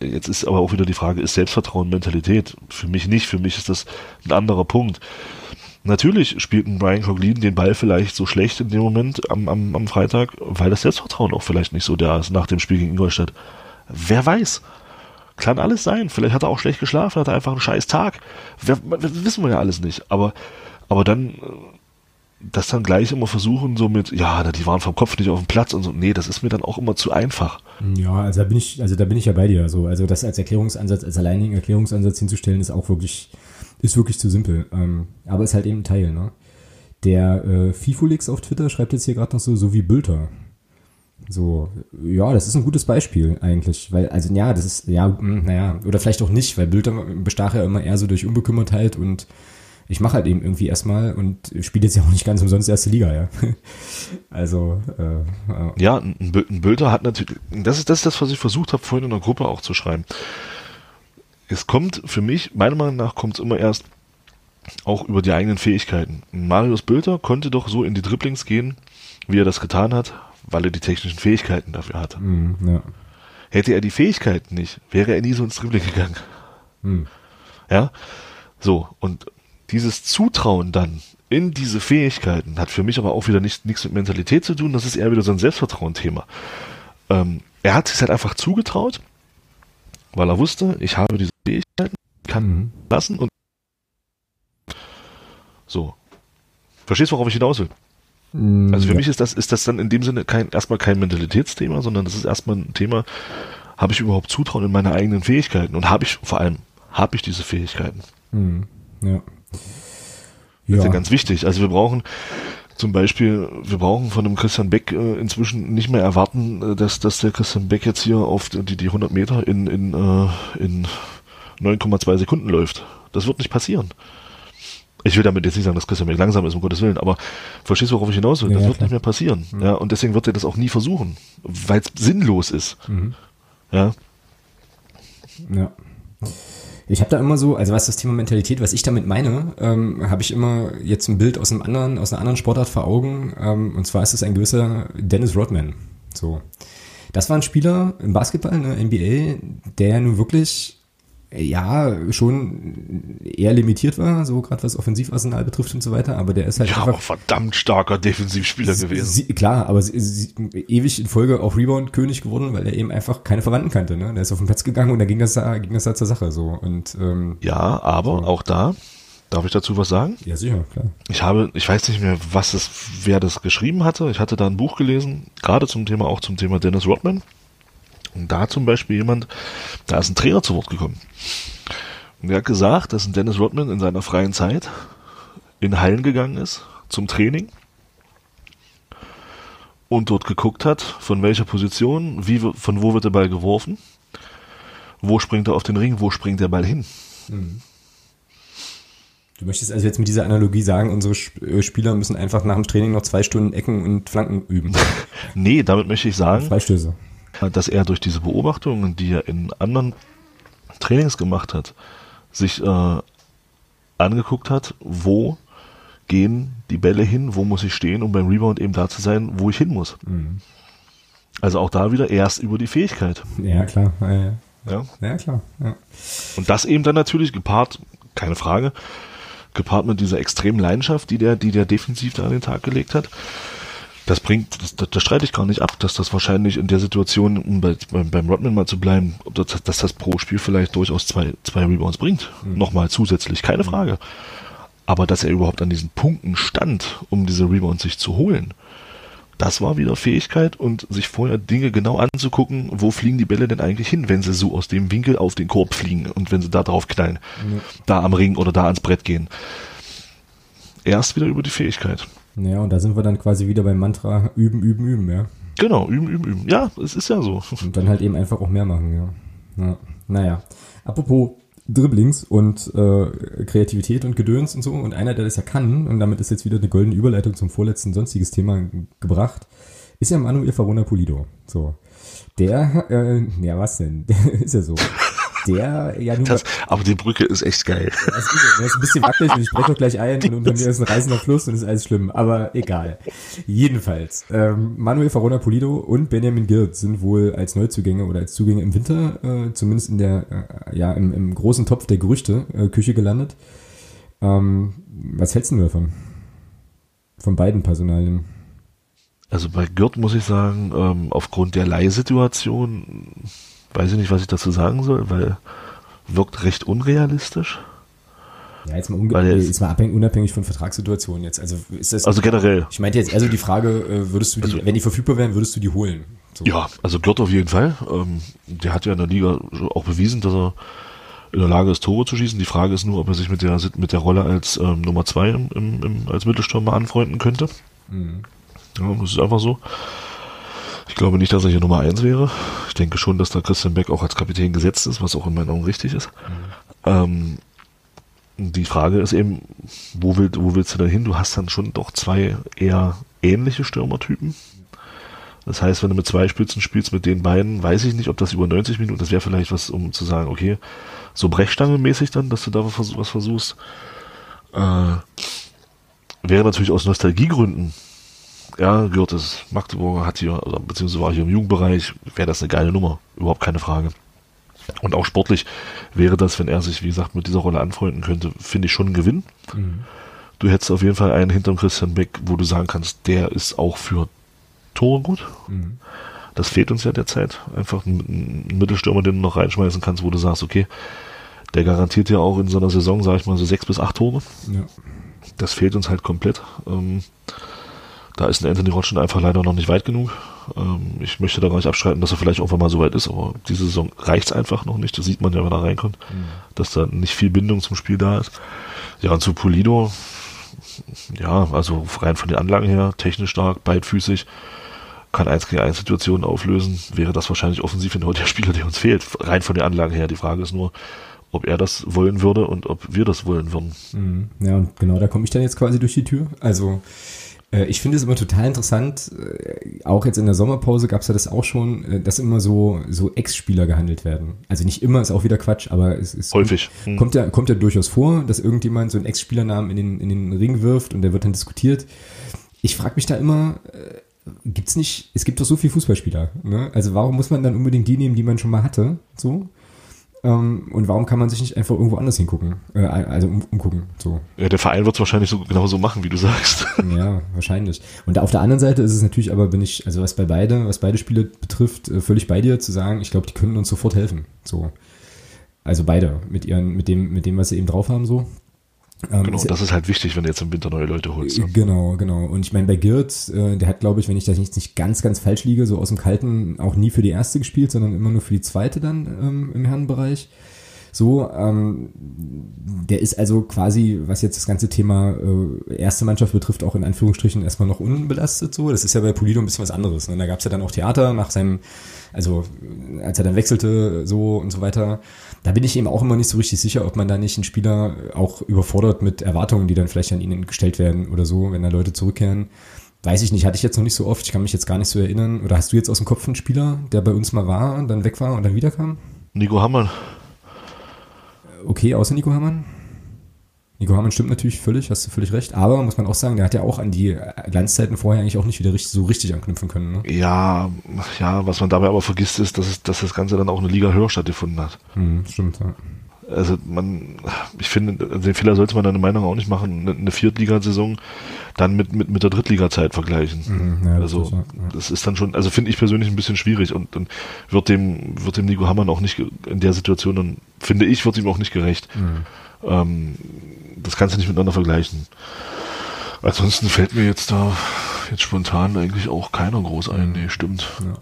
jetzt ist aber auch wieder die Frage, ist Selbstvertrauen Mentalität? Für mich nicht, für mich ist das ein anderer Punkt. Natürlich spielt ein Brian Coglin den Ball vielleicht so schlecht in dem Moment am, am, am Freitag, weil das Selbstvertrauen auch vielleicht nicht so da ist nach dem Spiel gegen Ingolstadt. Wer weiß? Kann alles sein. Vielleicht hat er auch schlecht geschlafen, hat er einfach einen scheiß Tag. Wer, wissen wir ja alles nicht. Aber, aber dann, das dann gleich immer versuchen, so mit, ja, die waren vom Kopf nicht auf dem Platz und so. Nee, das ist mir dann auch immer zu einfach. Ja, also da bin ich, also da bin ich ja bei dir. Also, also das als Erklärungsansatz, als alleinigen Erklärungsansatz hinzustellen, ist auch wirklich, ist wirklich zu simpel. Ähm, aber ist halt eben ein Teil, ne? Der äh, Fifulix auf Twitter schreibt jetzt hier gerade noch so, so wie Bülter. So, ja, das ist ein gutes Beispiel eigentlich, weil, also ja, das ist, ja, hm, naja, oder vielleicht auch nicht, weil Bilder bestach ja immer eher so durch Unbekümmertheit und ich mache halt eben irgendwie erstmal und spiele jetzt ja auch nicht ganz umsonst erste Liga, ja. <laughs> also, äh, äh. Ja, ein, ein Bilder hat natürlich, das ist, das das, was ich versucht habe, vorhin in der Gruppe auch zu schreiben. Es kommt für mich, meiner Meinung nach, kommt es immer erst auch über die eigenen Fähigkeiten. Marius Bülter konnte doch so in die Dribblings gehen, wie er das getan hat, weil er die technischen Fähigkeiten dafür hatte. Mm, ja. Hätte er die Fähigkeiten nicht, wäre er nie so ins Dribbling gegangen. Mm. Ja, so und dieses Zutrauen dann in diese Fähigkeiten hat für mich aber auch wieder nicht, nichts mit Mentalität zu tun. Das ist eher wieder so ein Selbstvertrauen-Thema. Ähm, er hat sich halt einfach zugetraut, weil er wusste, ich habe diese Fähigkeiten, kann lassen und so. Verstehst du, worauf ich hinaus will? Mm, also für ja. mich ist das, ist das dann in dem Sinne kein, erstmal kein Mentalitätsthema, sondern das ist erstmal ein Thema, habe ich überhaupt Zutrauen in meine eigenen Fähigkeiten und habe ich vor allem, habe ich diese Fähigkeiten. Mhm. Ja. Das ist ja ganz wichtig. Also wir brauchen zum Beispiel, wir brauchen von dem Christian Beck äh, inzwischen nicht mehr erwarten, äh, dass, dass der Christian Beck jetzt hier auf die, die 100 Meter in, in, äh, in 9,2 Sekunden läuft. Das wird nicht passieren. Ich will damit jetzt nicht sagen, dass Christian Beck langsam ist, um Gottes Willen, aber verstehst du, worauf ich hinaus will? Das ja, wird klar. nicht mehr passieren. Mhm. Ja, und deswegen wird er das auch nie versuchen, weil es sinnlos ist. Mhm. Ja. Ja. Ich habe da immer so, also was das Thema Mentalität, was ich damit meine, ähm, habe ich immer jetzt ein Bild aus einem anderen, aus einer anderen Sportart vor Augen. Ähm, und zwar ist es ein gewisser Dennis Rodman. So. Das war ein Spieler im Basketball, ne, NBA, der nun wirklich ja schon eher limitiert war, so gerade was Offensivarsenal betrifft und so weiter, aber der ist halt ja, einfach verdammt starker Defensivspieler gewesen. Sie, klar, aber sie, sie, ewig in Folge auch Rebound König geworden, weil er eben einfach keine Verwandten kannte, ne? Der ist auf den Platz gegangen und da ging das da ging das da zur Sache so und ähm, ja, aber so. auch da Darf ich dazu was sagen? Ja, sicher, klar. Ich habe, ich weiß nicht mehr, was es, wer das geschrieben hatte. Ich hatte da ein Buch gelesen, gerade zum Thema, auch zum Thema Dennis Rodman. Und da zum Beispiel jemand, da ist ein Trainer zu Wort gekommen. Und der hat gesagt, dass ein Dennis Rodman in seiner freien Zeit in Hallen gegangen ist zum Training und dort geguckt hat, von welcher Position, wie, von wo wird der Ball geworfen, wo springt er auf den Ring, wo springt der Ball hin. Mhm. Du möchtest also jetzt mit dieser Analogie sagen, unsere äh, Spieler müssen einfach nach dem Training noch zwei Stunden Ecken und Flanken üben. <laughs> nee, damit möchte ich sagen, Freistöße dass er durch diese Beobachtungen, die er in anderen Trainings gemacht hat, sich äh, angeguckt hat, wo gehen die Bälle hin, wo muss ich stehen, um beim Rebound eben da zu sein, wo ich hin muss. Mhm. Also auch da wieder erst über die Fähigkeit. Ja, klar. Ja, ja. ja. ja klar. Ja. Und das eben dann natürlich gepaart, keine Frage, gepaart mit dieser extremen Leidenschaft, die der, die der defensiv da an den Tag gelegt hat das bringt, das, das, das streite ich gar nicht ab, dass das wahrscheinlich in der Situation, um bei, beim, beim Rodman mal zu bleiben, dass, dass das pro Spiel vielleicht durchaus zwei, zwei Rebounds bringt. Mhm. Nochmal zusätzlich, keine mhm. Frage. Aber dass er überhaupt an diesen Punkten stand, um diese Rebounds sich zu holen, das war wieder Fähigkeit und sich vorher Dinge genau anzugucken, wo fliegen die Bälle denn eigentlich hin, wenn sie so aus dem Winkel auf den Korb fliegen und wenn sie da drauf knallen, mhm. da am Ring oder da ans Brett gehen. Erst wieder über die Fähigkeit. Ja, und da sind wir dann quasi wieder beim Mantra üben, üben, üben, ja. Genau, üben, üben, üben. Ja, es ist ja so. <laughs> Und dann halt eben einfach auch mehr machen, ja. ja. Naja, apropos Dribblings und äh, Kreativität und Gedöns und so. Und einer, der das ja kann, und damit ist jetzt wieder eine goldene Überleitung zum vorletzten sonstiges Thema gebracht, ist ja Manuel Farona Pulido. So. Der, äh, ja was denn? Der <laughs> ist ja so der ja nur. Das, aber die Brücke ist echt geil. Das ist, das ist ein bisschen wackelig und ich breche auch gleich ein und unter mir ist ein reißender Fluss und ist alles schlimm. Aber egal. Jedenfalls, ähm, Manuel Farona Polido und Benjamin Girt sind wohl als Neuzugänge oder als Zugänge im Winter, äh, zumindest in der, äh, ja, im, im großen Topf der Gerüchte, äh, Küche gelandet. Ähm, was hältst du davon? Von beiden Personalien. Also bei Girt muss ich sagen, ähm, aufgrund der Leihsituation weiß ich nicht, was ich dazu sagen soll, weil wirkt recht unrealistisch. Ja, jetzt mal, unge jetzt, jetzt mal abhängig, unabhängig von Vertragssituationen jetzt. Also ist das. Also generell. Ich meinte jetzt also die Frage, äh, würdest du die, also, wenn die verfügbar wären, würdest du die holen? So. Ja, also Gott auf jeden Fall. Ähm, der hat ja in der Liga auch bewiesen, dass er in der Lage ist, Tore zu schießen. Die Frage ist nur, ob er sich mit der, mit der Rolle als ähm, Nummer zwei im, im, im, als Mittelstürmer anfreunden könnte. Mhm. Ja, das ist einfach so. Ich glaube nicht, dass er hier Nummer eins wäre. Ich denke schon, dass da Christian Beck auch als Kapitän gesetzt ist, was auch in meinen Augen richtig ist. Mhm. Ähm, die Frage ist eben, wo, will, wo willst du denn hin? Du hast dann schon doch zwei eher ähnliche Stürmertypen. Das heißt, wenn du mit zwei Spitzen spielst, mit den beiden, weiß ich nicht, ob das über 90 Minuten, das wäre vielleicht was, um zu sagen, okay, so Brechstangenmäßig dann, dass du da was versuchst. Äh, wäre natürlich aus Nostalgiegründen ja, gehört das Magdeburger, hat hier, oder beziehungsweise war hier im Jugendbereich, wäre das eine geile Nummer. Überhaupt keine Frage. Und auch sportlich wäre das, wenn er sich, wie gesagt, mit dieser Rolle anfreunden könnte, finde ich schon ein Gewinn. Mhm. Du hättest auf jeden Fall einen hinterm Christian Beck, wo du sagen kannst, der ist auch für Tore gut. Mhm. Das fehlt uns ja derzeit. Einfach ein, ein Mittelstürmer, den du noch reinschmeißen kannst, wo du sagst, okay, der garantiert ja auch in so einer Saison, sag ich mal, so sechs bis acht Tore. Ja. Das fehlt uns halt komplett. Ähm, da ist ein Anthony Rotschen einfach leider noch nicht weit genug. Ähm, ich möchte da gar nicht abstreiten, dass er vielleicht irgendwann mal so weit ist, aber diese Saison reicht es einfach noch nicht. Das sieht man ja, wenn er reinkommt, mhm. dass da nicht viel Bindung zum Spiel da ist. Ja, und zu Polido, ja, also rein von den Anlagen her, technisch stark, beidfüßig, kann 1 gegen 1 Situationen auflösen, wäre das wahrscheinlich offensiv genau der Spieler, der uns fehlt, rein von den Anlagen her. Die Frage ist nur, ob er das wollen würde und ob wir das wollen würden. Mhm. Ja, und genau da komme ich dann jetzt quasi durch die Tür. Also ich finde es immer total interessant, äh, auch jetzt in der Sommerpause gab es ja das auch schon, äh, dass immer so, so Ex-Spieler gehandelt werden. Also nicht immer, ist auch wieder Quatsch, aber es ist häufig. Hm. Kommt ja, kommt ja durchaus vor, dass irgendjemand so einen Ex-Spielernamen in den, in den Ring wirft und der wird dann diskutiert. Ich frage mich da immer, gibt's nicht, es gibt doch so viele Fußballspieler, ne? Also warum muss man dann unbedingt die nehmen, die man schon mal hatte? So? Ähm, und warum kann man sich nicht einfach irgendwo anders hingucken? Äh, also um, umgucken. So. Ja, der Verein wird es wahrscheinlich so genauso machen, wie du sagst. <laughs> Ja, wahrscheinlich. Und auf der anderen Seite ist es natürlich aber, bin ich, also was bei beide, was beide Spiele betrifft, äh, völlig bei dir zu sagen, ich glaube, die können uns sofort helfen. So. Also beide, mit ihren, mit dem, mit dem, was sie eben drauf haben, so. Ähm, genau, das ist halt wichtig, wenn du jetzt im Winter neue Leute holst. Ne? Genau, genau. Und ich meine, bei Girt, äh, der hat, glaube ich, wenn ich da nicht, nicht ganz, ganz falsch liege, so aus dem Kalten auch nie für die erste gespielt, sondern immer nur für die zweite dann ähm, im Herrenbereich. So, ähm, der ist also quasi, was jetzt das ganze Thema äh, erste Mannschaft betrifft, auch in Anführungsstrichen erstmal noch unbelastet. So, das ist ja bei Polido ein bisschen was anderes. Ne? Da gab es ja dann auch Theater nach seinem, also als er dann wechselte, so und so weiter da bin ich eben auch immer nicht so richtig sicher, ob man da nicht einen Spieler auch überfordert mit Erwartungen, die dann vielleicht an ihn gestellt werden oder so, wenn da Leute zurückkehren. Weiß ich nicht, hatte ich jetzt noch nicht so oft, ich kann mich jetzt gar nicht so erinnern. Oder hast du jetzt aus dem Kopf einen Spieler, der bei uns mal war, dann weg war und dann wiederkam? Nico Hammann. Okay, außer Nico Hammann? Nico Hamann stimmt natürlich völlig, hast du völlig recht. Aber muss man auch sagen, der hat ja auch an die Glanzzeiten vorher eigentlich auch nicht wieder richtig, so richtig anknüpfen können. Ne? Ja, ja, was man dabei aber vergisst, ist, dass, es, dass das Ganze dann auch eine Liga höher stattgefunden hat. Hm, stimmt, ja. Also man, ich finde, den Fehler sollte man deine Meinung auch nicht machen, eine Viertligasaison dann mit, mit, mit der Drittliga-Zeit vergleichen. Mhm, ja, also das ist, ja. das ist dann schon, also finde ich persönlich ein bisschen schwierig und dann wird dem, wird dem Nico Hammann auch nicht in der Situation dann, finde ich, wird ihm auch nicht gerecht. Mhm. Ähm, das kannst du nicht miteinander vergleichen. Ansonsten fällt mir jetzt da jetzt spontan eigentlich auch keiner groß ein. Nee, stimmt. Ja.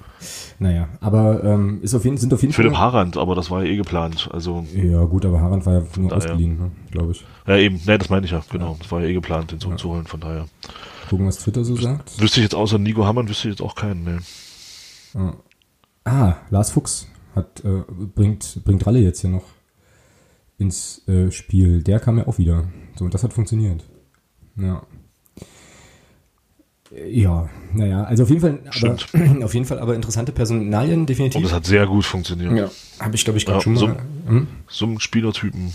Naja, aber ähm, ist auf jeden, sind auf jeden Philipp Fall. Philipp Harand, aber das war ja eh geplant. Also, ja, gut, aber Harand war ja nur ausgeliehen, ne, glaube ich. Ja, eben, ne, das meine ich ja, genau. Ja. Das war ja eh geplant, den zurückzuholen, ja. von daher. Gucken, was Twitter so sagt. Wüsste ich jetzt außer Nico Hammann, wüsste ich jetzt auch keinen, ne. Ah, Lars Fuchs hat, äh, bringt, bringt Ralle jetzt hier noch ins äh, Spiel. Der kam ja auch wieder. So, und das hat funktioniert. Ja. Ja, naja, also auf jeden Fall, aber, <clears throat> auf jeden Fall aber interessante Personalien, definitiv. Und das hat sehr gut funktioniert. Ja, habe ich, glaube ich, gerade ja, schon mal. So, hm? so ein Spielertypen.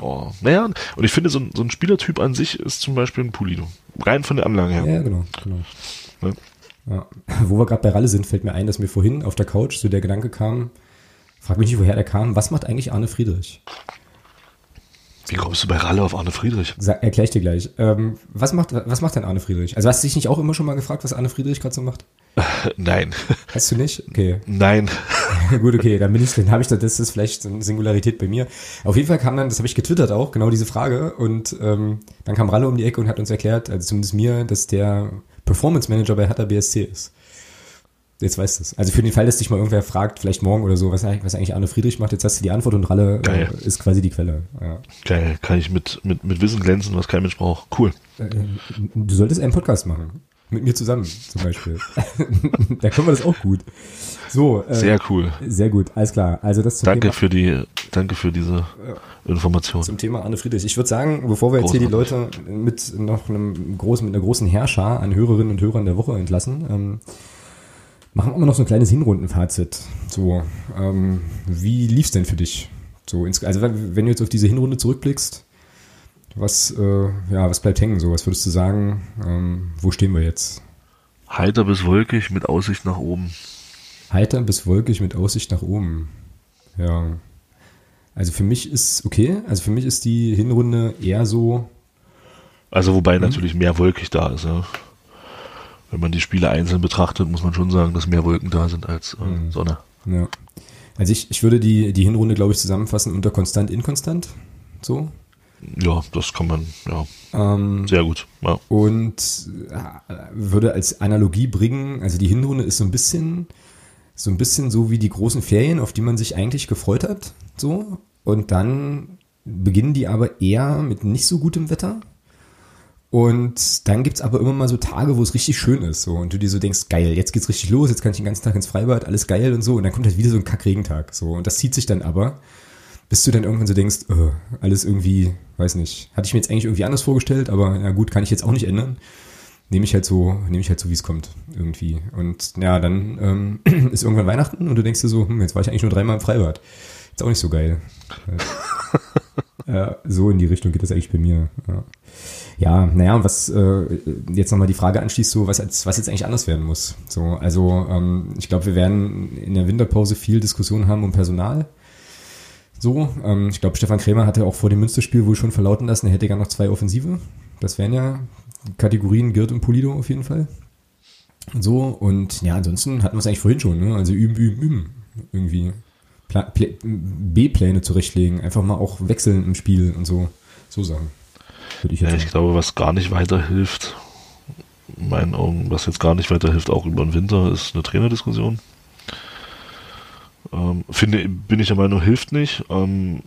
Oh, naja, und ich finde, so ein, so ein Spielertyp an sich ist zum Beispiel ein Pulido. Rein von der Anlage her. Ja, genau. genau. Ja. Ja. Wo wir gerade bei Ralle sind, fällt mir ein, dass mir vorhin auf der Couch so der Gedanke kam, frag mich nicht, woher der kam, was macht eigentlich Arne Friedrich? Wie kommst du bei Ralle auf Arne Friedrich? Sag, erklär ich dir gleich. Ähm, was, macht, was macht denn Arne Friedrich? Also hast du dich nicht auch immer schon mal gefragt, was Arne Friedrich gerade so macht? <laughs> Nein. Hast du nicht? Okay. Nein. <laughs> Gut, okay, dann bin ich, dann habe ich da, das ist vielleicht eine Singularität bei mir. Auf jeden Fall kam dann, das habe ich getwittert auch, genau diese Frage. Und ähm, dann kam Ralle um die Ecke und hat uns erklärt, also zumindest mir, dass der Performance Manager bei Hertha BSC ist. Jetzt weißt du es. Also für den Fall, dass dich mal irgendwer fragt, vielleicht morgen oder so, was, was eigentlich Arne Friedrich macht, jetzt hast du die Antwort und Ralle äh, ist quasi die Quelle. Ja. Geil, kann ich mit, mit, mit Wissen glänzen, was kein Mensch braucht. Cool. Äh, du solltest einen Podcast machen. Mit mir zusammen zum Beispiel. <laughs> da können wir das auch gut. So. Äh, sehr cool. Sehr gut, alles klar. Also das zum danke Thema, für die, danke für diese Information. Zum Thema Arne Friedrich. Ich würde sagen, bevor wir jetzt hier die Leute mit noch einem großen, mit einer großen Herrscher an Hörerinnen und Hörern der Woche entlassen, ähm, Machen wir mal noch so ein kleines Hinrundenfazit. So, ähm, wie lief's denn für dich? So, also wenn du jetzt auf diese Hinrunde zurückblickst, was, äh, ja, was bleibt hängen? So, was würdest du sagen? Ähm, wo stehen wir jetzt? Heiter bis wolkig mit Aussicht nach oben. Heiter bis wolkig mit Aussicht nach oben. Ja. Also für mich ist okay. Also für mich ist die Hinrunde eher so. Also wobei hm? natürlich mehr wolkig da ist. Ja wenn man die Spiele einzeln betrachtet, muss man schon sagen, dass mehr Wolken da sind als äh, mhm. Sonne. Ja. Also ich, ich würde die, die Hinrunde, glaube ich, zusammenfassen unter konstant, inkonstant. So. Ja, das kann man, ja. Ähm, Sehr gut. Ja. Und äh, würde als Analogie bringen, also die Hinrunde ist so ein bisschen, so ein bisschen so wie die großen Ferien, auf die man sich eigentlich gefreut hat, so. Und dann beginnen die aber eher mit nicht so gutem Wetter. Und dann gibt's aber immer mal so Tage, wo es richtig schön ist. So, und du dir so denkst, geil, jetzt geht's richtig los, jetzt kann ich den ganzen Tag ins Freibad, alles geil und so. Und dann kommt halt wieder so ein Kackregentag. So, und das zieht sich dann aber bis du dann irgendwann so denkst, oh, alles irgendwie, weiß nicht, hatte ich mir jetzt eigentlich irgendwie anders vorgestellt, aber na gut, kann ich jetzt auch nicht ändern. Nehme ich halt so, nehme ich halt so, wie es kommt, irgendwie. Und ja, dann ähm, <clears throat> ist irgendwann Weihnachten und du denkst dir so, hm, jetzt war ich eigentlich nur dreimal im Freibad. Ist auch nicht so geil. <laughs> ja, so in die Richtung geht das eigentlich bei mir. Ja, ja naja, was äh, jetzt nochmal die Frage anschließt, so was, was jetzt eigentlich anders werden muss. So, also ähm, ich glaube, wir werden in der Winterpause viel Diskussion haben um Personal so, ähm, ich glaube, Stefan Krämer hatte auch vor dem Münsterspiel wohl schon verlauten lassen, er hätte gar noch zwei Offensive. Das wären ja Kategorien Girt und Polido auf jeden Fall. So, und ja, ansonsten hatten wir es eigentlich vorhin schon, ne? Also üben, üben, üben. Irgendwie B-Pläne zurechtlegen, einfach mal auch wechseln im Spiel und so, so sagen. Würde ich, jetzt ja, ich glaube, was gar nicht weiterhilft, in meinen Augen, was jetzt gar nicht weiterhilft, auch über den Winter, ist eine Trainerdiskussion. Ähm, finde, bin ich der Meinung, hilft nicht. Ähm,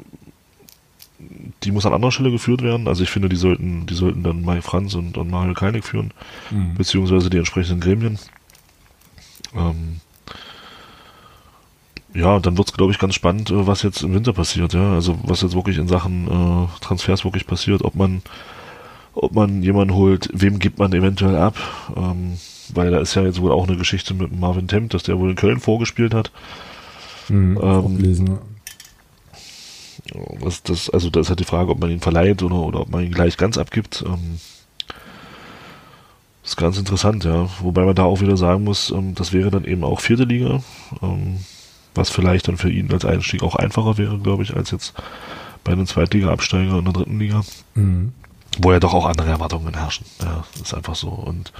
die muss an anderer Stelle geführt werden. Also ich finde, die sollten, die sollten dann Mai Franz und, und Mario Keinig führen, mhm. beziehungsweise die entsprechenden Gremien. Ähm, ja, dann wird es, glaube ich, ganz spannend, äh, was jetzt im Winter passiert, ja. Also was jetzt wirklich in Sachen äh, Transfers wirklich passiert, ob man, ob man jemanden holt, wem gibt man eventuell ab. Ähm, weil da ist ja jetzt wohl auch eine Geschichte mit Marvin Temp, dass der wohl in Köln vorgespielt hat. Mhm, ähm, gelesen, ja. Das, das, also da ist halt die Frage, ob man ihn verleiht oder, oder ob man ihn gleich ganz abgibt. Ähm, ist ganz interessant, ja. Wobei man da auch wieder sagen muss, ähm, das wäre dann eben auch vierte Liga, ähm, was vielleicht dann für ihn als Einstieg auch einfacher wäre, glaube ich, als jetzt bei einem Zweitliga-Absteiger in der dritten Liga. Mhm. Wo ja doch auch andere Erwartungen herrschen. Ja, ist einfach so. Und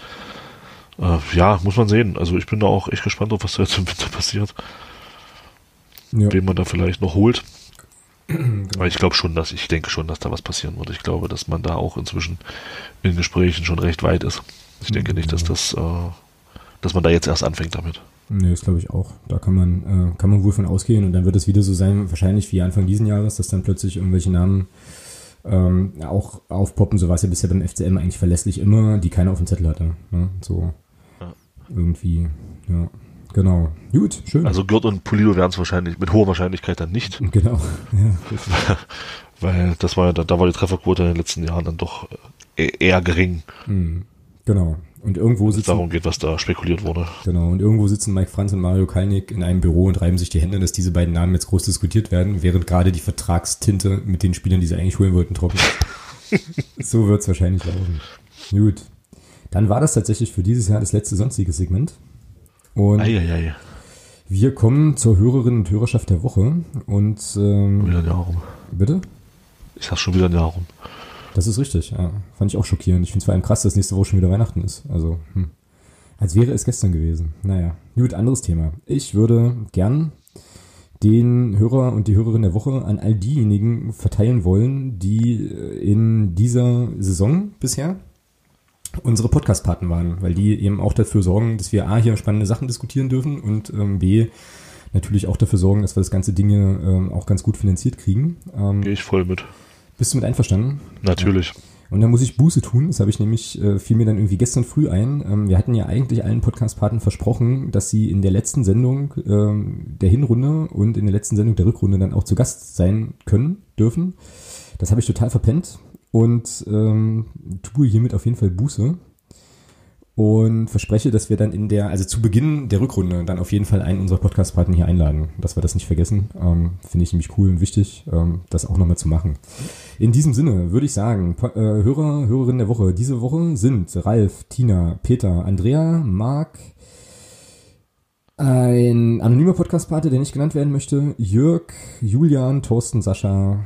äh, ja, muss man sehen. Also ich bin da auch echt gespannt auf, was da jetzt im Winter passiert ja. wen man da vielleicht noch holt. Genau. Aber ich glaube schon, dass ich denke schon, dass da was passieren wird. Ich glaube, dass man da auch inzwischen in Gesprächen schon recht weit ist. Ich denke nicht, dass das, äh, dass man da jetzt erst anfängt damit. Nee, das glaube ich auch. Da kann man, äh, kann man wohl von ausgehen und dann wird es wieder so sein, wahrscheinlich wie Anfang diesen Jahres, dass dann plötzlich irgendwelche Namen ähm, auch aufpoppen, so war es ja bisher beim FCM eigentlich verlässlich immer, die keiner auf dem Zettel hatte. Ne? So ja. irgendwie, ja. Genau. Gut, schön. Also Gurt und Pulido werden es wahrscheinlich mit hoher Wahrscheinlichkeit dann nicht. <laughs> Genau. Ja, <laughs> Weil das war ja, da war die Trefferquote in den letzten Jahren dann doch äh, eher gering. Mhm. Genau. Und irgendwo sitzen. darum geht, was da spekuliert wurde. Genau. Und irgendwo sitzen Mike Franz und Mario Kalnick in einem Büro und reiben sich die Hände, dass diese beiden Namen jetzt groß diskutiert werden, während gerade die Vertragstinte mit den Spielern, die sie eigentlich holen wollten, trocken ist. <laughs> so wird es wahrscheinlich laufen. Gut. Dann war das tatsächlich für dieses Jahr das letzte sonstige Segment. Und Eieiei. wir kommen zur Hörerinnen und Hörerschaft der Woche. Und ähm, wieder ein Jahr rum. Bitte? Ich sag schon wieder ein Jahr rum. Das ist richtig, ja. Fand ich auch schockierend. Ich finde es vor allem krass, dass nächste Woche schon wieder Weihnachten ist. Also, hm. als wäre es gestern gewesen. Naja, gut, anderes Thema. Ich würde gern den Hörer und die Hörerin der Woche an all diejenigen verteilen wollen, die in dieser Saison bisher unsere Podcast-Partner waren, weil die eben auch dafür sorgen, dass wir A, hier spannende Sachen diskutieren dürfen und ähm, B, natürlich auch dafür sorgen, dass wir das ganze Dinge ähm, auch ganz gut finanziert kriegen. Ähm, Gehe ich voll mit. Bist du mit einverstanden? Natürlich. Und dann muss ich Buße tun, das habe ich nämlich, äh, fiel mir dann irgendwie gestern früh ein. Ähm, wir hatten ja eigentlich allen Podcast-Partnern versprochen, dass sie in der letzten Sendung ähm, der Hinrunde und in der letzten Sendung der Rückrunde dann auch zu Gast sein können, dürfen. Das habe ich total verpennt und ähm, tue hiermit auf jeden Fall Buße und verspreche, dass wir dann in der, also zu Beginn der Rückrunde dann auf jeden Fall einen unserer Podcast-Partner hier einladen, dass wir das nicht vergessen. Ähm, Finde ich nämlich cool und wichtig, ähm, das auch nochmal zu machen. In diesem Sinne würde ich sagen, äh, Hörer, Hörerinnen der Woche, diese Woche sind Ralf, Tina, Peter, Andrea, Marc, ein anonymer Podcast-Partner, der nicht genannt werden möchte, Jörg, Julian, Thorsten, Sascha,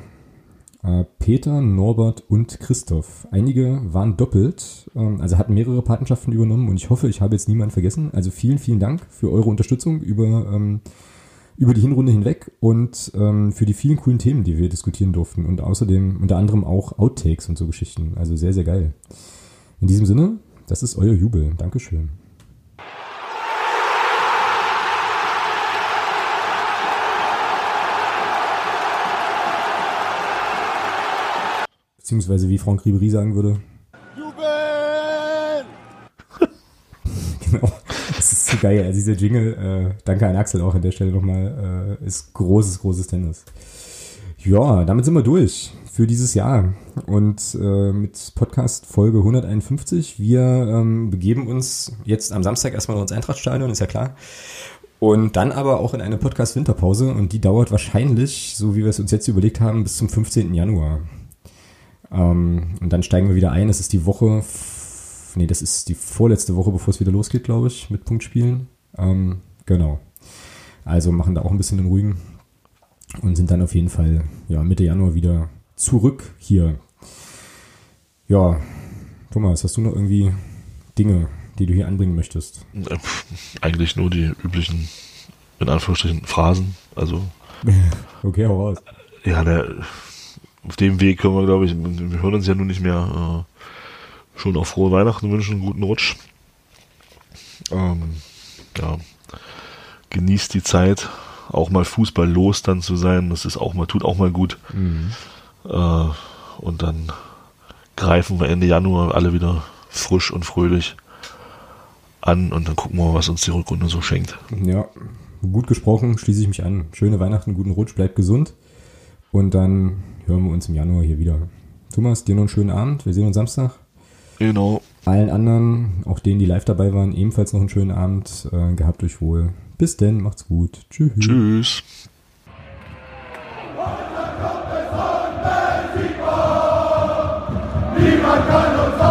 Peter, Norbert und Christoph. Einige waren doppelt, ähm, also hatten mehrere Patenschaften übernommen und ich hoffe, ich habe jetzt niemanden vergessen. Also vielen, vielen Dank für eure Unterstützung über ähm, über die Hinrunde hinweg und ähm, für die vielen coolen Themen, die wir diskutieren durften und außerdem unter anderem auch Outtakes und so Geschichten. Also sehr, sehr geil. In diesem Sinne, das ist euer Jubel. Dankeschön. Beziehungsweise wie Franck Ribery sagen würde. Jubel! <laughs> genau. Das ist so geil. Also dieser Jingle, äh, danke an Axel auch an der Stelle nochmal, äh, ist großes, großes Tennis. Ja, damit sind wir durch für dieses Jahr und äh, mit Podcast Folge 151. Wir ähm, begeben uns jetzt am Samstag erstmal ins Eintrachtstadion, ist ja klar. Und dann aber auch in eine Podcast-Winterpause und die dauert wahrscheinlich, so wie wir es uns jetzt überlegt haben, bis zum 15. Januar. Ähm, und dann steigen wir wieder ein. Es ist die Woche, nee, das ist die vorletzte Woche, bevor es wieder losgeht, glaube ich, mit Punktspielen. Ähm, genau. Also machen da auch ein bisschen den ruhigen und sind dann auf jeden Fall ja, Mitte Januar wieder zurück hier. Ja, Thomas, hast du noch irgendwie Dinge, die du hier anbringen möchtest? Äh, eigentlich nur die üblichen, in Anführungsstrichen, Phrasen. Also. <laughs> okay, hau raus. Ja, der auf dem Weg können wir, glaube ich, wir hören uns ja nun nicht mehr, äh, schon auch frohe Weihnachten wünschen, einen guten Rutsch. Ähm, ja, genießt die Zeit, auch mal Fußball los dann zu sein, das ist auch mal, tut auch mal gut. Mhm. Äh, und dann greifen wir Ende Januar alle wieder frisch und fröhlich an und dann gucken wir mal, was uns die Rückrunde so schenkt. Ja, gut gesprochen, schließe ich mich an. Schöne Weihnachten, guten Rutsch, bleibt gesund. Und dann hören wir uns im Januar hier wieder. Thomas, dir noch einen schönen Abend. Wir sehen uns Samstag. Genau. Allen anderen, auch denen, die live dabei waren, ebenfalls noch einen schönen Abend. Äh, gehabt euch wohl. Bis denn, macht's gut. Tschüss. Tschüss. Niemand kann uns